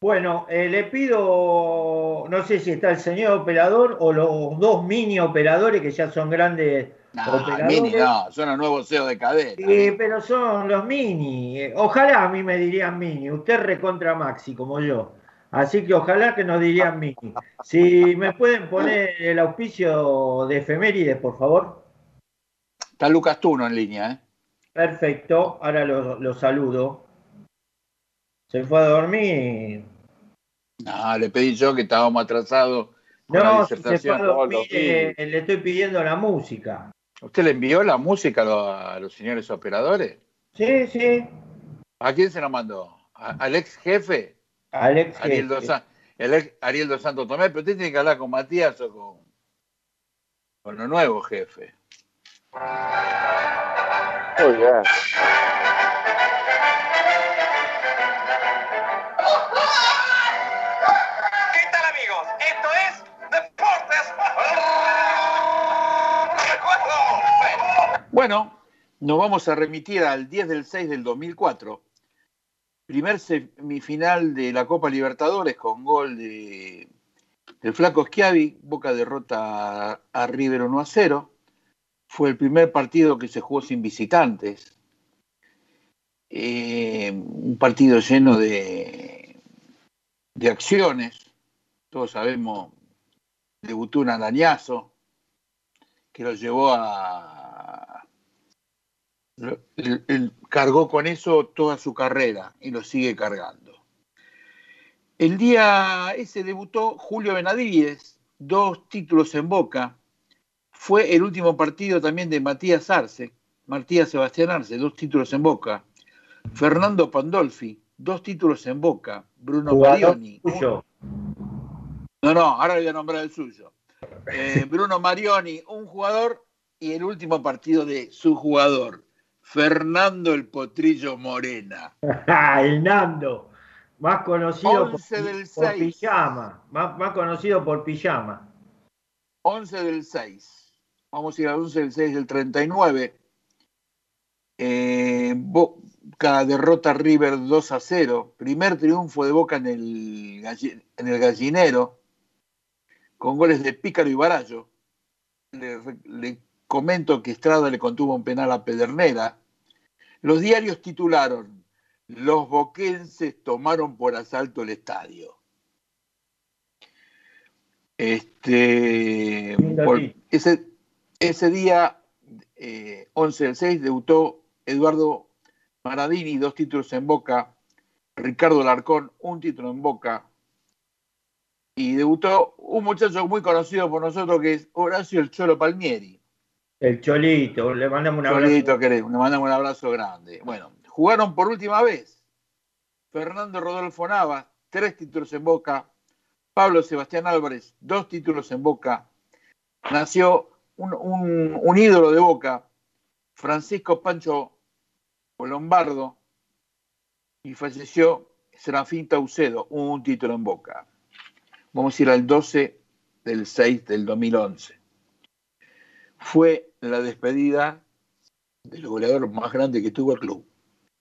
Bueno, eh, le pido, no sé si está el señor operador o los dos mini operadores que ya son grandes operadores. Mini no, son los nuevos CEO de cadena. Sí, pero son los mini. Ojalá a mí me dirían mini. Usted recontra Maxi, como yo. Así que ojalá que nos dirían mini. Si me pueden poner el auspicio de efemérides, por favor. Está Lucas Tuno en línea, ¿eh? Perfecto, ahora lo saludo se fue a dormir. No, le pedí yo que estábamos atrasados. No, se fue a dormir, eh, le estoy pidiendo la música. ¿Usted le envió la música a los, señores operadores? Sí, sí. ¿A quién se la mandó? ¿Al ex jefe? Al ex Ariel jefe. el ex Ariel dos Santos Tomé, pero usted tiene que hablar con Matías o con, con el nuevo jefe. Muy bien. Bueno, nos vamos a remitir al 10 del 6 del 2004, primer semifinal de la Copa Libertadores con gol de, del Flaco Schiavi, Boca derrota a River 1 a 0. Fue el primer partido que se jugó sin visitantes. Eh, un partido lleno de, de acciones. Todos sabemos, debutó un arañazo que lo llevó a él, cargó con eso toda su carrera y lo sigue cargando. El día ese debutó Julio Benavides, dos títulos en Boca. Fue el último partido también de Matías Arce, Matías Sebastián Arce, dos títulos en Boca. Fernando Pandolfi, dos títulos en Boca. Bruno Marioni. No, no, ahora voy a nombrar el suyo. Eh, Bruno Marioni, un jugador, y el último partido de su jugador, Fernando el Potrillo Morena. *laughs* el Nando, más conocido por, pijama, más, conocido por pijama. 11 del 6. Vamos a ir al 11 del 6 del 39. Eh, Boca derrota River 2 a 0. Primer triunfo de Boca en el, en el gallinero, con goles de Pícaro y Barallo. le comento que Estrada le contuvo un penal a Pedernera. Los diarios titularon, los boquenses tomaron por asalto el estadio. Este, ese, ese, día, 11 eh, del 6, debutó Eduardo Maradini, dos títulos en Boca, Ricardo Larcón, un título en Boca, y debutó un muchacho muy conocido por nosotros que es Horacio el Cholo Palmieri. El Cholito, le mandamos un abrazo. Cholito, queremos, le mandamos un abrazo grande. Bueno, jugaron por última vez Fernando Rodolfo Navas, tres títulos en Boca, Pablo Sebastián Álvarez, dos títulos en Boca, nació un, un ídolo de Boca, Francisco Pancho Lombardo, y falleció Serafín Taucedo, un título en Boca. Vamos a ir al 12 del 6 del 2011. Fue la despedida del goleador más grande que tuvo el club,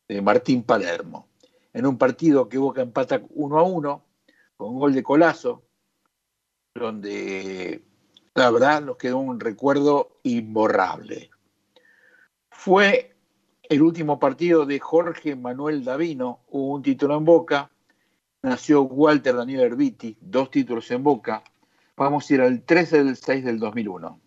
de Martín Palermo, en un partido que Boca empata 1 a 1 con gol de Colazo, donde la verdad nos quedó un recuerdo imborrable. Fue el último partido de Jorge Manuel Davino, hubo un título en Boca, nació Walter Daniel Herbiti, dos títulos en Boca, vamos a ir al 13 del 6 del 2001.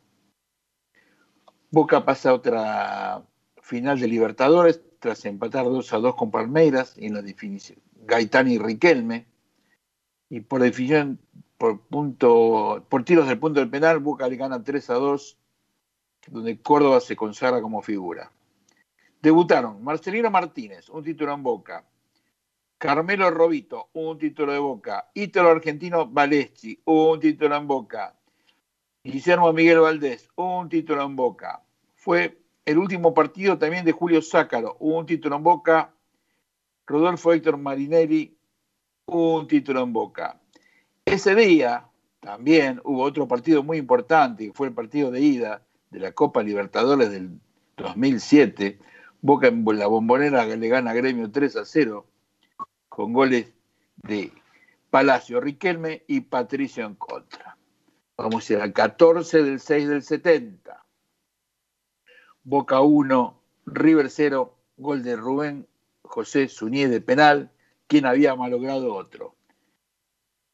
Boca pasa a otra final de Libertadores tras empatar 2 a 2 con Palmeiras en la definición Gaitán y Riquelme y por definición por punto por tiros del punto del penal Boca le gana 3 a 2 donde Córdoba se consagra como figura. Debutaron Marcelino Martínez, un título en Boca. Carmelo Robito, un título de Boca. Ítalo Argentino Valeschi, un título en Boca. Guillermo Miguel Valdés, un título en Boca. Fue el último partido también de Julio Zácaro, un título en Boca. Rodolfo Héctor Marinelli, un título en Boca. Ese día también hubo otro partido muy importante, que fue el partido de ida de la Copa Libertadores del 2007, Boca en la bombonera le gana a Gremio 3 a 0 con goles de Palacio Riquelme y Patricio en contra. Vamos a ir al 14 del 6 del 70. Boca 1, River 0, gol de Rubén José Suñé de penal, quien había malogrado otro.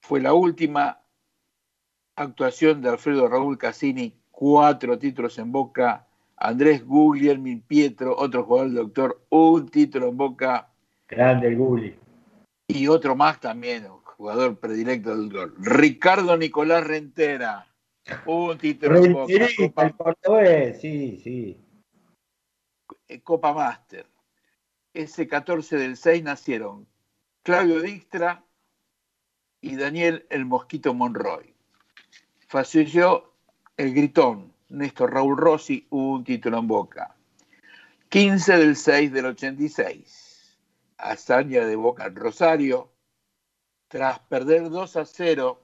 Fue la última actuación de Alfredo Raúl Cassini, cuatro títulos en Boca, Andrés Guglielmi Pietro, otro jugador del doctor, un título en Boca. Grande el Gugli. Y otro más también, jugador predilecto del doctor. Ricardo Nicolás Rentera, un título en Boca. Copa, el sí, sí. Eh, Copa Master. Ese 14 del 6 nacieron Claudio Dijkstra y Daniel el Mosquito Monroy. Falleció el Gritón, Néstor Raúl Rossi, un título en Boca. 15 del 6 del 86. Hazaña de Boca en Rosario. Tras perder 2 a 0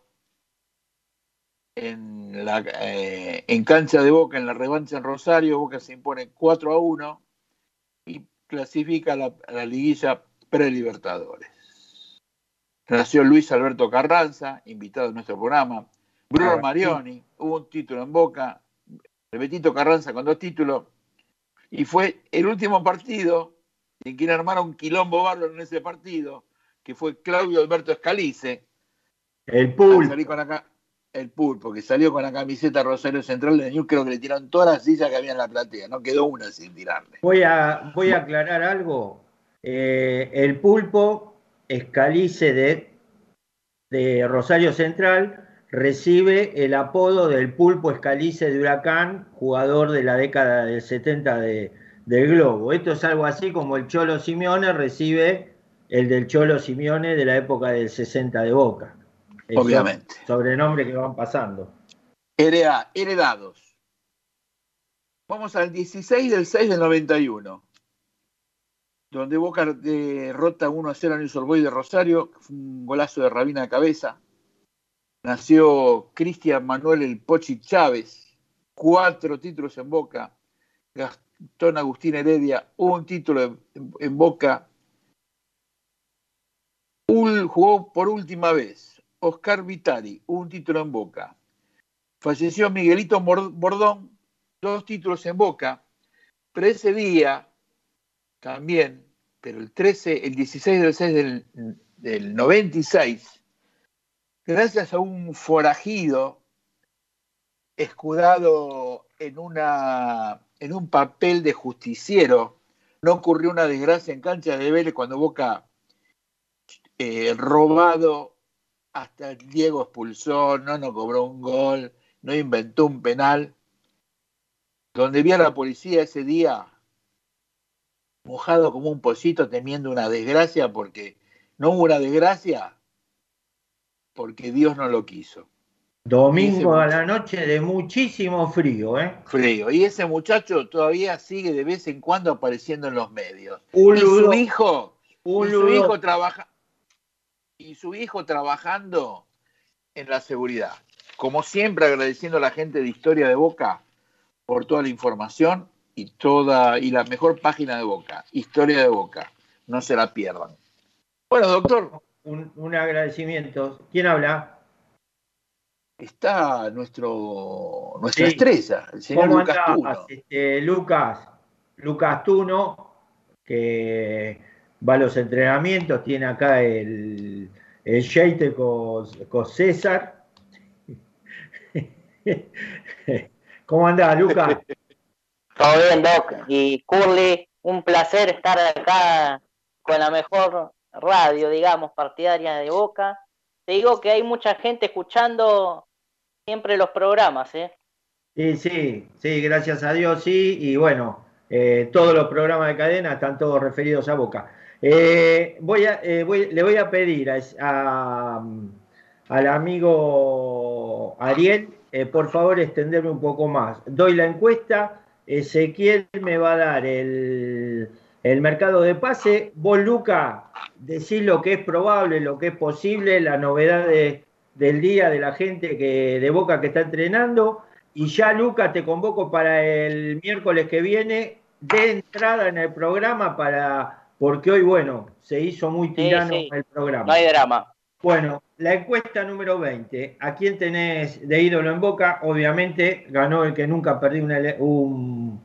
en, la, eh, en cancha de Boca, en la revancha en Rosario, Boca se impone 4 a 1 y clasifica a la, la liguilla pre-Libertadores. Nació Luis Alberto Carranza, invitado en nuestro programa. Bruno Marioni, hubo un título en Boca, Betito Carranza con dos títulos, y fue el último partido en quien armaron un quilombo bárbaro en ese partido, que fue Claudio Alberto Escalice. El Pulpo. el Pulpo, que salió con la camiseta Rosario Central de News, creo que le tiraron todas las sillas que había en la platea, no quedó una sin tirarle. Voy a, voy a aclarar algo. Eh, el Pulpo Escalice de, de Rosario Central recibe el apodo del pulpo escalice de Huracán, jugador de la década del 70 de, del Globo. Esto es algo así como el Cholo Simeone recibe el del Cholo Simeone de la época del 60 de Boca. Obviamente. Sobrenombre que van pasando. heredados. Vamos al 16 del 6 del 91, donde Boca derrota 1 a 0 a News Boy de Rosario, un golazo de Rabina de cabeza nació Cristian Manuel El Pochi Chávez, cuatro títulos en Boca, Gastón Agustín Heredia, un título en, Boca, jugó por última vez, Oscar Vitali, un título en Boca, falleció Miguelito Bordón, dos títulos en Boca, pero ese día también, pero el 13, el 16 del 6 del, del 96, gracias a un forajido escudado en, en un papel de justiciero, no ocurrió una desgracia en cancha de Vélez cuando Boca eh, robado hasta Diego expulsó, no nos cobró un gol, no inventó un penal. Donde vi a la policía ese día mojado como un pocito temiendo una desgracia porque no hubo una desgracia porque Dios no lo quiso. Domingo a la noche de muchísimo frío, ¿eh? Frío. Y ese muchacho todavía sigue de vez en cuando apareciendo en los medios. Un y ludo- su hijo, un y su hijo trabaja y su hijo trabajando en la seguridad. Como siempre agradeciendo a la gente de Historia de Boca por toda la información y toda y la mejor página de Boca, Historia de Boca. No se la pierdan. Bueno, doctor, Un, un agradecimiento. ¿Quién habla? está nuestro nuestra Sí. estrella, el señor ¿Cómo Lucas? Tuno. Este, Lucas, Lucas Tuno, que va a los entrenamientos, tiene acá el, el sheite con, con César. *laughs* ¿Cómo andás, Lucas? *laughs* Todo bien, Doc. Y Curly, un placer estar acá con la mejor radio, digamos, partidaria de Boca. Te digo que hay mucha gente escuchando siempre los programas, ¿eh? Sí, sí, sí, gracias a Dios, sí. Y bueno, eh, todos los programas de cadena están todos referidos a Boca. Eh, voy a, eh, le voy a pedir a, al amigo Ariel, eh, por favor, extenderme un poco más. Doy la encuesta, Ezequiel me va a dar el, mercado de pase. Vos, Luca, decís lo que es probable, lo que es posible, la novedad de- del día de la gente que, de Boca que está entrenando. Y ya, Luca, te convoco para el miércoles que viene de entrada en el programa para porque hoy, bueno, se hizo muy tirano sí. el programa. No hay drama. Bueno, la encuesta número 20. ¿A quién tenés de ídolo en Boca? Obviamente ganó el que nunca perdió una, un,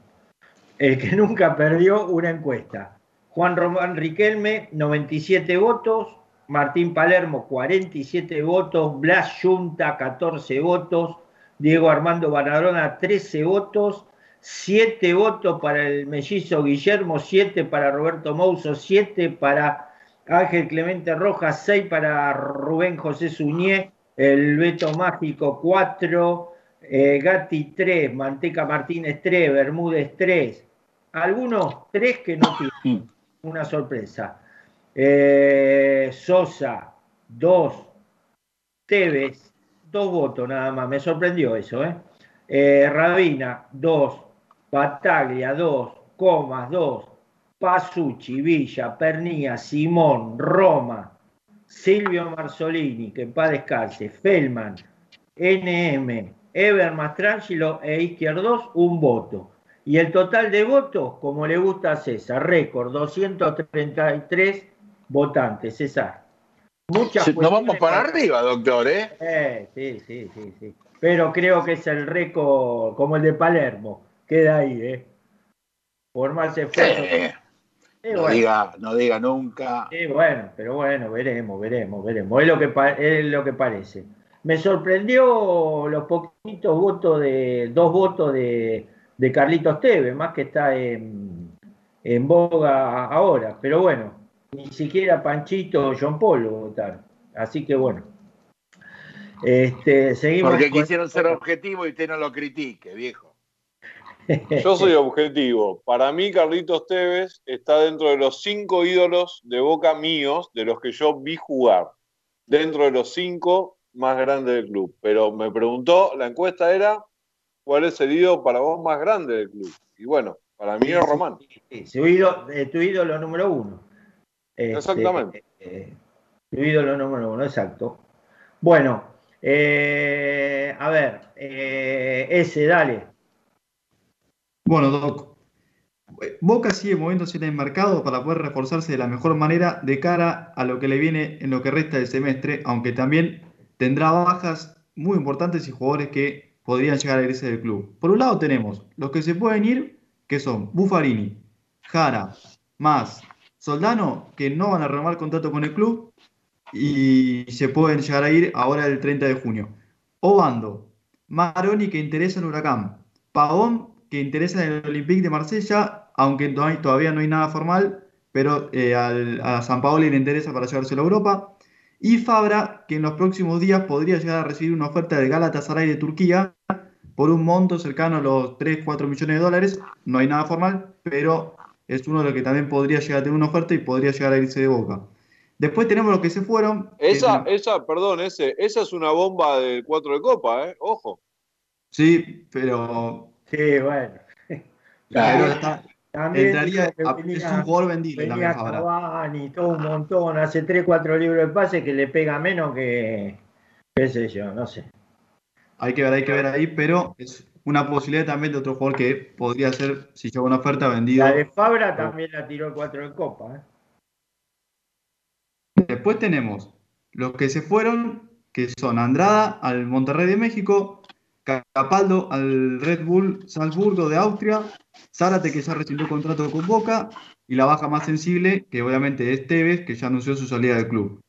el que *laughs* nunca perdió una encuesta. Juan Román Riquelme, 97 votos. Martín Palermo, 47 votos. Blas Yunta, 14 votos. Diego Armando Baradona, 13 votos. 7 votos para el mellizo Guillermo, 7 para Roberto Mouso, 7 para Ángel Clemente Rojas, 6 para Rubén José Suñé, el Beto Mágico 4, Gatti 3, Manteca Martínez 3, Bermúdez 3, algunos 3 que no tienen, una sorpresa. Eh, Sosa 2, Tevez, 2 votos nada más, me sorprendió eso, ¿eh? Eh, Rabina 2, Bataglia 2, Comas 2, Pasucci, Villa, Pernía, Simón, Roma, Silvio Marzolini, que en paz descanse, Feldman, NM, Ever Mastrangelo e Izquierdos, un voto. Y el total de votos, como le gusta a César, récord, 233 votantes, César. Muchas Nos vamos para arriba, doctor, ¿eh? Eh, sí, sí, sí, sí. Pero creo que es el récord como el de Palermo. Queda ahí, ¿eh? Por más esfuerzo. Eh, Eh, no, bueno. diga, no diga nunca. Sí, bueno, pero bueno, veremos, veremos, veremos. Es lo que, es lo que parece. Me sorprendió los poquitos votos de, dos votos de, de Carlitos Tevez, más que está en, en boga ahora. Pero bueno, ni siquiera Panchito o John Paul lo votaron. Así que bueno. Este, seguimos Porque quisieron ser objetivos y usted no lo critique, viejo. Yo soy objetivo. Para mí, Carlitos Tevez está dentro de los cinco ídolos de Boca míos, de los que yo vi jugar. Dentro de los cinco más grandes del club. Pero me preguntó, la encuesta era, ¿cuál es el ídolo para vos más grande del club? Y bueno, para mí es Román. Sí, ídolo, eh, tu ídolo número uno. Este, Exactamente. eh, tu ídolo número uno, exacto. Bueno, eh, a ver, eh, ese, dale. Bueno, Doc. Boca sigue moviéndose en el mercado para poder reforzarse de la mejor manera de cara a lo que le viene en lo que resta del semestre, aunque también tendrá bajas muy importantes y jugadores que podrían llegar a irse del club. Por un lado tenemos los que se pueden ir, que son Buffarini, Jara, Más, Soldano, que no van a renovar contrato con el club y se pueden llegar a ir ahora el 30 de junio. Obando, Maroni que interesa en Huracán, Pavón que interesa en el Olympique de Marsella, aunque no hay- todavía no hay nada formal, pero eh, al- a San Paolo le interesa para llevárselo a Europa. y Fabra, que en los próximos días podría llegar a recibir una oferta del Galatasaray de Turquía por un monto cercano a los 3-4 millones de dólares. No hay nada formal, pero es uno de los que también podría llegar a tener una oferta y podría llegar a irse de boca. Después tenemos los que se fueron. Esa, esa, perdón, ese, esa es una bomba del 4 de copa, ¿eh? Ojo. Sí, pero. Sí, bueno. *laughs* Pero está, También entraría, es un jugador vendible venía. Cavani, todo un montón, hace 3, 4 libros de pase que le pega menos que, qué sé yo, no sé. Hay que ver, hay que ver ahí, pero es una posibilidad también de otro jugador que podría ser, si llega una oferta, vendido. La de Fabra también la tiró el 4 de copa, ¿eh? Después tenemos los que se fueron, que son Andrada al Monterrey de México, Capaldo al Red Bull Salzburgo de Austria, Zárate que ya rescindió contrato con Boca, y la baja más sensible, que obviamente es Tevez, que ya anunció su salida del club.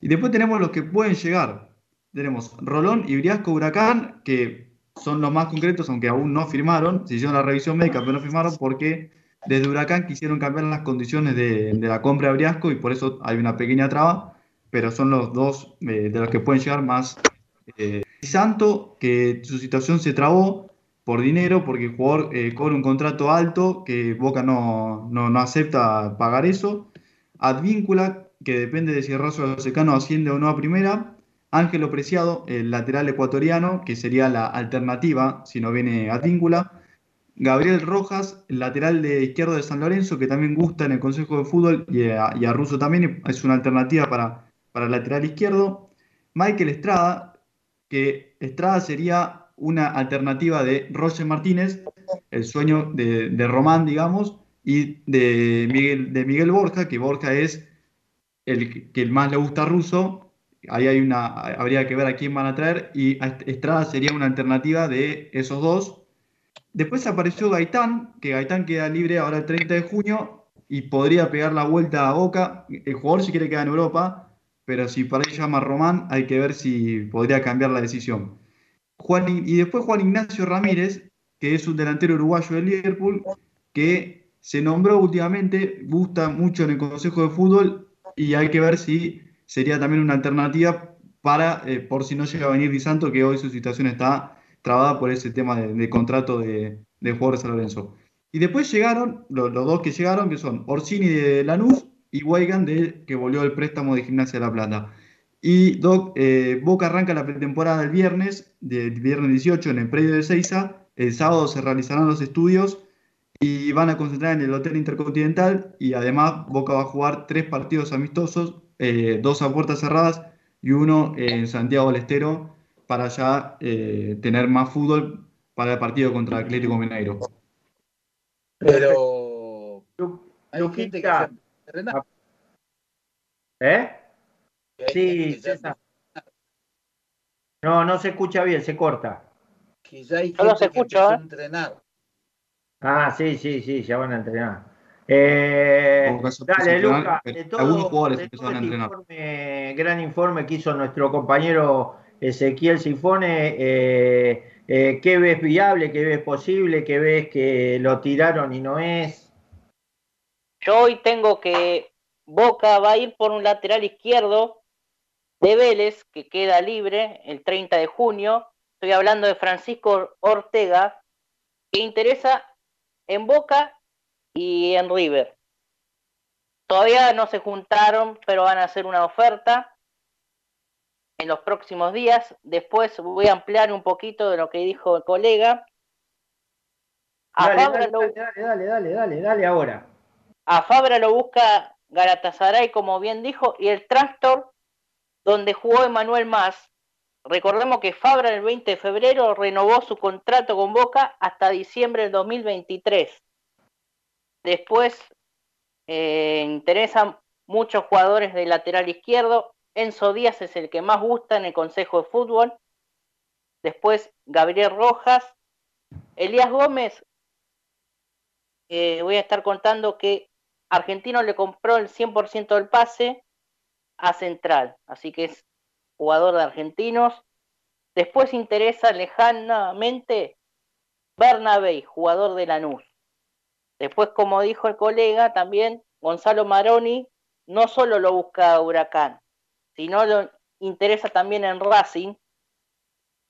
Y después tenemos los que pueden llegar. Tenemos Rolón y Briasco Huracán, que son los más concretos, aunque aún no firmaron, se hicieron la revisión médica, pero no firmaron porque desde Huracán quisieron cambiar las condiciones de, de la compra de Briasco y por eso hay una pequeña traba, pero son los dos eh, de los que pueden llegar más. Eh, Santo, que su situación se trabó por dinero, porque el jugador eh, cobra un contrato alto que Boca no, no, no acepta pagar eso. Advíncula, que depende de si Razo Secano asciende o no a primera. Ángelo Preciado, el lateral ecuatoriano, que sería la alternativa si no viene Advíncula. Gabriel Rojas, el lateral de izquierdo de San Lorenzo, que también gusta en el Consejo de Fútbol y a, y a Russo también, es una alternativa para, para lateral izquierdo. Michael Estrada, que Estrada sería una alternativa de Roger Martínez, el sueño de, de Román, digamos, y de Miguel, de Miguel Borja, que Borja es el que más le gusta a Russo. Ahí hay una, habría que ver a quién van a traer, y Estrada sería una alternativa de esos dos. Después apareció Gaitán, que Gaitán queda libre ahora el 30 de junio y podría pegar la vuelta a Boca. El jugador si quiere quedar en Europa, pero si para ahí llama Román, hay que ver si podría cambiar la decisión. Juan, y después Juan Ignacio Ramírez, que es un delantero uruguayo del Liverpool, que se nombró últimamente, gusta mucho en el Consejo de Fútbol y hay que ver si sería también una alternativa para, eh, por si no llega a venir Di Santo, que hoy su situación está trabada por ese tema de, de contrato de, de jugador de Lorenzo. Y después llegaron, los dos que llegaron, que son Orsini de Lanús y Weigan, de, que volvió el préstamo de Gimnasia de La Plata. Y Doc, eh, Boca arranca la pretemporada el viernes, del viernes 18 en el predio de Seiza. El sábado se realizarán los estudios y van a concentrar en el Hotel Intercontinental. Y además Boca va a jugar tres partidos amistosos, eh, dos a puertas cerradas y uno en Santiago del Estero para ya eh, tener más fútbol para el partido contra Atlético Mineiro. Pero hay gente que se entrena. ¿Eh? Sí, gente César. No, no se escucha bien, se corta. Quizá hay Yo no gente se que a ¿eh? entrenar. Ah, sí, sí, sí, ya van a entrenar. Eh, dale, Luca, de todo, algunos jugadores de a entrenar. informe, gran informe que hizo nuestro compañero Ezequiel Sifone, eh, eh, ¿qué ves viable, qué ves posible, qué ves que lo tiraron y no es? Yo hoy tengo que Boca va a ir por un lateral izquierdo de Vélez, que queda libre el 30 de junio. Estoy hablando de Francisco Ortega, que interesa en Boca y en River. Todavía no se juntaron, pero van a hacer una oferta en los próximos días. Después voy a ampliar un poquito de lo que dijo el colega. Dale, dale, dale, dale, dale, dale ahora. A Fabra lo busca Galatasaray, como bien dijo, y el Trastor, donde jugó Emanuel Más. Recordemos que Fabra el 20 de febrero renovó su contrato con Boca hasta diciembre del 2023. Después eh, interesan muchos jugadores de lateral izquierdo. Enzo Díaz es el que más gusta en el Consejo de Fútbol. Después Gabriel Rojas. Elías Gómez, eh, voy a estar contando que Argentino le compró el 100% del pase a Central, así que es jugador de Argentinos. Después interesa lejanamente Bernabé, jugador de Lanús. Después, como dijo el colega, también Gonzalo Maroni no solo lo busca Huracán, si no lo interesa también en Racing,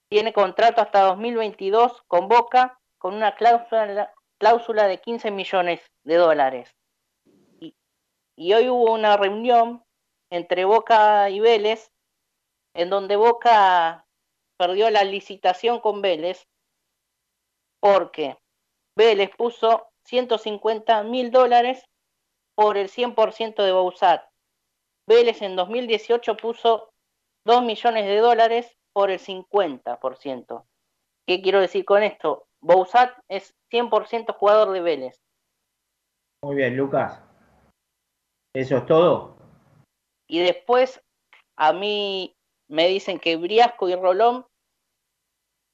tiene contrato hasta 2022 con Boca con una cláusula, cláusula de 15 millones de dólares. Y, hoy hubo una reunión entre Boca y Vélez en donde Boca perdió la licitación con Vélez porque Vélez puso 150 mil dólares por el 100% de Bouzat. Vélez en 2018 puso 2 millones de dólares por el 50%. ¿Qué quiero decir con esto? Bouzat es 100% jugador de Vélez. Muy bien, Lucas. ¿Eso es todo? Y después a mí me dicen que Briasco y Rolón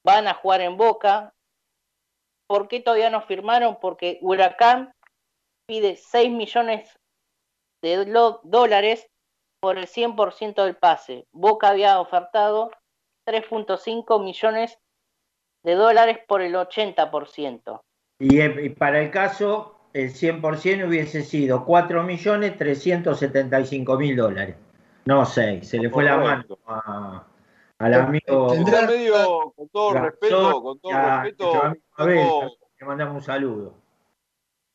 van a jugar en Boca. ¿Por qué todavía no firmaron? Porque Huracán pide 6 millones de dólares por el 100% del pase. Boca había ofertado 3.5 millones de dólares por el 80%. Y, y para el caso, el 100% hubiese sido 4.375.000 dólares. No sé, se le fue la mano a, al amigo. Tendrá medio, con todo Garzón, respeto, con todo a- respeto, a todo- le mandamos un saludo.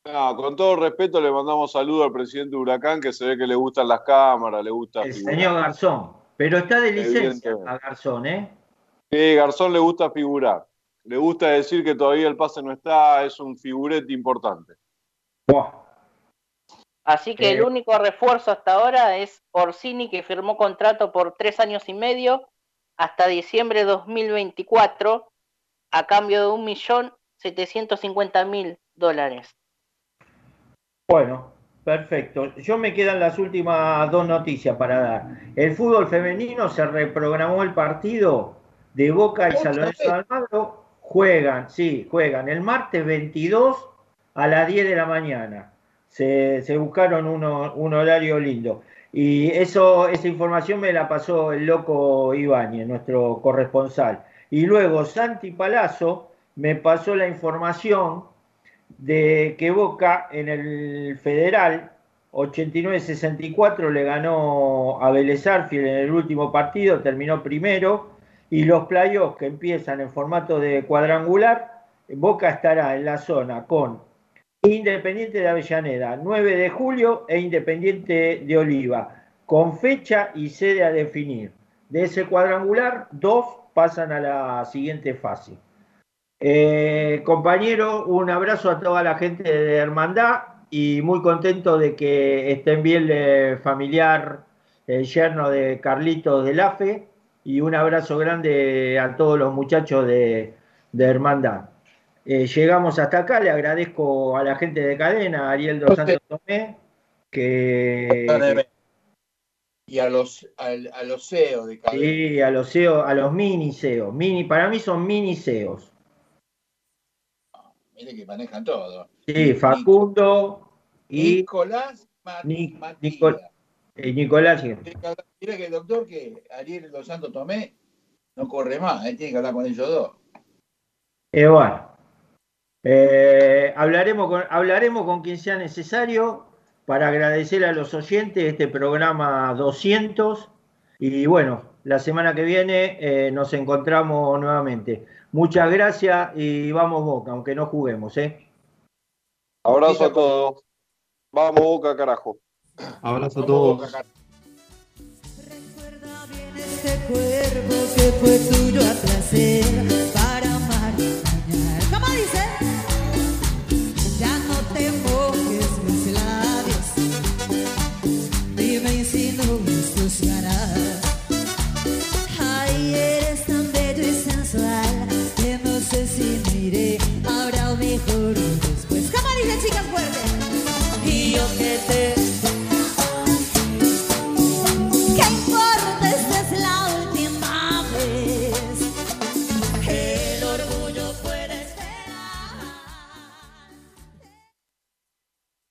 no, con todo respeto le mandamos saludo al presidente de Huracán, que se ve que le gustan las cámaras, le gusta El figurar. señor Garzón. Pero está de licencia a Garzón, ¿eh? Sí, Garzón le gusta figurar. Le gusta decir que todavía el pase no está, es un figurete importante. Así que el Eh. único refuerzo hasta ahora es Orsini, que firmó contrato por tres años y medio hasta diciembre de 2024 a cambio de un millón setecientos cincuenta mil dólares. Bueno, perfecto. Yo me quedan las últimas dos noticias para dar. El fútbol femenino se reprogramó el partido de Boca y San Lorenzo de Almagro. Juegan, sí, juegan el martes 22 a las 10 de la mañana. Se, buscaron uno- un horario lindo. Y eso, esa información me la pasó el loco Ibáñez, nuestro corresponsal. Y luego Santi Palazzo me pasó la información de que Boca en el Federal 89-64 le ganó a Vélez Arfield en el último partido, terminó primero, y los playoffs que empiezan en formato de cuadrangular, Boca estará en la zona con Independiente de Avellaneda, 9 de julio, e Independiente de Oliva, con fecha y sede a definir. De ese cuadrangular, dos pasan a la siguiente fase. Eh, compañero, un abrazo a toda la gente de Hermandad y muy contento de que estén bien el familiar, el yerno de Carlitos de Lafe y un abrazo grande a todos los muchachos de Hermandad. Eh, llegamos hasta acá, le agradezco a la gente de cadena, a Ariel Dos Santos Tomé, que, Y a los, a, los CEOs de cadena. Sí, a los SEO, a los mini SEO. Mini, para mí son mini SEOs. Mire que manejan todo. Sí, Facundo y Nicolás Ma- Ni- Matías. Nicol- eh, Nicolás. Mira que el doctor que Ariel Dos Santos Tomé no corre más, él tiene que hablar con ellos dos. Eh, bueno, eh, hablaremos, con, hablaremos con quien sea necesario para agradecer a los oyentes este programa 200 y bueno, la semana que viene eh, nos encontramos nuevamente. Muchas gracias y vamos Boca, aunque no juguemos. ¿eh? Abrazo a todos. Vamos, Boca, carajo. Abrazo a todos. Este cuerpo que fue tuyo a placer